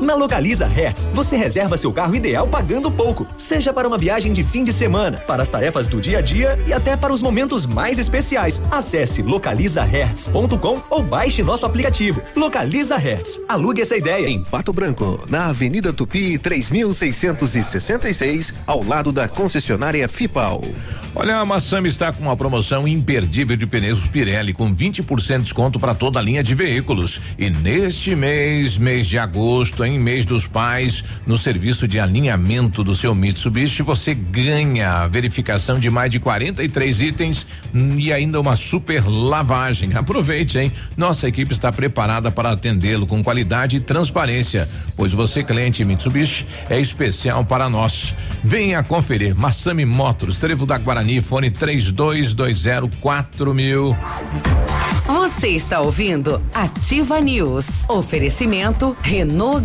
Na Localiza Hertz, você reserva seu carro ideal pagando pouco, seja para uma viagem de fim de semana, para as tarefas do dia a dia e até para os momentos mais especiais. Acesse localizahertz.com ou baixe nosso aplicativo. Localiza Hertz. Alugue essa ideia. Em Pato Branco, na Avenida Tupi, 3666, ao lado da concessionária Fipal. Olha, a Massami está com uma promoção imperdível de pneus Pirelli com 20% de desconto para toda a linha de veículos. E neste mês, mês de agosto, em mês dos pais, no serviço de alinhamento do seu Mitsubishi, você ganha a verificação de mais de 43 itens e ainda uma super lavagem. Aproveite, hein? Nossa equipe está preparada para atendê-lo com qualidade e transparência, pois você, cliente Mitsubishi, é especial para nós. Venha conferir Massami Motors, Trevo da Guarani, fone 3220 mil. Você está ouvindo Ativa News. Oferecimento Renault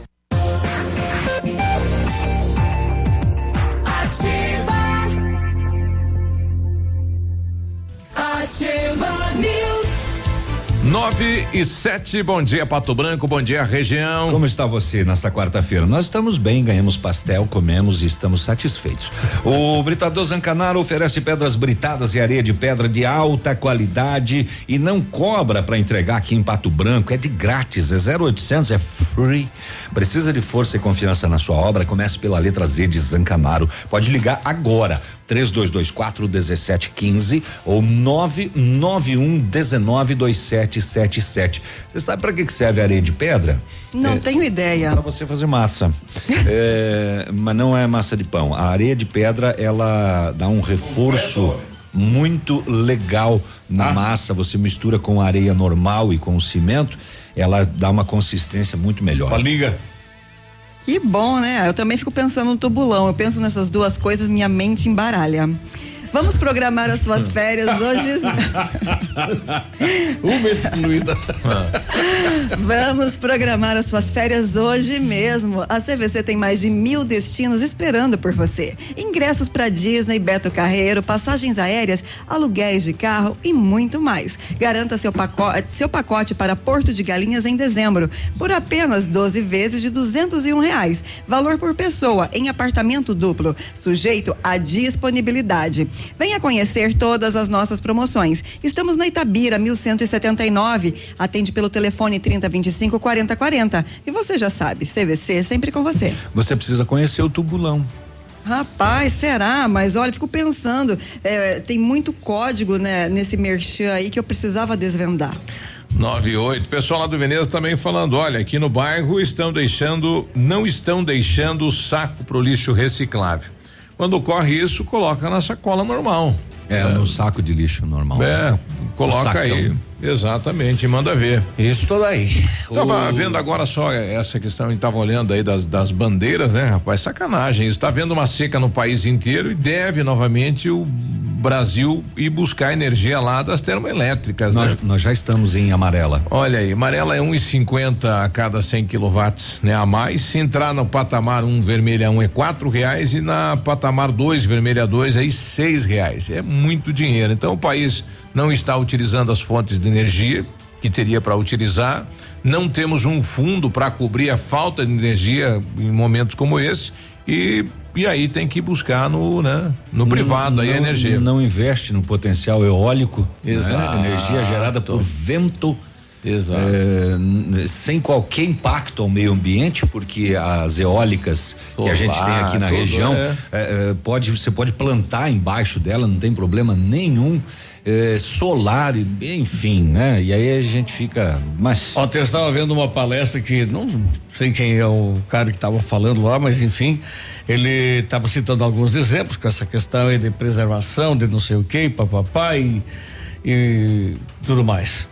Ativa News. Nove e sete, bom dia Pato Branco, bom dia região. Como está você nesta quarta-feira? Nós estamos bem, ganhamos pastel, comemos e estamos satisfeitos. O Britador Zancanaro oferece pedras britadas e areia de pedra de alta qualidade e não cobra para entregar aqui em Pato Branco, é de grátis, é 0800, é free. Precisa de força e confiança na sua obra? Comece pela letra Z de Zancanaro. Pode ligar agora. 3224 1715 ou 991 19 2777. Você sabe para que, que serve a areia de pedra? Não É, tenho ideia. Para você fazer massa. É, mas não é massa de pão. A areia de pedra, ela dá um reforço muito legal na massa. Você mistura com a areia normal e com o cimento, ela dá uma consistência muito melhor. liga. Que bom, né? Eu também fico pensando no tubulão. Eu penso nessas duas coisas, minha mente embaralha. Vamos programar as suas férias hoje. Uma excluída. Vamos programar as suas férias hoje mesmo. A CVC tem mais de mil destinos esperando por você. Ingressos para Disney, Beto Carreiro, passagens aéreas, aluguéis de carro e muito mais. Garanta seu pacote, seu pacote para Porto de Galinhas em dezembro por apenas 12 vezes de 201 reais. Valor por pessoa em apartamento duplo, sujeito à disponibilidade. Venha conhecer todas as nossas promoções. Estamos na Itabira, 1179. Atende pelo telefone 3025 4040. E você já sabe, CVC sempre com você. Você precisa conhecer o tubulão. Rapaz, será? Mas olha, fico pensando, é, tem muito código né, nesse merchan aí que eu precisava desvendar. 9 e 8. Pessoal lá do Veneza também falando, olha, aqui no bairro estão deixando, não estão deixando o saco pro lixo reciclável. Quando ocorre isso, coloca na sacola normal. É, no saco de lixo normal. É, coloca aí. Exatamente, manda ver. Isso tudo aí. Tava O- vendo agora só essa questão, a gente tava olhando aí das, das bandeiras, né, rapaz? Sacanagem. Está vendo uma seca no país inteiro e deve novamente o Brasil ir buscar energia lá das termoelétricas. Nós, né? nós já estamos em amarela. Olha aí, amarela é 1,50 a cada 100 quilowatts, né? A mais. Se entrar no patamar 1 um, vermelha 1 um é quatro reais e na patamar 2 vermelha 2 aí seis reais. É muito dinheiro. Então o país não está utilizando as fontes de energia que teria para utilizar. Não temos um fundo para cobrir a falta de energia em momentos como esse e e aí tem que buscar no, né, no privado não, aí a energia. Não investe no potencial eólico, Exato. Né? energia gerada por vento. Exato. É, sem qualquer impacto ao meio ambiente, porque as eólicas que a gente tem aqui na região, é. é, pode, você pode plantar embaixo dela, não tem problema nenhum. É, solar, enfim, né? E aí a gente fica. Mas. Ontem eu estava vendo uma palestra que não sei quem é o cara que estava falando lá, mas enfim, ele estava citando alguns exemplos com essa questão aí de preservação, de não sei o que, papapá e, e tudo mais.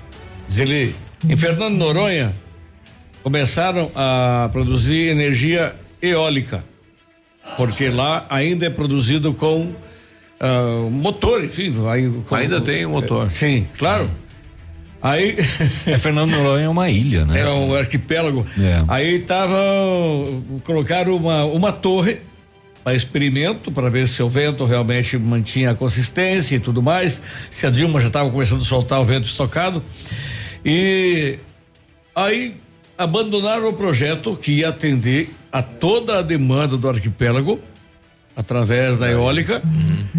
Diz ele, em Fernando Noronha, começaram a produzir energia eólica, porque lá ainda é produzido com uh, motor, enfim. Aí, com, Ainda tem um motor. É, sim, claro. Aí. É, Fernando Noronha é uma ilha, né? É um arquipélago. É. Aí tava. Colocaram uma, uma torre para experimento, para ver se o vento realmente mantinha a consistência e tudo mais. Se a Dilma já estava começando a soltar o vento estocado. E aí abandonaram o projeto que ia atender a toda a demanda do arquipélago através da eólica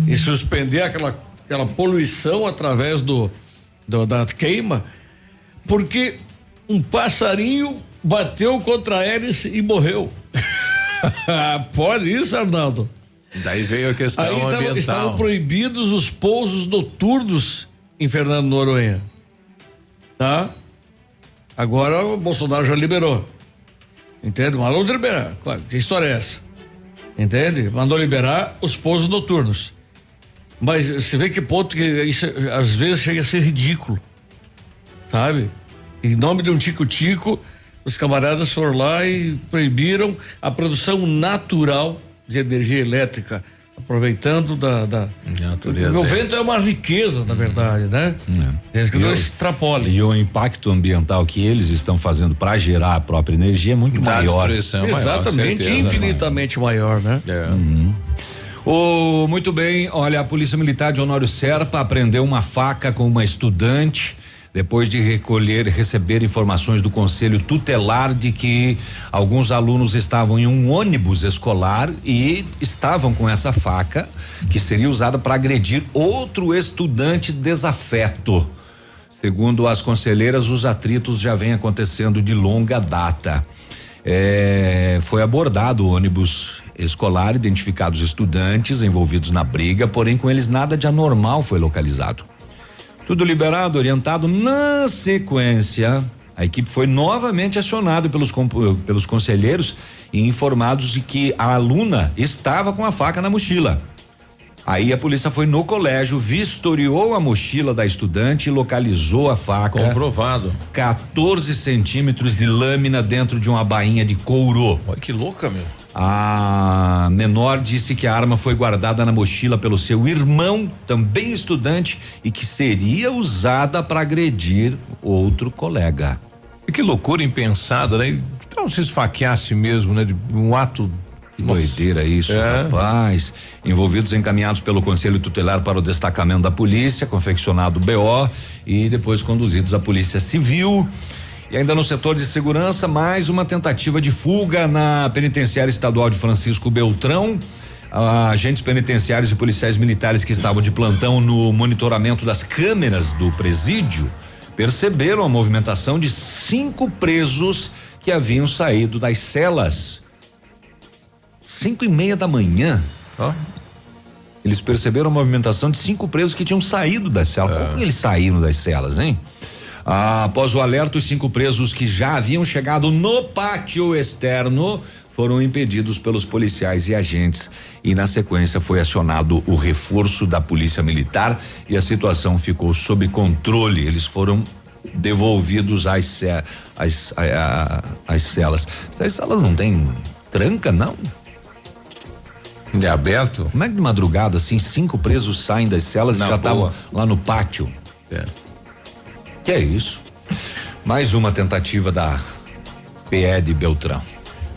e suspender aquela, aquela poluição através do, do da queima, porque um passarinho bateu contra a hélice e morreu. Pode isso, Arnaldo? Daí veio a questão Aí ambiental. estavam proibidos os pousos noturnos em Fernando Noronha. Tá? Agora o Bolsonaro já liberou. Entende? Liberar. Claro, que história é essa? Entende? Mandou liberar os pousos noturnos. Mas você vê que ponto que isso às vezes chega a ser ridículo. Sabe? Em nome de um tico-tico, os camaradas foram lá e proibiram a produção natural de energia elétrica, aproveitando da. da Natureza, o é. vento é uma riqueza, na verdade, né? Desde que E não o- extrapole. E o impacto ambiental que eles estão fazendo para gerar a própria energia é muito Da maior. destruição é maior, Exatamente, certeza, infinitamente maior, né? Uhum. Ô, muito bem, olha, a Polícia Militar de Honório Serpa apreendeu uma faca com uma estudante depois de recolher receber informações do Conselho Tutelar de que alguns alunos estavam em um ônibus escolar e estavam com essa faca que seria usada para agredir outro estudante desafeto. Segundo as conselheiras, os atritos já vêm acontecendo de longa data. É, foi abordado o ônibus escolar, identificados estudantes envolvidos na briga, porém com eles nada de anormal foi localizado. Tudo liberado, orientado. Na sequência, a equipe foi novamente acionada pelos, compo- pelos conselheiros e informados de que a aluna estava com a faca na mochila. Aí a polícia foi no colégio, vistoriou a mochila da estudante e localizou a faca. Comprovado. 14 centímetros de lâmina dentro de uma bainha de couro. Olha que louca, meu. A menor disse que a arma foi guardada na mochila pelo seu irmão, também estudante, e que seria usada para agredir outro colega. E que loucura impensada, né? Então se esfaqueasse mesmo, né? De um ato. Que doideira isso, É. rapaz. Envolvidos encaminhados pelo Conselho Tutelar para o destacamento da polícia, confeccionado BO e depois conduzidos à Polícia Civil. E ainda no setor de segurança, mais uma tentativa de fuga na penitenciária estadual de Francisco Beltrão. Ah, agentes penitenciários e policiais militares que estavam de plantão no monitoramento das câmeras do presídio perceberam a movimentação de cinco presos que haviam saído das celas. Cinco e meia da manhã. Eles perceberam a movimentação de cinco presos que tinham saído das celas. Como que eles saíram das celas, hein? Ah, após o alerta, os cinco presos que já haviam chegado no pátio externo foram impedidos pelos policiais e agentes. E na sequência foi acionado o reforço da Polícia Militar e a situação ficou sob controle. Eles foram devolvidos às, às, celas. As celas não tem tranca, não? De aberto? Como é que de madrugada, assim, cinco presos saem das celas Na e já estavam lá no pátio? É. Que é isso? Mais uma tentativa da PE de Beltrão.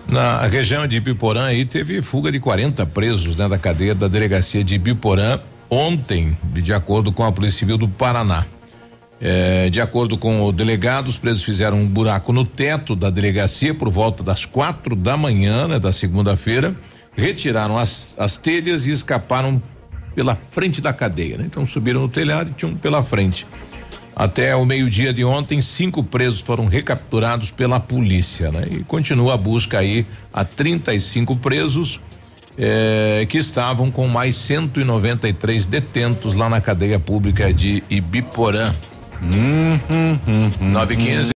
Na região de Ibiporã aí teve fuga de 40 presos né, da cadeia da delegacia de Ibiporã ontem, de acordo com a Polícia Civil do Paraná. É, de acordo com o delegado, os presos fizeram um buraco no teto da delegacia por volta das quatro da manhã, né, da segunda-feira, retiraram as, as telhas e escaparam pela frente da cadeia. Né? Então subiram no telhado e tinham pela frente. Até o meio-dia de ontem, cinco presos foram recapturados pela polícia, né? E continua a busca aí a 35 presos eh, que estavam com mais 193 detentos lá na cadeia pública de Ibiporã. Hum, hum, hum, hum, 9 e 15.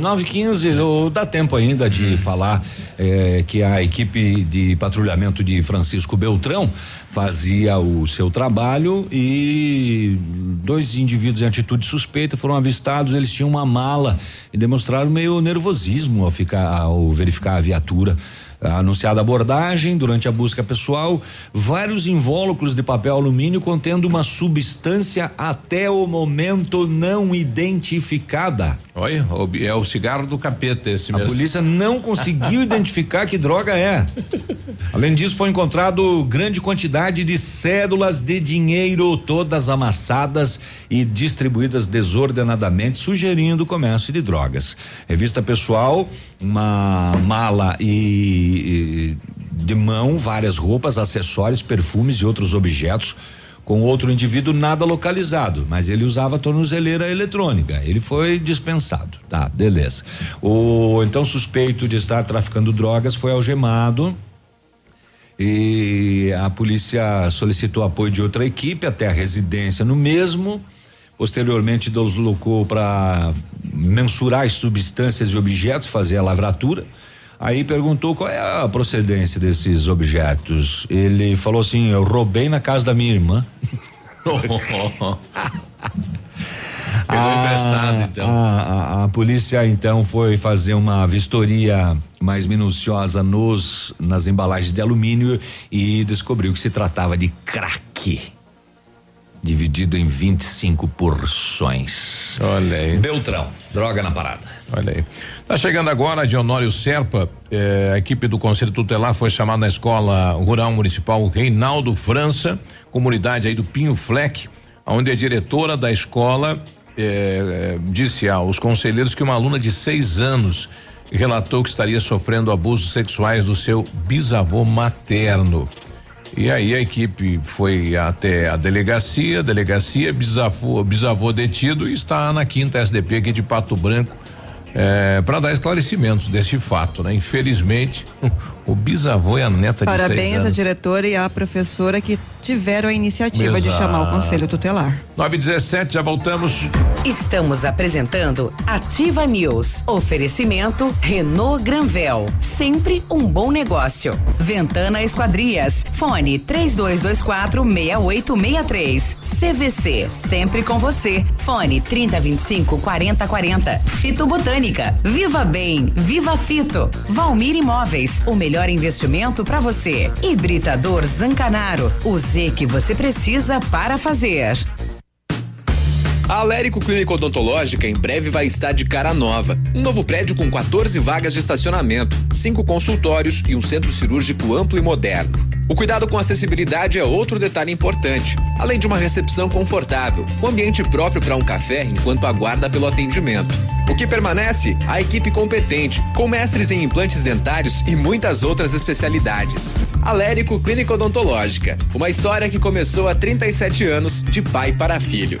9 15 dá tempo ainda de falar eh, que a equipe de patrulhamento de Francisco Beltrão fazia o seu trabalho e dois indivíduos em atitude suspeita foram avistados. Eles tinham uma mala e demonstraram meio nervosismo ao ficar ao verificar a viatura. A anunciada abordagem durante a busca pessoal, vários invólucros de papel alumínio contendo uma substância até o momento não identificada. Olha, é o cigarro do capeta esse A mesmo. polícia não conseguiu identificar que droga é. Além disso, foi encontrado grande quantidade de cédulas de dinheiro, todas amassadas e distribuídas desordenadamente, sugerindo o comércio de drogas. Revista pessoal, uma mala e, e de mão, várias roupas, acessórios, perfumes e outros objetos. Com outro indivíduo nada localizado, mas ele usava tornozeleira eletrônica. Ele foi dispensado. Tá, beleza. O então suspeito de estar traficando drogas foi algemado e a polícia solicitou apoio de outra equipe até a residência no mesmo. Posteriormente deslocou para mensurar as substâncias e objetos, fazer a lavratura. Aí perguntou qual é a procedência desses objetos. Ele falou assim: eu roubei na casa da minha irmã. Pegou emprestado, então. A, a- a polícia então foi fazer uma vistoria mais minuciosa nos nas embalagens de alumínio e descobriu que se tratava de crack. Dividido em 25 porções. Olha aí. Beltrão, droga na parada. Olha aí. Tá chegando agora de Honório Serpa, eh, a equipe do Conselho Tutelar foi chamada na Escola Rural Municipal Reinaldo França, comunidade aí do Pinho Fleck, onde a diretora da escola eh, disse aos conselheiros que uma aluna de seis anos relatou que estaria sofrendo abusos sexuais do seu bisavô materno. E aí a equipe foi até a delegacia, delegacia, bisavô, bisavô detido e está na quinta SDP aqui de Pato Branco para dar esclarecimentos desse fato, né? Infelizmente, o bisavô e a neta de seis Parabéns à diretora e à professora que tiveram a iniciativa de Exato. chamar o conselho tutelar. 9 e 17 já voltamos. Estamos apresentando Ativa News. Oferecimento Renault Granvel. Sempre um bom negócio. Ventana Esquadrias. Fone 3224 6863. CVC. Sempre com você. Fone 3025 4040. Fito Botânica. Viva Bem. Viva Fito. Valmir Imóveis. O melhor investimento para você. Hibridador Zancanaro. O Z que você precisa para fazer. A Alérico Clínica Odontológica em breve vai estar de cara nova. Um novo prédio com 14 vagas de estacionamento, cinco consultórios e um centro cirúrgico amplo e moderno. O cuidado com acessibilidade é outro detalhe importante, além de uma recepção confortável, um ambiente próprio para um café enquanto aguarda pelo atendimento. O que permanece? A equipe competente, com mestres em implantes dentários e muitas outras especialidades. Alérico Clínica Odontológica, uma história que começou há 37 anos de pai para filho.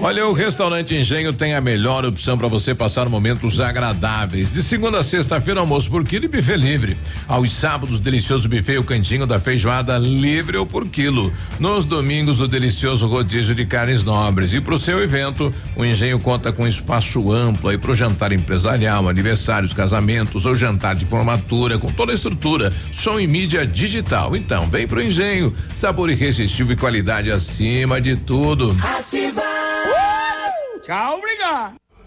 Olha, o restaurante Engenho tem a melhor opção para você passar momentos agradáveis. De segunda a sexta-feira, almoço por quilo e buffet livre. Aos sábados, delicioso buffet o cantinho da feijoada livre ou por quilo. Nos domingos, o delicioso rodízio de carnes nobres. E para o seu evento, o Engenho conta com espaço amplo aí para o jantar empresarial, aniversários, casamentos ou jantar de formatura, com toda a estrutura, som e mídia digital. Então, vem pro Engenho, sabor irresistível e qualidade acima de tudo. Ativa. Tchau, obrigado.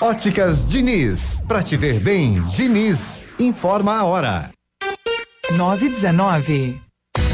Óticas Diniz. Pra te ver bem, Diniz. Informa a hora. 919.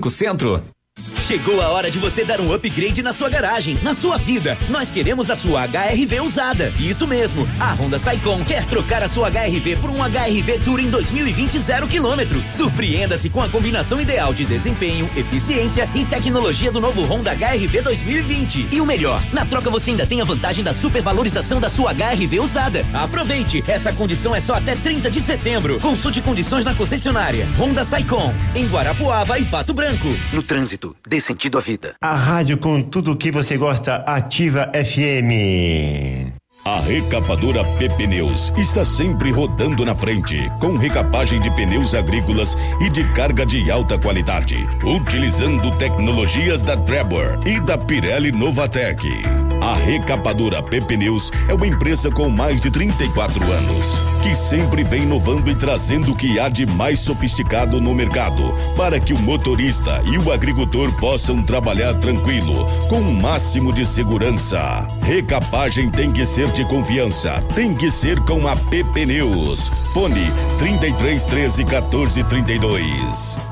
Centro. Chegou a hora de você dar um upgrade na sua garagem, na sua vida. Nós queremos a sua HRV usada. Isso mesmo. A Honda Saicon quer trocar a sua HRV por um HRV Touring 2020 zero quilômetro. Surpreenda-se com a combinação ideal de desempenho, eficiência e tecnologia do novo Honda HRV 2020. E o melhor, na troca você ainda tem a vantagem da supervalorização da sua HRV usada. Aproveite, essa condição é só até 30 de setembro. Consulte condições na concessionária. Honda Saicon, em Guarapuava e Pato Branco. No trânsito, dê sentido à vida. A rádio com tudo que você gosta, Ativa FM. A recapadora PP Neus está sempre rodando na frente, com recapagem de pneus agrícolas e de carga de alta qualidade, utilizando tecnologias da Trevor e da Pirelli Novatec. A recapadora PP Neus é uma empresa com mais de 34 anos, que sempre vem inovando e trazendo o que há de mais sofisticado no mercado, para que o motorista e o agricultor possam trabalhar tranquilo, com o máximo de segurança. Recapagem tem que ser de confiança, tem que ser com a PP Neus. Fone 33 13 14 32.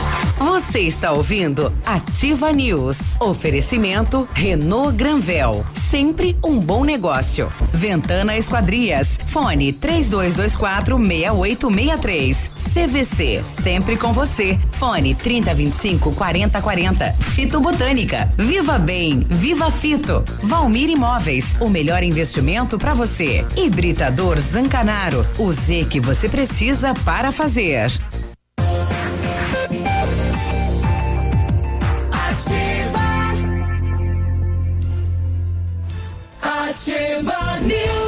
Você está ouvindo Ativa News. Oferecimento Renault Granvel. Sempre um bom negócio. Ventana Esquadrias. Fone 3224 6863. CVC. Sempre com você. Fone 3025 4040. Fito Botânica. Viva Bem. Viva Fito. Valmir Imóveis. O melhor investimento para você. Hibridador Zancanaro. O Z que você precisa para fazer. Ativa News.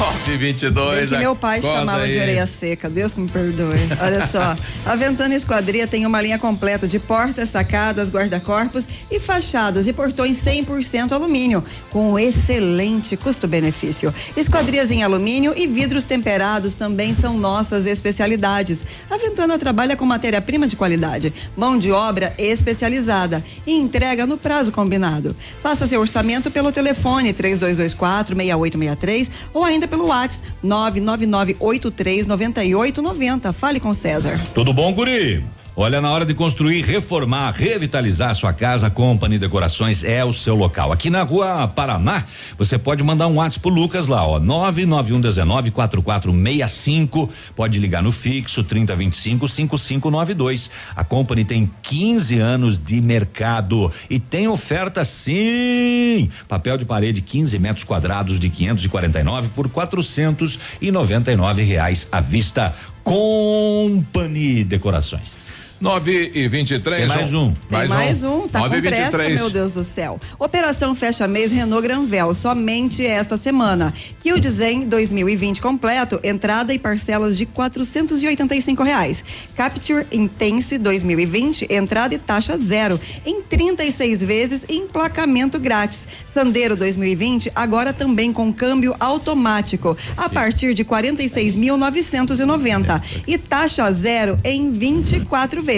922. Bem que meu pai chamava aí. de areia seca, Deus que me perdoe. Olha só, a Ventana Esquadria tem uma linha completa de portas, sacadas, guarda-corpos e fachadas e portões 100% alumínio, com excelente custo-benefício. Esquadrias em alumínio e vidros temperados também são nossas especialidades. A Ventana trabalha com matéria-prima de qualidade, mão de obra especializada e entrega no prazo combinado. Faça seu orçamento pelo telefone 3224 6863 ou ainda pelo WhatsApp 999839890. Fale com César. Tudo bom, guri? Olha, na hora de construir, reformar, revitalizar sua casa, Company Decorações é o seu local. Aqui na rua Paraná, você pode mandar um WhatsApp pro Lucas lá, ó, 991194465. Pode ligar no fixo 3025 5592. A Company tem 15 anos de mercado e tem oferta sim. Papel de parede 15 metros quadrados de 549 por 499 reais à vista. Company Decorações. 9 e 23 Tem mais um. Tem mais um, tá Nove com e pressa, 23. meu Deus do céu. Operação Fecha Mês Renault Granvel, somente esta semana. Hyundai Zen 2020 completo, entrada e parcelas de 485 reais. Capture Intense 2020, entrada e taxa zero, em 36 vezes e emplacamento grátis. Sandero 2020, agora também com câmbio automático, a partir de 46.990 e taxa zero em 24 vezes.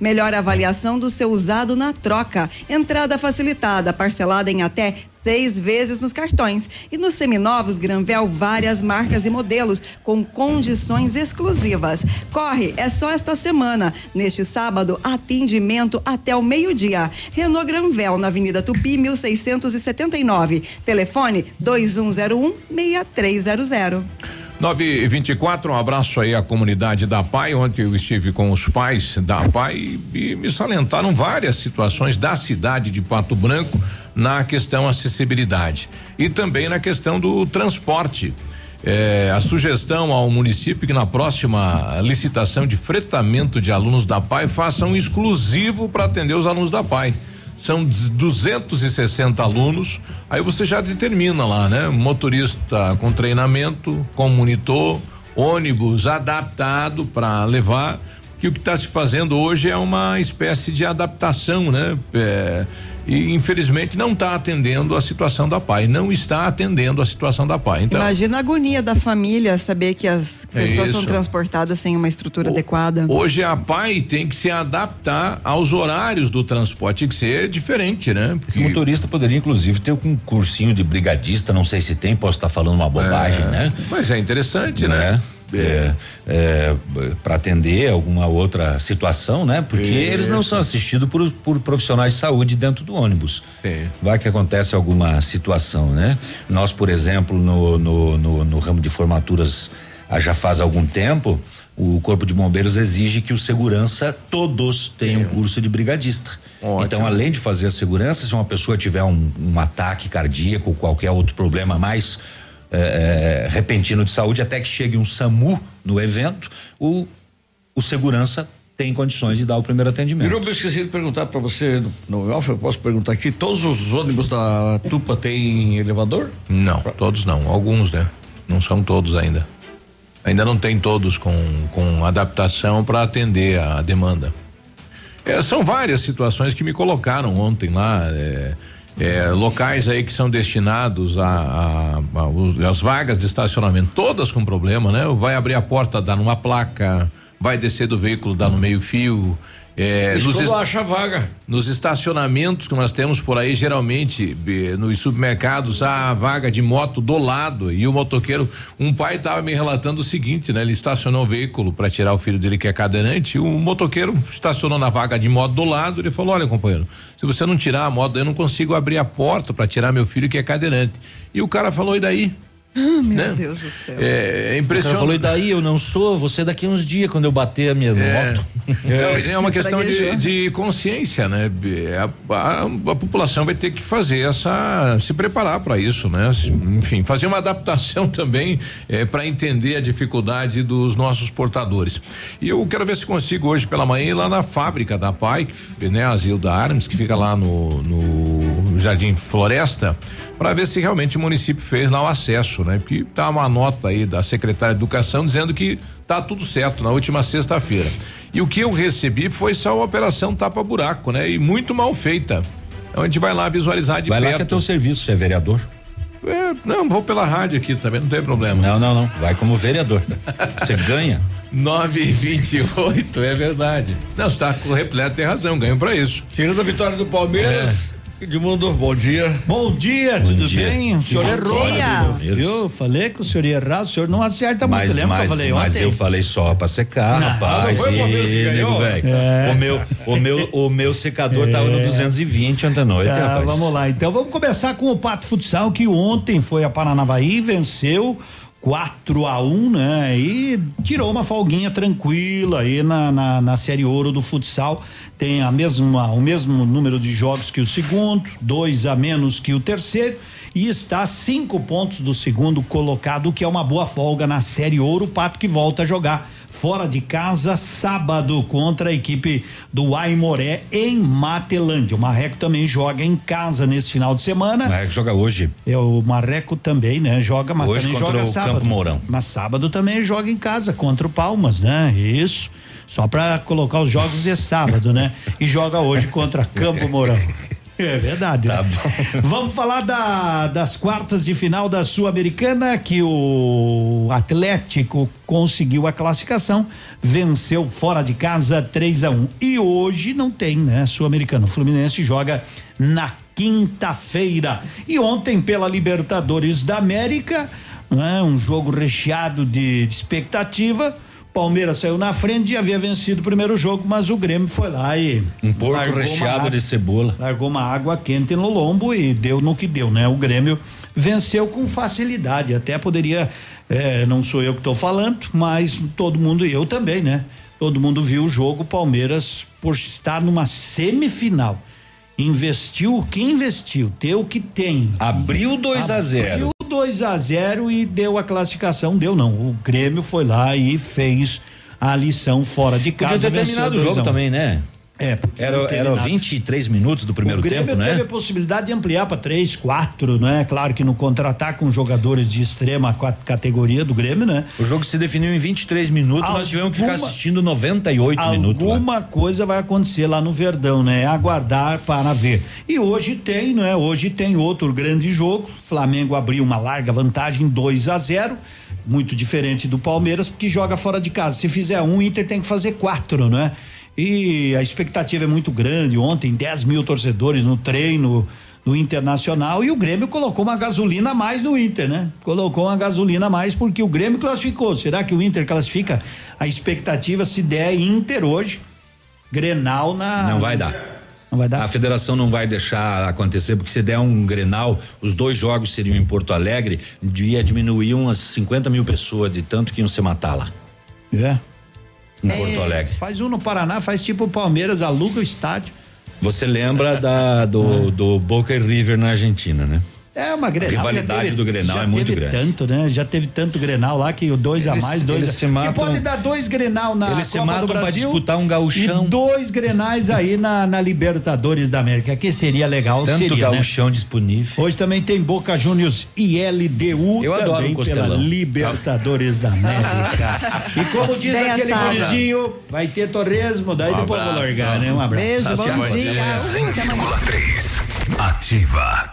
Melhor avaliação do seu usado na troca. Entrada facilitada, parcelada em até seis vezes nos cartões. E nos seminovos Granvel, várias marcas e modelos com condições exclusivas. Corre, é só esta semana. Neste sábado, atendimento até o meio-dia. Renault Granvel, na Avenida Tupi, 1679. Telefone 2101 6300. 9 e 24 um abraço aí à comunidade da PAI. Ontem eu estive com os pais da PAI e, me salientaram várias situações da cidade de Pato Branco na questão acessibilidade e também na questão do transporte. É, a sugestão ao município que na próxima licitação de fretamento de alunos da PAI faça um exclusivo para atender os alunos da PAI. São 260 alunos, aí você já determina lá, né? Motorista com treinamento, com monitor, ônibus adaptado para levar. Que o que está se fazendo hoje é uma espécie de adaptação, né? É, e infelizmente não está atendendo a situação da PAI, não está atendendo a situação da PAI. Então, Imagina a agonia da família saber que as É pessoas são isso. transportadas sem uma estrutura adequada. Hoje a PAI tem que se adaptar aos horários do transporte, tem que ser diferente, né? Esse motorista poderia, inclusive, ter um cursinho de brigadista, não sei se tem, posso estar falando uma bobagem, É, né? Mas é interessante, né? É, é, para atender alguma outra situação, né? Porque Isso. eles não são assistidos por, por profissionais de saúde dentro do ônibus. Vai que acontece alguma situação, né? Nós, por exemplo, no, no, no, no ramo de formaturas ah, já faz algum tempo, o Corpo de Bombeiros exige que o segurança todos tenham curso de brigadista. Então, além de fazer a segurança, se uma pessoa tiver um, um ataque cardíaco ou qualquer outro problema mais eh, eh, repentino de saúde, até que chegue um SAMU no evento, o, o segurança tem condições de dar o primeiro atendimento. Virou, eu esqueci de perguntar para você no, no off, eu posso perguntar aqui, todos os ônibus da Tupa têm elevador? Não, todos não, alguns, né? Não são todos ainda. Ainda não tem todos com, com adaptação para atender a demanda. É, são várias situações que me colocaram ontem lá. é, é, locais aí que são destinados a, a- a- os- as vagas de estacionamento, todas com problema, né? Vai abrir a porta, dá numa placa, vai descer do veículo, dá no meio fio. É, nos est- acha vaga. nos estacionamentos que nós temos por aí, geralmente, nos supermercados, há vaga de moto do lado e o motoqueiro, um pai estava me relatando o seguinte, né? Ele estacionou o veículo para tirar o filho dele que é cadeirante, e o motoqueiro estacionou na vaga de moto do lado, ele falou: "Olha, companheiro, se você não tirar a moto, eu não consigo abrir a porta para tirar meu filho que é cadeirante". E o cara falou: "E daí?" Ah, meu Né? Deus do céu. É, é O impressionante. falou, e daí eu não sou, você daqui uns dias quando eu bater a minha É. moto. É, é uma questão de, de consciência, né? A, a- a população vai ter que fazer essa, se preparar para isso, né? Enfim, fazer uma adaptação também para entender a dificuldade dos nossos portadores. E eu quero ver se consigo hoje pela manhã ir lá na fábrica da PAI, né? Asilo da Armes, que fica lá no, no Jardim Floresta, para ver se realmente o município fez lá o acesso, né? Porque tá uma nota aí da secretária de Educação dizendo que tá tudo certo na última sexta-feira. E o que eu recebi foi só uma operação tapa-buraco, né? E muito mal feita. Então a gente vai lá visualizar de Vai lá perto. que é teu serviço, você é vereador. É, não, vou pela rádio aqui também, não tem problema. Não, não, não. Vai como vereador. Você ganha. 9 e 28 é verdade. Não, você tá com repleto, tem razão, ganho pra isso. Tirando a vitória do Palmeiras, Edmundo, bom dia. Bom dia, tudo bem? O senhor Bom errou, dia. Eu falei que o senhor ia errar, o senhor não acerta muito. Mas, Lembra que eu mas, falei mas ontem? eu falei só pra secar, Não, rapaz. não foi nego velho. É. O meu, o meu, o meu secador tava no 220 ontem à noite, Tá, rapaz. vamos lá, então vamos começar com o Pato Futsal, que ontem foi a Paranavaí, venceu 4 a 1 né? E tirou uma folguinha tranquila aí na, na, na Série Ouro do futsal. Tem a mesma, o mesmo número de jogos que o segundo, dois a menos que o terceiro. E está a cinco pontos do segundo colocado, que é uma boa folga na Série Ouro. O Pato que volta a jogar fora de casa sábado contra a equipe do Aimoré em Matelândia. O Marreco também joga em casa nesse final de semana. O Marreco joga hoje. É o Marreco também, né? Joga, mas hoje também joga o sábado. Campo Mourão. Mas sábado também joga em casa contra o Palmas, né? Isso. Só para colocar os jogos de sábado, né? E joga hoje contra Campo Mourão. É verdade. Tá né? Vamos falar da, das quartas de final da Sul-Americana, que o Atlético conseguiu a classificação, venceu fora de casa 3 a 1 E hoje não tem, né? Sul-Americano. O Fluminense joga na quinta-feira. E ontem, pela Libertadores da América, né? um jogo recheado de, de expectativa. Palmeiras saiu na frente e havia vencido o primeiro jogo, mas o Grêmio foi lá e. Um porco recheado de cebola. Largou uma água quente no lombo e deu no que deu, né? O Grêmio venceu com facilidade. Até poderia. eh, não sou eu que estou falando, mas todo mundo, eu também, né? Todo mundo viu o jogo. Palmeiras, por estar numa semifinal, investiu o que investiu, ter o que tem. Abriu 2 a 0 Abriu 2 a 0 e deu a classificação. Deu não. O Grêmio foi lá e fez a lição fora de casa. Podia ter terminado o 2 a jogo 1. também, né? É, porque Era, não teve era nada. 23 minutos do primeiro o Grêmio tempo, teve né? a possibilidade de ampliar para três, quatro, né? Claro que no contra-ataque com jogadores de extrema categoria do Grêmio, né? O jogo se definiu em 23 minutos, nós tivemos que ficar Alguma- assistindo 98 minutos. lá. Alguma coisa vai acontecer lá no Verdão, né? Aguardar para ver. E hoje tem, né? Hoje tem outro grande jogo. Flamengo abriu uma larga vantagem 2 a 0 muito diferente do Palmeiras, porque joga fora de casa. Se fizer um, o Inter tem que fazer quatro, né? E a expectativa é muito grande. Ontem, 10 mil torcedores no treino no Internacional e o Grêmio colocou uma gasolina a mais no Inter, né? Colocou uma gasolina a mais porque o Grêmio classificou. Será que o Inter classifica? A expectativa se der Inter hoje, Grenal na. Não vai dar. Não vai dar? A federação não vai deixar acontecer, porque se der um Grenal, os dois jogos seriam em Porto Alegre, ia diminuir umas 50 mil pessoas de tanto que iam se matar lá. É. Em Porto Alegre. Faz um no Paraná, faz tipo o Palmeiras, aluga o estádio. Você lembra da, do, do Boca e River na Argentina, né? É uma Grenal. A rivalidade teve- do Grenal já é muito teve grande. tanto, né? Já teve tanto Grenal lá que o dois a Eles- mais, dois eles a se matam- Que pode dar dois Grenal na Eles se Copa matam do pra Brasil. disputar um gauchão. E dois Grenais aí na, na Libertadores da América, que seria legal, Tanto seria, né? gauchão disponível. Hoje também tem Boca Juniors e LDU Eu adoro também um pela costelão. Libertadores da América. e como diz Bem aquele gurizinho, vai ter torresmo, daí Um depois vou largar, né? Um abraço. Beijo, bom dia. 100,3. Ativa.